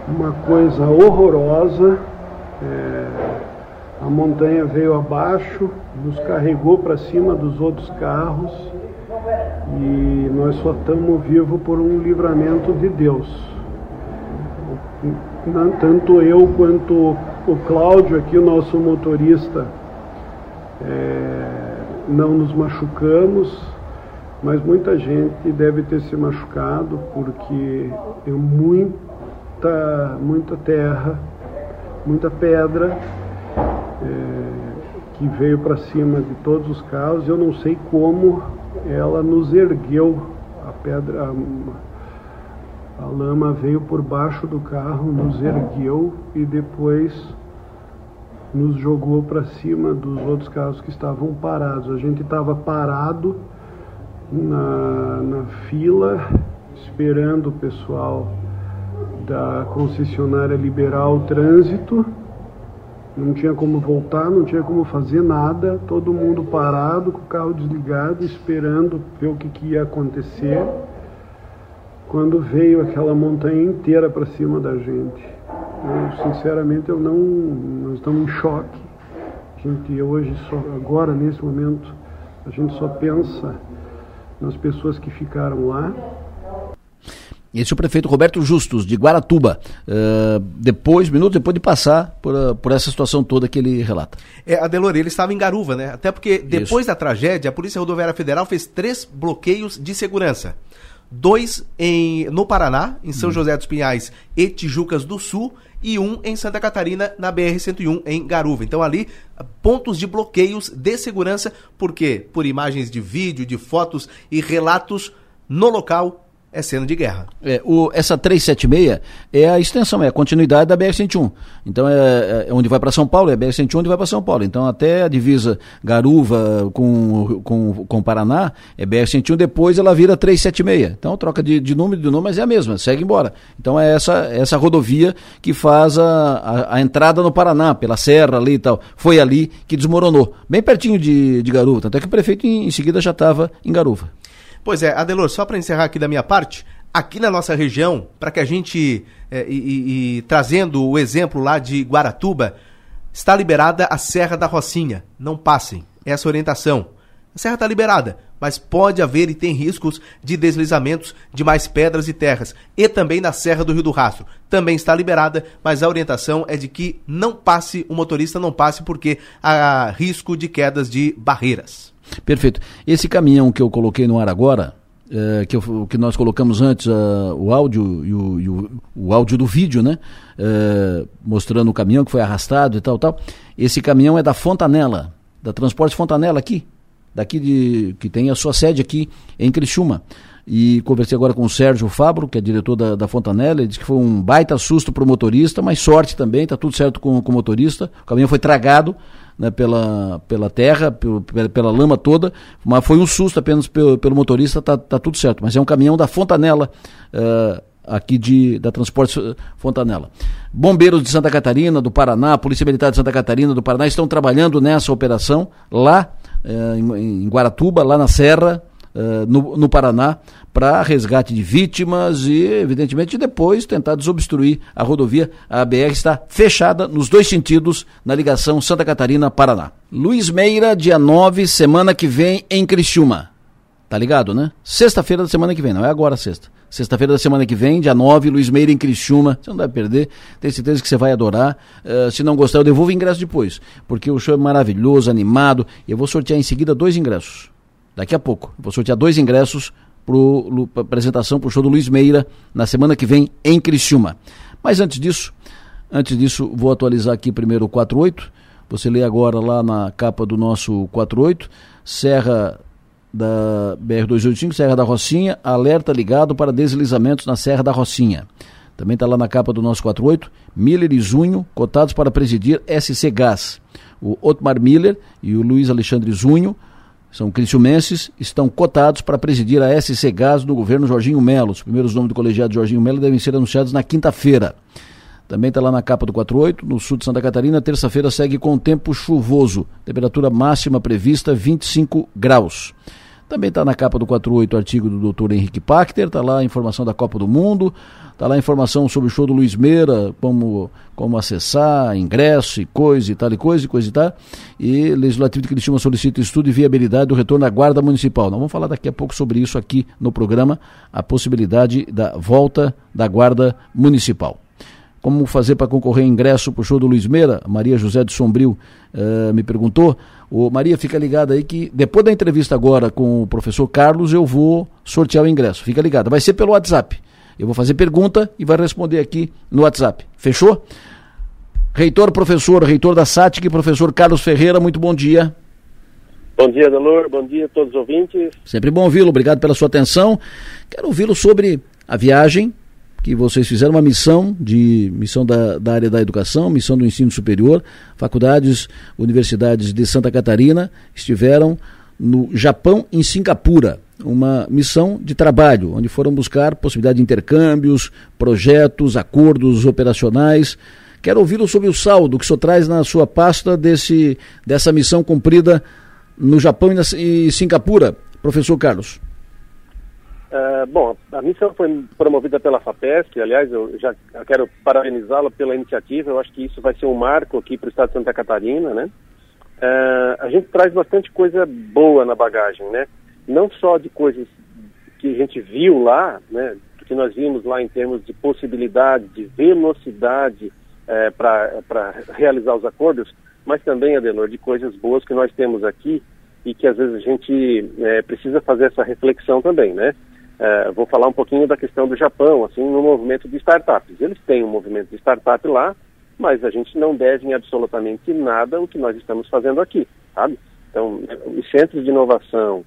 uma coisa horrorosa. É, a montanha veio abaixo, nos carregou para cima dos outros carros e nós só estamos vivos por um livramento de Deus. Tanto eu quanto o Cláudio aqui, o nosso motorista, é, não nos machucamos, mas muita gente deve ter se machucado porque é muita, muita terra, muita pedra é, que veio para cima de todos os carros. Eu não sei como ela nos ergueu. A pedra, a, a lama veio por baixo do carro, nos ergueu e depois nos jogou para cima dos outros carros que estavam parados. A gente estava parado na, na fila, esperando o pessoal da concessionária liberar o trânsito não tinha como voltar, não tinha como fazer nada, todo mundo parado, com o carro desligado, esperando ver o que, que ia acontecer. Quando veio aquela montanha inteira para cima da gente. Eu, sinceramente, eu não. Nós estamos em choque. A gente hoje, só, agora, nesse momento, a gente só pensa nas pessoas que ficaram lá, esse é o prefeito Roberto Justus, de Guaratuba, uh, depois, minutos depois de passar por, uh, por essa situação toda que ele relata. É, Adelor, ele estava em Garuva, né? Até porque depois Isso. da tragédia, a Polícia Rodoviária Federal fez três bloqueios de segurança. Dois em, no Paraná, em São hum. José dos Pinhais e Tijucas do Sul, e um em Santa Catarina, na BR-101, em Garuva. Então, ali, pontos de bloqueios de segurança, porque por imagens de vídeo, de fotos e relatos no local é cena de guerra. É, o, essa 376 é a extensão, é a continuidade da BR-101. Então, é, é onde vai para São Paulo, é a BR-101 onde vai para São Paulo. Então, até a divisa Garuva com, com, com Paraná é BR-101, depois ela vira 376. Então, troca de, de número de número, mas é a mesma, segue embora. Então, é essa, essa rodovia que faz a, a, a, entrada no Paraná, pela serra ali e tal. Foi ali que desmoronou, bem pertinho de, de Garuva. Tanto é que o prefeito em, em seguida já estava em Garuva. Pois é, Adelor, só para encerrar aqui da minha parte, aqui na nossa região, para que a gente, é, e, e, trazendo o exemplo lá de Guaratuba, está liberada a Serra da Rocinha. Não passem, essa orientação. A serra está liberada, mas pode haver e tem riscos de deslizamentos de mais pedras e terras. E também na Serra do Rio do Rastro. Também está liberada, mas a orientação é de que não passe, o motorista não passe, porque há risco de quedas de barreiras. Perfeito. Esse caminhão que eu coloquei no ar agora, é, que, eu, que, nós colocamos antes uh, o áudio e o, e o, o, áudio do vídeo, né? É, mostrando o caminhão que foi arrastado e tal, tal. Esse caminhão é da Fontanela, da Transporte Fontanela aqui, daqui de que tem a sua sede aqui em Criciúma. E conversei agora com o Sérgio Fabro, que é diretor da, da Fontanella, ele disse que foi um baita susto para o motorista, mas sorte também, está tudo certo com, com o motorista. O caminhão foi tragado né, pela, pela terra, pela, pela, lama toda, mas foi um susto apenas pelo, pelo motorista, está tá tudo certo. Mas é um caminhão da Fontanella. Uh, aqui de, da Transporte Fontanella. Bombeiros de Santa Catarina, do Paraná, Polícia Militar de Santa Catarina, do Paraná, estão trabalhando nessa operação lá eh, em, em, Guaratuba, lá na Serra, no, no Paraná, para resgate de vítimas e, evidentemente, depois tentar desobstruir a rodovia. A BR está fechada nos dois sentidos na ligação Santa Catarina-Paraná. Luiz Meira, dia 9, semana que vem, em Criciúma. Tá ligado, né? Sexta-feira da semana que vem, não é agora sexta. Sexta-feira da semana que vem, dia 9, Luiz Meira em Criciúma. Você não deve perder, tenho certeza que você vai adorar. Uh, se não gostar, eu devolvo o ingresso depois, porque o show é maravilhoso, animado. E eu vou sortear em seguida dois ingressos. Daqui a pouco. Vou sortear dois ingressos para apresentação para o show do Luiz Meira na semana que vem em Criciúma. Mas antes disso, antes disso, vou atualizar aqui primeiro o 48. Você lê agora lá na capa do nosso 48, Serra da BR-285, Serra da Rocinha, alerta ligado para deslizamentos na Serra da Rocinha. Também está lá na capa do nosso 48, Miller e Zunho, cotados para presidir SC Gás. O Otmar Miller e o Luiz Alexandre Zunho, são criciumenses, estão cotados para presidir a SC Gás do governo Jorginho Melo. Os primeiros nomes do colegiado Jorginho Melo devem ser anunciados na quinta-feira. Também está lá na capa do 48, no sul de Santa Catarina, terça-feira segue com tempo chuvoso. Temperatura máxima prevista 25 graus. Também está na capa do 48 o artigo do doutor Henrique Pachter, está lá a informação da Copa do Mundo, está lá a informação sobre o show do Luiz Meira, como, como acessar, ingresso e coisa e tal e coisa e coisa e tal. E Legislativo de Cristina solicita estudo e viabilidade do retorno à Guarda Municipal. Nós vamos falar daqui a pouco sobre isso aqui no programa, a possibilidade da volta da Guarda Municipal como fazer para concorrer ingresso para o show do Luiz Meira? Maria José de Sombrio uh, me perguntou. Ô, Maria, fica ligada aí que depois da entrevista agora com o professor Carlos, eu vou sortear o ingresso. Fica ligada. Vai ser pelo WhatsApp. Eu vou fazer pergunta e vai responder aqui no WhatsApp. Fechou? Reitor, professor, reitor da SATIC, professor Carlos Ferreira, muito bom dia. Bom dia, Delor. Bom dia a todos os ouvintes. Sempre bom ouvi-lo. Obrigado pela sua atenção. Quero ouvi-lo sobre a viagem que vocês fizeram uma missão de missão da, da área da educação, missão do ensino superior, faculdades, universidades de Santa Catarina estiveram no Japão em Singapura, uma missão de trabalho, onde foram buscar possibilidade de intercâmbios, projetos, acordos operacionais. Quero ouvi-lo sobre o saldo que o senhor traz na sua pasta desse, dessa missão cumprida no Japão e, na, e Singapura, professor Carlos. Uh, bom, a missão foi promovida pela FAPESP, aliás, eu já quero parabenizá-la pela iniciativa, eu acho que isso vai ser um marco aqui para o estado de Santa Catarina, né? Uh, a gente traz bastante coisa boa na bagagem, né? Não só de coisas que a gente viu lá, né? Que nós vimos lá em termos de possibilidade, de velocidade uh, para realizar os acordos, mas também, Adenor, de coisas boas que nós temos aqui e que às vezes a gente é, precisa fazer essa reflexão também, né? É, vou falar um pouquinho da questão do Japão, assim, no movimento de startups. Eles têm um movimento de startup lá, mas a gente não deve em absolutamente nada o que nós estamos fazendo aqui, sabe? Então, os centros de inovação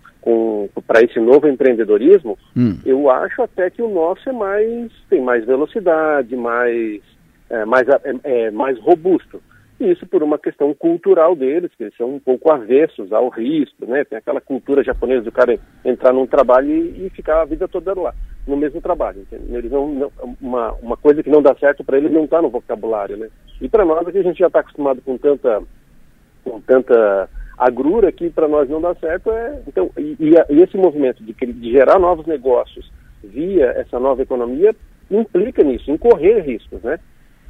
para esse novo empreendedorismo, hum. eu acho até que o nosso é mais tem mais velocidade, mais é, mais é, é mais robusto. Isso por uma questão cultural deles, que eles são um pouco avessos ao risco, né? Tem aquela cultura japonesa do cara entrar num trabalho e, e ficar a vida toda lá, no mesmo trabalho. Eles não, não, uma, uma coisa que não dá certo para eles não está no vocabulário, né? E para nós aqui a gente já está acostumado com tanta, com tanta agrura que para nós não dá certo é então e, e, esse movimento de, de gerar novos negócios via essa nova economia implica nisso, em correr riscos, né?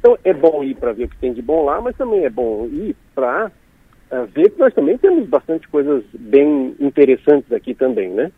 Então é bom ir para ver o que tem de bom lá, mas também é bom ir para uh, eh, ver que nós também temos bastante coisas bem interessantes aqui também, né?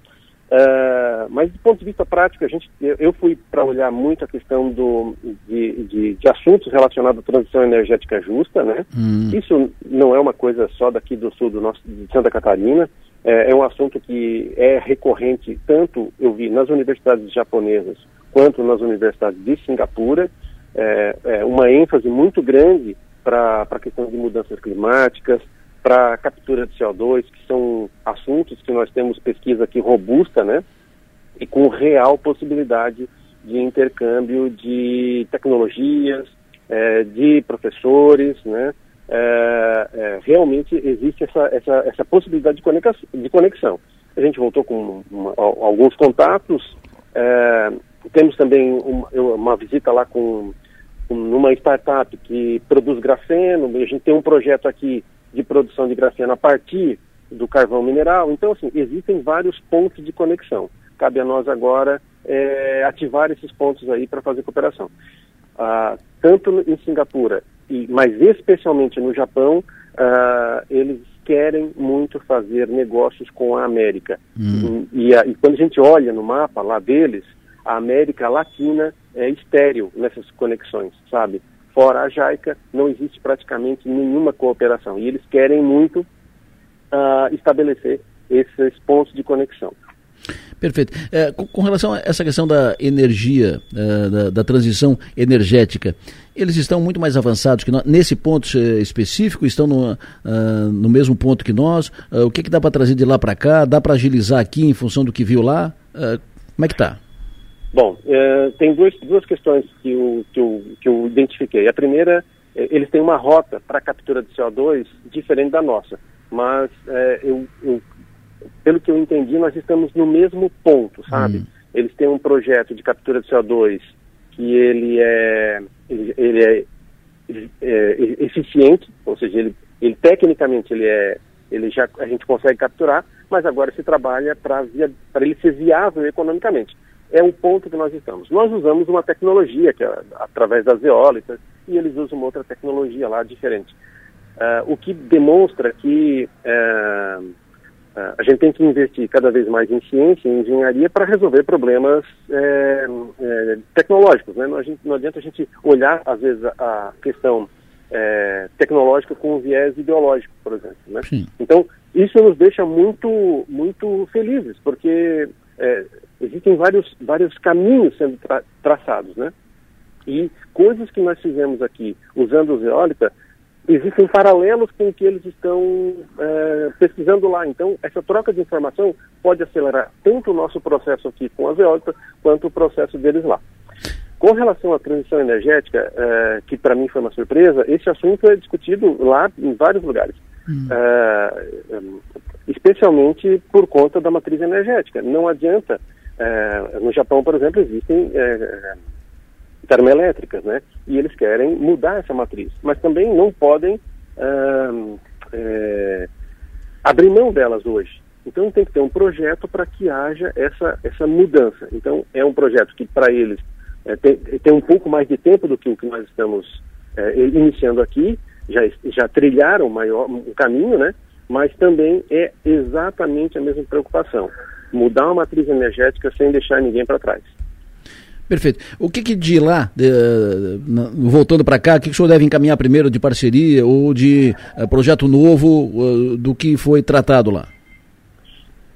Uh, mas do ponto de vista prático, a gente, eu, eu fui para olhar muito a questão do, de, de, de, assuntos relacionados à transição energética justa, né? Hum. Isso não é uma coisa só daqui do sul do nosso, de Santa Catarina, é, é um assunto que é recorrente tanto, eu vi, nas universidades japonesas quanto nas universidades de Singapura, é, é uma ênfase muito grande para a questão de mudanças climáticas, para captura de CO2, que são assuntos que nós temos pesquisa aqui robusta, né? E com real possibilidade de intercâmbio de tecnologias, é, de professores, né? É, é, realmente existe essa, essa, essa possibilidade de conexão, de conexão. A gente voltou com uma, alguns contatos, é, temos também uma, uma visita lá com, com uma startup que produz grafeno, a gente tem um projeto aqui de produção de grafeno a partir do carvão mineral. Então, assim, existem vários pontos de conexão. Cabe a nós agora é, ativar esses pontos aí para fazer cooperação. Ah, tanto em Singapura, e, mas especialmente no Japão, ah, eles querem muito fazer negócios com a América. Hum. E, e, e quando a gente olha no mapa lá deles, a América Latina é estéreo nessas conexões, sabe? Fora a JAICA, não existe praticamente nenhuma cooperação. E eles querem muito uh, estabelecer esses pontos de conexão. Perfeito. É, com, com, relação a essa questão da energia, uh, da, da, transição energética, eles estão muito mais avançados que nós, nesse ponto específico, estão no, uh, no mesmo ponto que nós. Uh, o que, que dá para trazer de lá para cá? Dá para agilizar aqui em função do que viu lá? como é que está? Bom, é, tem duas, duas questões que eu, que, eu, que eu identifiquei. A primeira, é, eles têm uma rota para captura de CO2 diferente da nossa, mas é, eu, eu, pelo que eu entendi, nós estamos no mesmo ponto, sabe? Hum. Eles têm um projeto de captura de CO2 que ele é, ele, ele é, é, eficiente, ou seja, ele, ele tecnicamente ele é, ele já a gente consegue capturar, mas agora se trabalha para ele ser viável economicamente é o ponto que nós estamos. Nós usamos uma tecnologia, que é através das eólicas, e eles usam uma outra tecnologia lá diferente. Uh, o que demonstra que uh, uh, a gente tem que investir cada vez mais em ciência e engenharia para resolver problemas eh, tecnológicos. Né? Não, gente, não, adianta a gente olhar, às vezes, a, questão tecnológica com um viés ideológico, por exemplo. Né? Então, isso nos deixa muito, muito felizes, porque existem vários, vários caminhos sendo tra traçados, né? E coisas que nós fizemos aqui usando o eólica, existem paralelos com o que eles estão é, pesquisando lá. Então, essa troca de informação pode acelerar tanto o nosso processo aqui com a eólicas, quanto o processo deles lá. Com relação à transição energética, é, que para mim foi uma surpresa, esse assunto é discutido lá em vários lugares. Hum. É, especialmente por conta da matriz energética. Não adianta é, no Japão, por exemplo, existem é, termoelétricas, né? E eles querem mudar essa matriz, mas também não podem é, é abrir mão delas hoje. Então tem que ter um projeto para que haja essa, essa mudança. Então é um projeto que para eles é, tem, tem um pouco mais de tempo do que o que nós estamos é, iniciando aqui, já, já trilharam maior, um caminho, né? Mas também é exatamente a mesma preocupação mudar uma matriz energética sem deixar ninguém para trás. Perfeito. O que, que de lá, de, voltando para cá, o que, que o senhor deve encaminhar primeiro de parceria ou de uh, projeto novo uh, do que foi tratado lá?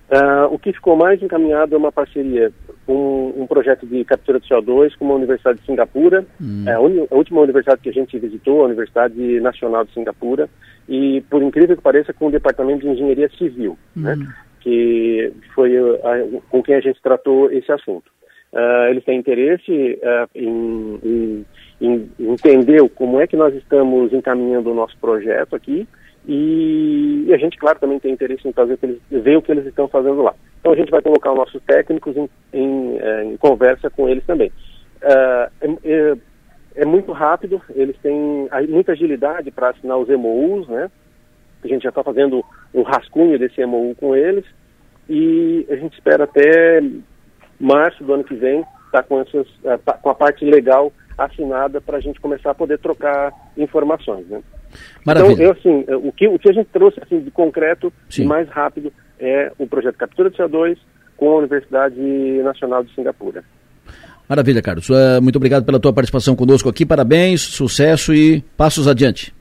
Uh, o que ficou mais encaminhado é uma parceria com um, projeto de captura de CO2 com a Universidade de Singapura, hum. é a, a, última universidade que a gente visitou, a Universidade Nacional de Singapura, e por incrível que pareça, com o Departamento de Engenharia Civil. Né? Hum. Né? Que foi a, com quem a gente tratou esse assunto. Uh, eles têm interesse uh, em, em, em, entender como é que nós estamos encaminhando o nosso projeto aqui e, e a gente, claro, também tem interesse em fazer eles, ver o que eles estão fazendo lá. Então a gente vai colocar os nossos técnicos em, em, eh, conversa com eles também. Uh, é, é, muito rápido, eles têm muita agilidade para assinar os MOUs, né? A gente já está fazendo um rascunho desse MOU com eles e a gente espera até março do ano que vem estar tá com, essas, eh, tá com a parte legal assinada para a gente começar a poder trocar informações. Né? Maravilha. Então, eu, assim, eh, o que, o que a gente trouxe assim, de concreto Sim. e mais rápido é o projeto Captura de CO2 com a Universidade Nacional de Singapura. Maravilha, Carlos. Muito obrigado pela tua participação conosco aqui. Parabéns, sucesso e passos adiante.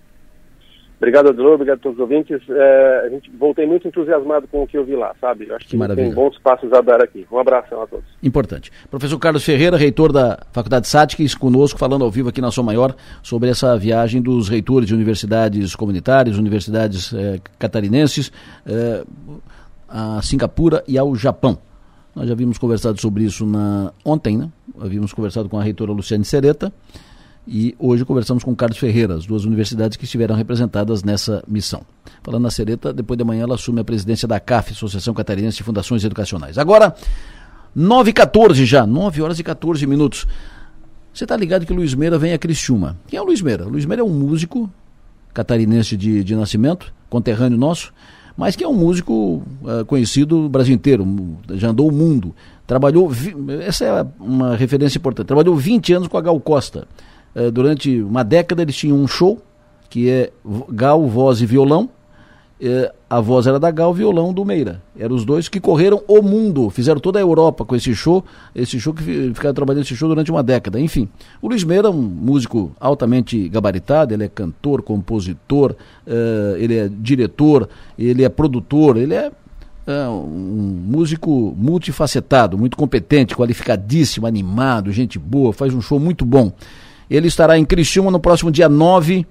Obrigado, Adelor, obrigado a todos os ouvintes. É, a gente voltei muito entusiasmado com o que eu vi lá, sabe? Eu acho que, Que maravilha. tem bons passos a dar aqui. Um abração a todos. Importante. Professor Carlos Ferreira, reitor da Faculdade SATIC, conosco, falando ao vivo aqui na Som Maior sobre essa viagem dos reitores de universidades comunitárias, universidades eh, catarinenses, eh, a Singapura e ao Japão. Nós já havíamos conversado sobre isso na, ontem, né? Havíamos conversado com a reitora Luciane Sereta e hoje conversamos com Carlos Ferreira, as duas universidades que estiveram representadas nessa missão. Falando na Sereta, depois de amanhã ela assume a presidência da CAF, Associação Catarinense de Fundações Educacionais. Agora, 9 e 14 já, 9 horas e 14 minutos. Você está ligado que o Luiz Meira vem a Criciúma. Quem é o Luiz Meira? O Luiz Meira é um músico catarinense de, de nascimento, conterrâneo nosso, mas que é um músico uh, conhecido no Brasil inteiro, já andou o mundo. Trabalhou, essa é uma referência importante, trabalhou 20 anos com a Gal Costa. Uh, durante uma década eles tinham um show, que é Gal, voz e violão, eh, a voz era da Gal, violão do Meira. Eram os dois que correram o mundo, fizeram toda a Europa com esse show, esse show que ficaram trabalhando esse show durante uma década. Enfim, o Luiz Meira é um músico altamente gabaritado, ele é cantor, compositor, uh, ele é diretor, ele é produtor, ele é uh, um músico multifacetado, muito competente, qualificadíssimo, animado, gente boa, faz um show muito bom. Ele estará em Criciúma no próximo dia 9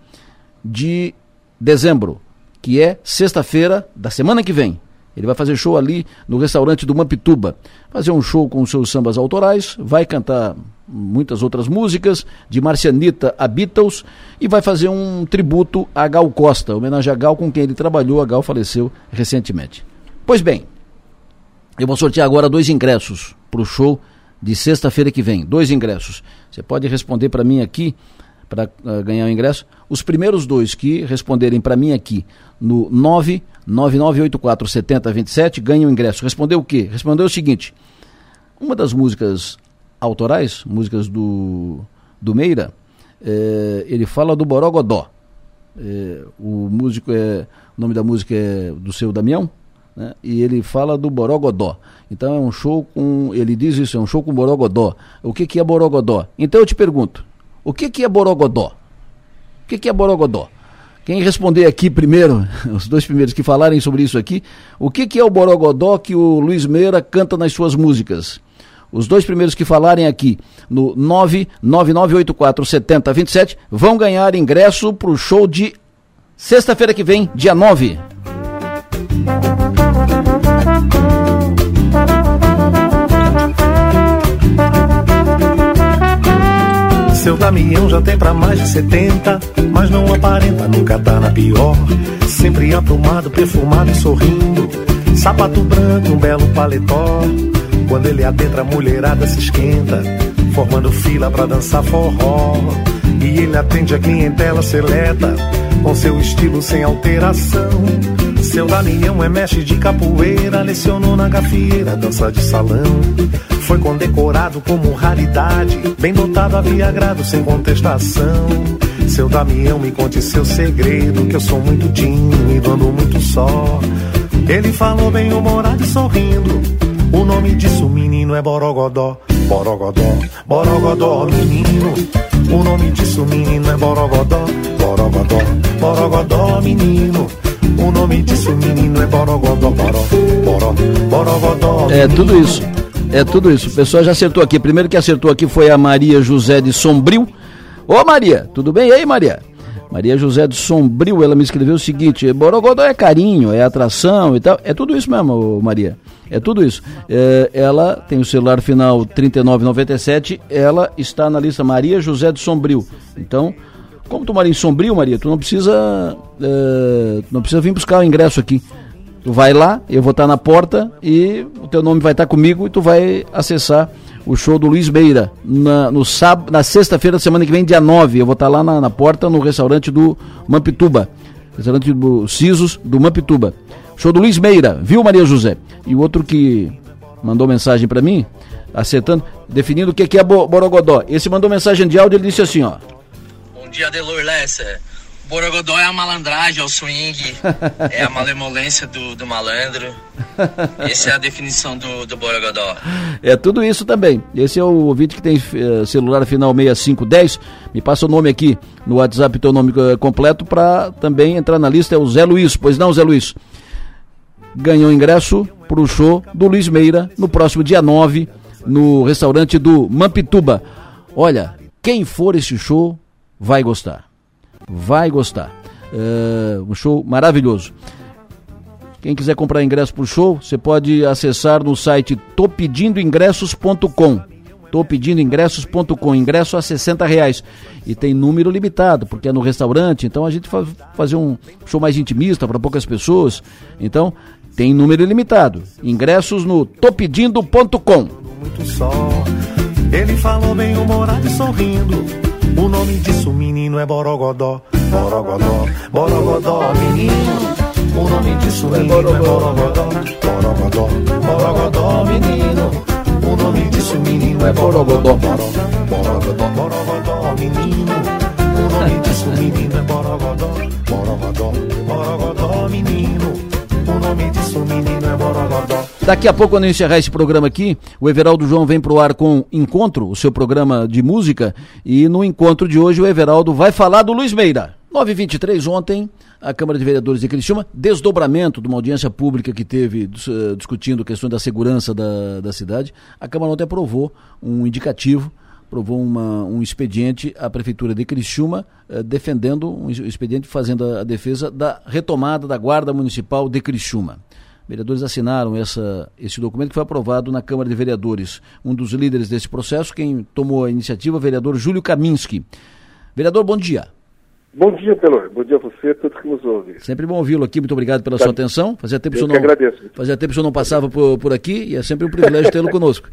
de dezembro que é sexta-feira da semana que vem. Ele vai fazer show ali no restaurante do Mampituba. Fazer um show com seus sambas autorais, vai cantar muitas outras músicas, de Marcianita a Beatles, e vai fazer um tributo a Gal Costa, homenagem a Gal com quem ele trabalhou, a Gal faleceu recentemente. Pois bem, eu vou sortear agora dois ingressos para o show de sexta-feira que vem. Dois ingressos. Você pode responder para mim aqui para uh, ganhar o ingresso. Os primeiros dois que responderem para mim aqui no 999847027 ganham o ingresso. Respondeu o quê? Respondeu o seguinte: uma das músicas autorais, músicas do, do Meira, eh, ele fala do Borogodó. Eh, o músico é. O nome da música é do seu Damião, né? e ele fala do Borogodó. Então é um show com. Ele diz isso, é um show com Borogodó. O que, que é Borogodó? Então eu te pergunto: o que, que é Borogodó? O que, que é Borogodó? Quem responder aqui primeiro, os dois primeiros que falarem sobre isso aqui, o que, que é o Borogodó que o Luiz Meira canta nas suas músicas? Os dois primeiros que falarem aqui no 999847027 vão ganhar ingresso para o show de sexta-feira que vem, dia 9. Seu Damião já tem pra mais de 70, mas não aparenta, nunca tá na pior. Sempre aprumado, perfumado e sorrindo. Sapato branco, um belo paletó. Quando ele adentra, a mulherada se esquenta, formando fila pra dançar forró. E ele atende a clientela seleta, com seu estilo sem alteração. Seu Damião é mestre de capoeira, lecionou na gafieira, dança de salão. Foi condecorado como raridade, bem dotado havia agrado sem contestação. Seu Damião, me conte seu segredo, que eu sou muito tímido, ando muito só. Ele falou bem humorado e sorrindo. O nome disso, menino, é Borogodó. Borogodó, Borogodó, menino. O nome disso, menino, é Borogodó. Borogodó, Borogodó, menino. O nome disso, menino, é Borogodó. Boró, Boró, Borogodó. É tudo isso. É tudo isso. O pessoal já acertou aqui. Primeiro que acertou aqui foi a Maria José de Sombrio. Ô Maria, tudo bem? E aí, Maria? Maria José de Sombrio, ela me escreveu o seguinte: Borogodó é carinho, é atração e tal. É tudo isso mesmo, Maria. É tudo isso. É, ela tem o celular final 3997. Ela está na lista Maria José de Sombrio. Então, como tu mora em Sombrio, Maria, tu não precisa, é, não precisa vir buscar o ingresso aqui. Tu vai lá, eu vou estar na porta e o teu nome vai estar comigo e tu vai acessar o show do Luiz Beira na, no sábado, na sexta-feira da semana que vem, dia 9. Eu vou estar lá na, na porta no restaurante do Mampituba. Restaurante do Cisos do Mampituba. Show do Luiz Meira, viu, Maria José? E o outro que mandou mensagem para mim, acertando, definindo o que é Borogodó. Esse mandou mensagem de áudio, ele disse assim, ó. Bom dia, Delor Lessa. Borogodó é a malandragem, é o swing, é a malemolência do, do malandro. Essa é a definição do, do Borogodó. É tudo isso também. Esse é o ouvinte que tem uh, celular final 6510. Me passa o nome aqui no WhatsApp, teu nome uh, completo, para também entrar na lista. É o Zé Luiz. Pois não, Zé Luiz? Ganhou ingresso para o show do Luiz Meira no próximo dia 9, no restaurante do Mampituba. Olha, quem for esse show vai gostar vai gostar. É um show maravilhoso. Quem quiser comprar ingresso para o show, você pode acessar no site topedindoingressos.com. Topedindoingressos.com, ingresso a 60 reais. E tem número limitado, porque é no restaurante, então a gente faz fazer um show mais intimista para poucas pessoas. Então, tem número limitado. Ingressos no topedindo.com. Muito só. Ele falou bem humorado e sorrindo o nome disso, menino, é Borogodó. Borogodó, Borogodó, menino. O nome disso, menino, é Borogodó. Borogodó, Borogodó, menino. O nome disso, menino, é Borogodó. Borogodó, Borogodó, menino. O nome disso, menino, é Borogodó. Borogodó, Borogodó, menino. O nome disso, menino, é Borogodó. Daqui a pouco, quando eu encerrar esse programa aqui, o Everaldo João vem pro ar com Encontro, o seu programa de música, e no encontro de hoje o Everaldo vai falar do Luiz Meira. 9h23 ontem, a Câmara de Vereadores de Criciúma, desdobramento de uma audiência pública que teve uh, discutindo questões da segurança da, da cidade. A Câmara ontem aprovou um indicativo, aprovou um expediente à Prefeitura de Criciúma, uh, defendendo, um expediente fazendo a, a defesa da retomada da Guarda Municipal de Criciúma. Vereadores assinaram essa, esse documento que foi aprovado na Câmara de Vereadores. Um dos líderes desse processo, quem tomou a iniciativa, o vereador Júlio Kaminski. Vereador, bom dia. Bom dia, Pelor. Bom dia a você e a todos que nos ouvem. Sempre bom ouvi-lo aqui. Muito obrigado pela sua atenção. Fazia tempo que eu não, agradeço. Fazia tempo que o senhor não passava por, por aqui e é sempre um privilégio tê-lo conosco.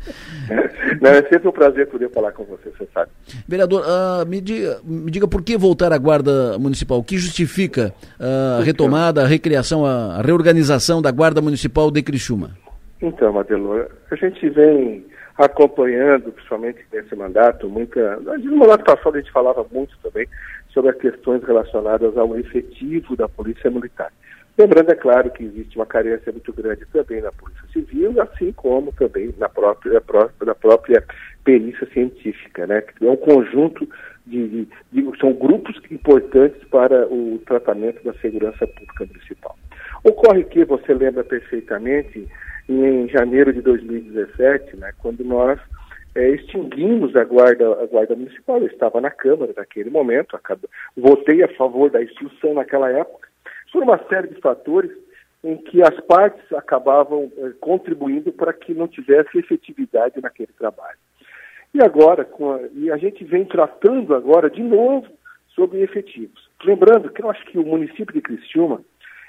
Não, é sempre um prazer poder falar com você, você sabe. Vereador, uh, me, diga, me diga por que voltar à Guarda Municipal? O que justifica uh, a retomada, a recriação, a reorganização da Guarda Municipal de Criciúma? Então, Madelor, a gente vem acompanhando, principalmente nesse mandato, muita. No mandato passado a gente falava muito também sobre as questões relacionadas ao efetivo da Polícia Militar. Lembrando, é claro, que existe uma carência muito grande também na Polícia Civil, assim como também na própria, na própria perícia científica, né? É um conjunto de, de, de, são grupos importantes para o tratamento da segurança pública municipal. Ocorre que, você lembra perfeitamente, em janeiro de 2017, né, quando nós é, extinguimos a guarda, a guarda municipal, eu estava na Câmara naquele momento, acabou, votei a favor da extinção naquela época, por uma série de fatores em que as partes acabavam eh, contribuindo para que não tivesse efetividade naquele trabalho. E agora, a, e a gente vem tratando agora de novo sobre efetivos. Lembrando que eu acho que o município de Criciúma,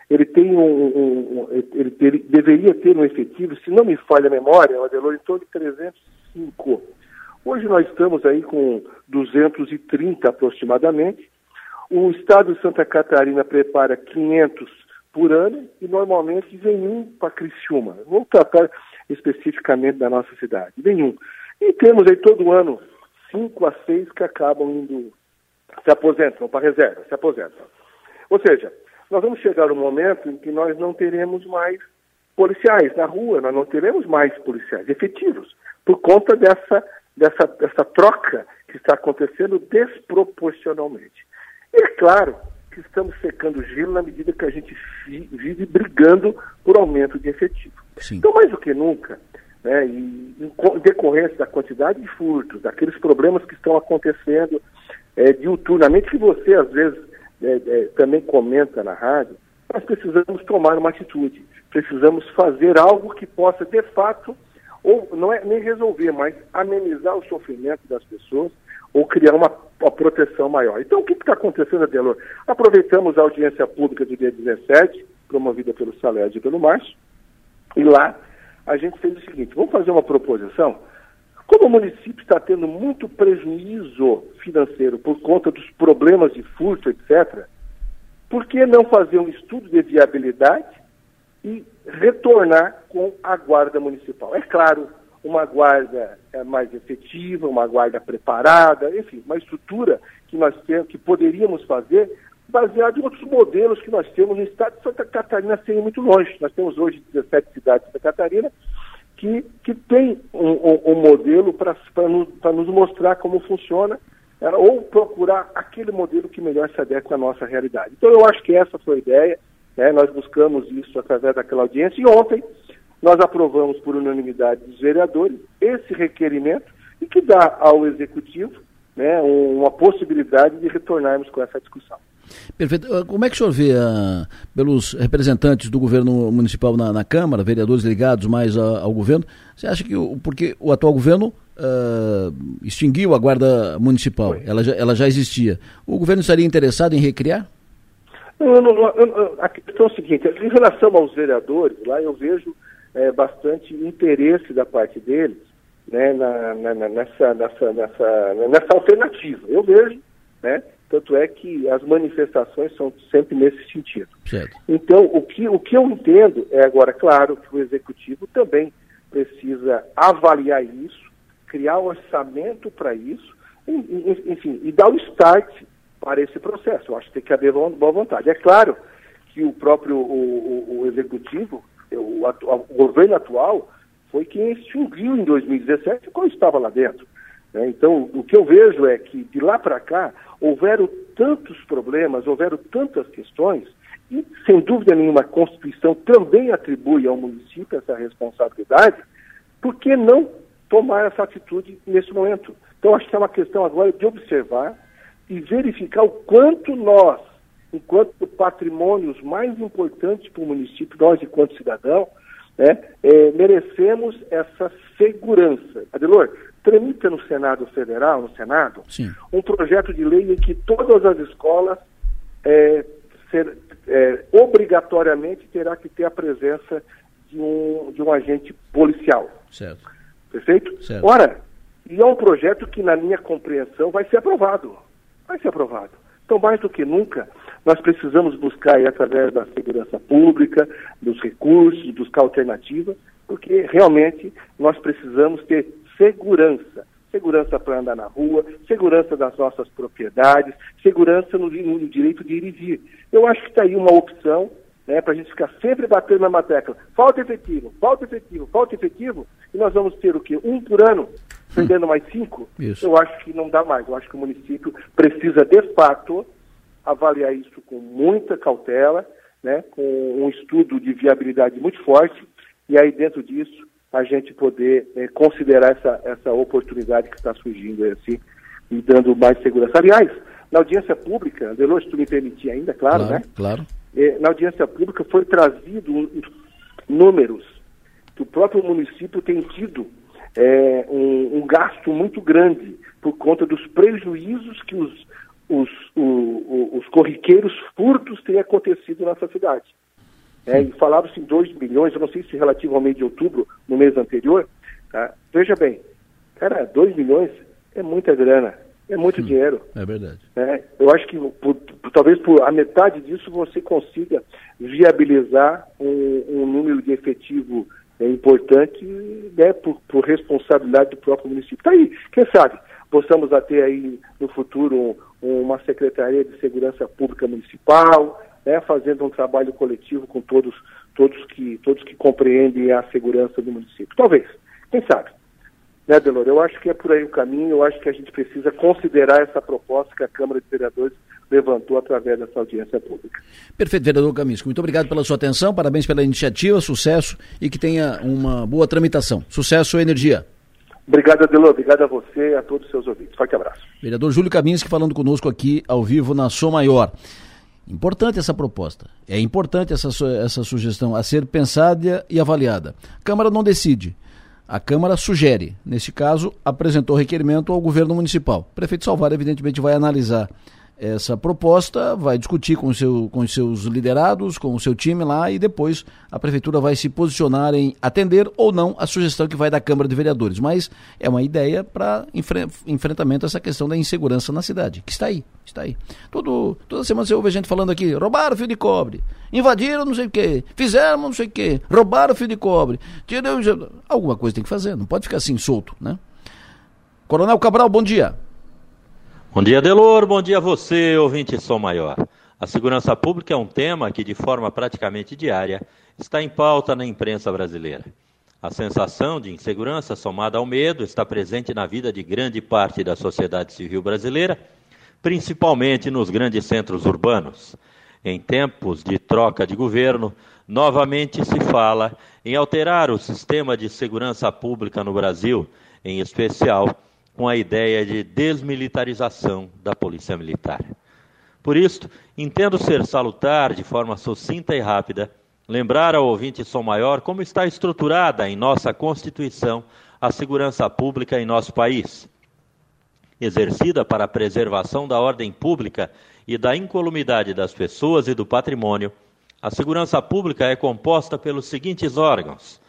ele tem um, um, um ele, ele, deveria ter um efetivo, se não me falha a memória, Adelor, em torno de 305. Hoje nós estamos aí com 230 aproximadamente, o estado de Santa Catarina prepara 500 por ano e normalmente vem um para Criciúma. Vou tratar especificamente da nossa cidade. Vem um. E temos aí todo ano cinco a seis que acabam indo, se aposentam para reserva, se aposentam. Ou seja, nós vamos chegar um momento em que nós não teremos mais policiais na rua, nós não teremos mais policiais efetivos, por conta dessa, dessa, dessa troca que está acontecendo desproporcionalmente. E é claro que estamos secando gelo na medida que a gente vive brigando por aumento de efetivo. Sim. Então, mais do que nunca, né, e em decorrência da quantidade de furtos, daqueles problemas que estão acontecendo é, diuturnamente, que você às vezes é, é, também comenta na rádio, nós precisamos tomar uma atitude, precisamos fazer algo que possa, de fato, ou não é nem resolver, mas amenizar o sofrimento das pessoas ou criar uma, uma proteção maior. Então, o que está acontecendo, Adelor? Aproveitamos a audiência pública do dia 17, promovida pelo Saled e pelo Márcio, e lá a gente fez o seguinte: vamos fazer uma proposição. Como o município está tendo muito prejuízo financeiro por conta dos problemas de furto, etc., por que não fazer um estudo de viabilidade e retornar com a guarda municipal? É claro, uma guarda é, mais efetiva, uma guarda preparada, enfim, uma estrutura que nós temos, que poderíamos fazer baseado em outros modelos que nós temos no estado de Santa Catarina, sem ir muito longe. Nós temos hoje 17 cidades de Santa Catarina que, que tem um, um, um modelo para nos, nos mostrar como funciona é, ou procurar aquele modelo que melhor se adequa à nossa realidade. Então, eu acho que essa foi a ideia. Né? Nós buscamos isso através daquela audiência e ontem nós aprovamos por unanimidade dos vereadores esse requerimento e que dá ao Executivo né, uma possibilidade de retornarmos com essa discussão. Perfeito. Ah, como é que o senhor vê, uh, pelos representantes do governo municipal na, na Câmara, vereadores ligados mais a, ao governo, você acha que, o, porque o atual governo uh, extinguiu a guarda municipal, ela já, ela já existia, o governo estaria interessado em recriar? Não, não, não, a questão é a seguinte, em relação aos vereadores, lá eu vejo é, bastante interesse da parte deles né, na, na, nessa, nessa, nessa, nessa alternativa. Eu vejo, né? Tanto é que as manifestações são sempre nesse sentido. Certo. Então, o que, o que eu entendo é agora, claro, que o executivo também precisa avaliar isso, criar um orçamento para isso, enfim, e dar o start para esse processo. Eu acho que tem que haver boa vontade. É claro que o próprio o, o, o executivo, o, o, governo atual, foi quem extinguiu em 2017 quando estava lá dentro. Né? Então, o que eu vejo é que de lá para cá houveram tantos problemas, houveram tantas questões, e sem dúvida nenhuma a Constituição também atribui ao município essa responsabilidade, por que não tomar essa atitude nesse momento? Então, acho que é uma questão agora de observar e verificar o quanto nós, enquanto patrimônios mais importantes para o município, nós enquanto cidadão, né, é, merecemos essa segurança. Adelor, tramita no Senado Federal, no Senado, Sim. um projeto de lei em que todas as escolas é, ser, é, obrigatoriamente terá que ter a presença de um, de um agente policial. Certo. Perfeito? Certo. Ora, e é um projeto que, na minha compreensão, vai ser aprovado. Vai ser aprovado. Então, mais do que nunca, nós precisamos buscar, aí, através da segurança pública, dos recursos, buscar alternativas, porque realmente nós precisamos ter segurança. Segurança para andar na rua, segurança das nossas propriedades, segurança no, no direito de ir e vir. Eu acho que está aí uma opção né, para a gente ficar sempre batendo na mesma tecla. Falta efetivo, falta efetivo, falta efetivo, e nós vamos ter o quê? Um por ano, perdendo mais cinco? Isso. Eu acho que não dá mais. Eu acho que o município precisa, de fato, avaliar isso com muita cautela, né, com um estudo de viabilidade muito forte, e aí dentro disso a gente poder é, considerar essa, essa oportunidade que está surgindo assim, e dando mais segurança. Aliás, na audiência pública, Delor, se tu me permitir ainda, claro, claro né? Claro. É, na audiência pública foi trazido números que o próprio município tem tido é, um, um, gasto muito grande por conta dos prejuízos que os, os, o, o, os corriqueiros furtos têm acontecido nessa cidade. É, e falava-se em 2 milhões, eu não sei se relativo ao mês de outubro, no mês anterior. Tá? Veja bem, cara, 2 milhões é muita grana, é muito hum, dinheiro. É verdade. É, eu acho que por, por, talvez por a metade disso você consiga viabilizar um, um número de efetivo é, importante né, por, por, responsabilidade do próprio município. Está aí, quem sabe possamos ter aí no futuro um, uma Secretaria de Segurança Pública Municipal, né, fazendo um trabalho coletivo com todos, todos, que, todos que compreendem a segurança do município. Talvez, quem sabe. Né, Delor? Eu acho que é por aí o caminho, eu acho que a gente precisa considerar essa proposta que a Câmara de Vereadores levantou através dessa audiência pública. Perfeito, vereador Camisco. Muito obrigado pela sua atenção, parabéns pela iniciativa, sucesso e que tenha uma boa tramitação. Sucesso e energia. Obrigado, Adelor. Obrigado a você e a todos os seus ouvintes. Forte abraço. Vereador Júlio Kaminski falando conosco aqui ao vivo na Som Maior. Importante essa proposta. É importante essa, essa sugestão a ser pensada e avaliada. A Câmara não decide. A Câmara sugere. Neste caso, apresentou requerimento ao governo municipal. O prefeito Salvar, evidentemente, vai analisar essa proposta, vai discutir com, seu, com os seus liderados, com o seu time lá e depois a prefeitura vai se posicionar em atender ou não a sugestão que vai da Câmara de Vereadores. Mas é uma ideia para enfre enfrentamento a essa questão da insegurança na cidade, que está aí, está aí. Todo, toda semana você ouve gente falando aqui, roubaram fio de cobre, invadiram não sei o que, fizeram não sei o que, roubaram fio de cobre, tiraram... Alguma coisa tem que fazer, não pode ficar assim solto, né? Coronel Cabral, bom dia. Bom dia, Delor. Bom dia a você, ouvinte Som Maior. A segurança pública é um tema que, de forma praticamente diária, está em pauta na imprensa brasileira. A sensação de insegurança somada ao medo está presente na vida de grande parte da sociedade civil brasileira, principalmente nos grandes centros urbanos. Em tempos de troca de governo, novamente se fala em alterar o sistema de segurança pública no Brasil, em especial com a ideia de desmilitarização da Polícia Militar. Por isso, entendo ser salutar, de forma sucinta e rápida, lembrar ao ouvinte Som Maior como está estruturada em nossa Constituição a segurança pública em nosso país. Exercida para a preservação da ordem pública e da incolumidade das pessoas e do patrimônio, a segurança pública é composta pelos seguintes órgãos: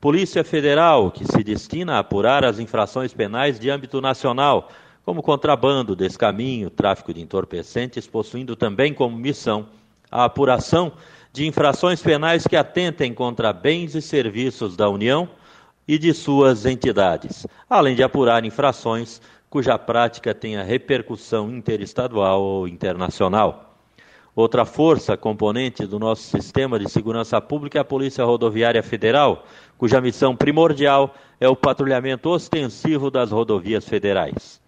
Polícia Federal, que se destina a apurar as infrações penais de âmbito nacional, como contrabando, descaminho, tráfico de entorpecentes, possuindo também como missão a apuração de infrações penais que atentem contra bens e serviços da União e de suas entidades, além de apurar infrações cuja prática tenha repercussão interestadual ou internacional. Outra força componente do nosso sistema de segurança pública é a Polícia Rodoviária Federal, cuja missão primordial é o patrulhamento ostensivo das rodovias federais.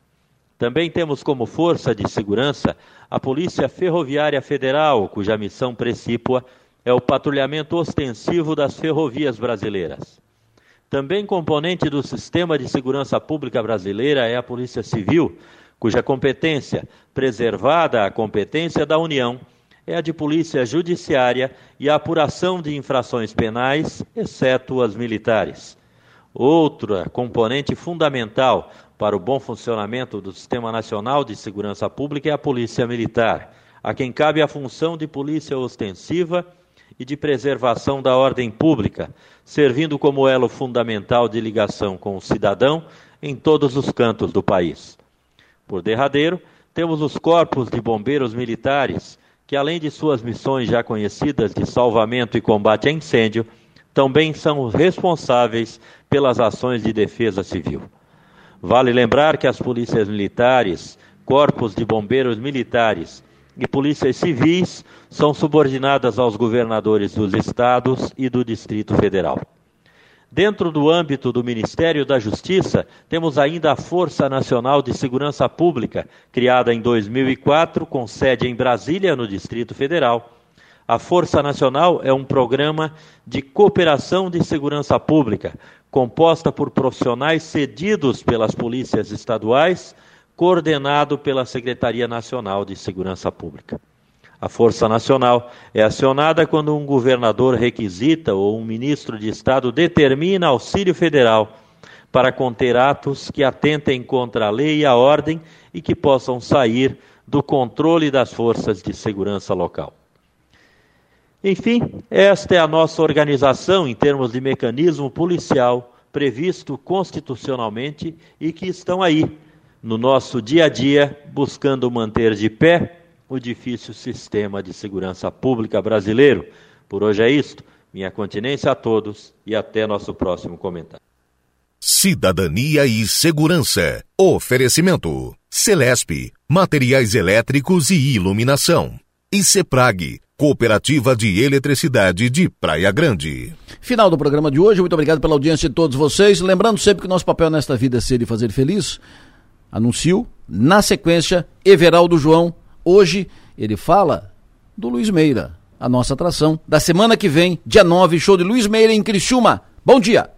Também temos como força de segurança a Polícia Ferroviária Federal, cuja missão precípua é o patrulhamento ostensivo das ferrovias brasileiras. Também componente do sistema de segurança pública brasileira é a Polícia Civil, cuja competência, preservada a competência da União, é a de polícia judiciária e a apuração de infrações penais, exceto as militares. Outra componente fundamental para o bom funcionamento do Sistema Nacional de Segurança Pública é a Polícia Militar, a quem cabe a função de polícia ostensiva e de preservação da ordem pública, servindo como elo fundamental de ligação com o cidadão em todos os cantos do país. Por derradeiro, temos os corpos de bombeiros militares, que além de suas missões já conhecidas de salvamento e combate a incêndio, também são responsáveis pelas ações de defesa civil. Vale lembrar que as polícias militares, corpos de bombeiros militares e polícias civis são subordinadas aos governadores dos estados e do Distrito Federal. Dentro do âmbito do Ministério da Justiça, temos ainda a Força Nacional de Segurança Pública, criada em 2004, com sede em Brasília, no Distrito Federal. A Força Nacional é um programa de cooperação de segurança pública, composta por profissionais cedidos pelas polícias estaduais, coordenado pela Secretaria Nacional de Segurança Pública. A Força Nacional é acionada quando um governador requisita ou um ministro de Estado determina auxílio federal para conter atos que atentem contra a lei e a ordem e que possam sair do controle das forças de segurança local. Enfim, esta é a nossa organização em termos de mecanismo policial previsto constitucionalmente e que estão aí no nosso dia a dia buscando manter de pé o difícil sistema de segurança pública brasileiro. Por hoje é isto. Minha continência a todos e até nosso próximo comentário. Cidadania e Segurança. Oferecimento: Celesp, Materiais Elétricos e Iluminação. E Ceprag, Cooperativa de Eletricidade de Praia Grande. Final do programa de hoje. Muito obrigado pela audiência de todos vocês. Lembrando sempre que o nosso papel nesta vida é ser e fazer feliz. Anuncio, na sequência, Everaldo João. Hoje ele fala do Luiz Meira, a nossa atração da semana que vem, dia 9, show de Luiz Meira em Criciúma. Bom dia!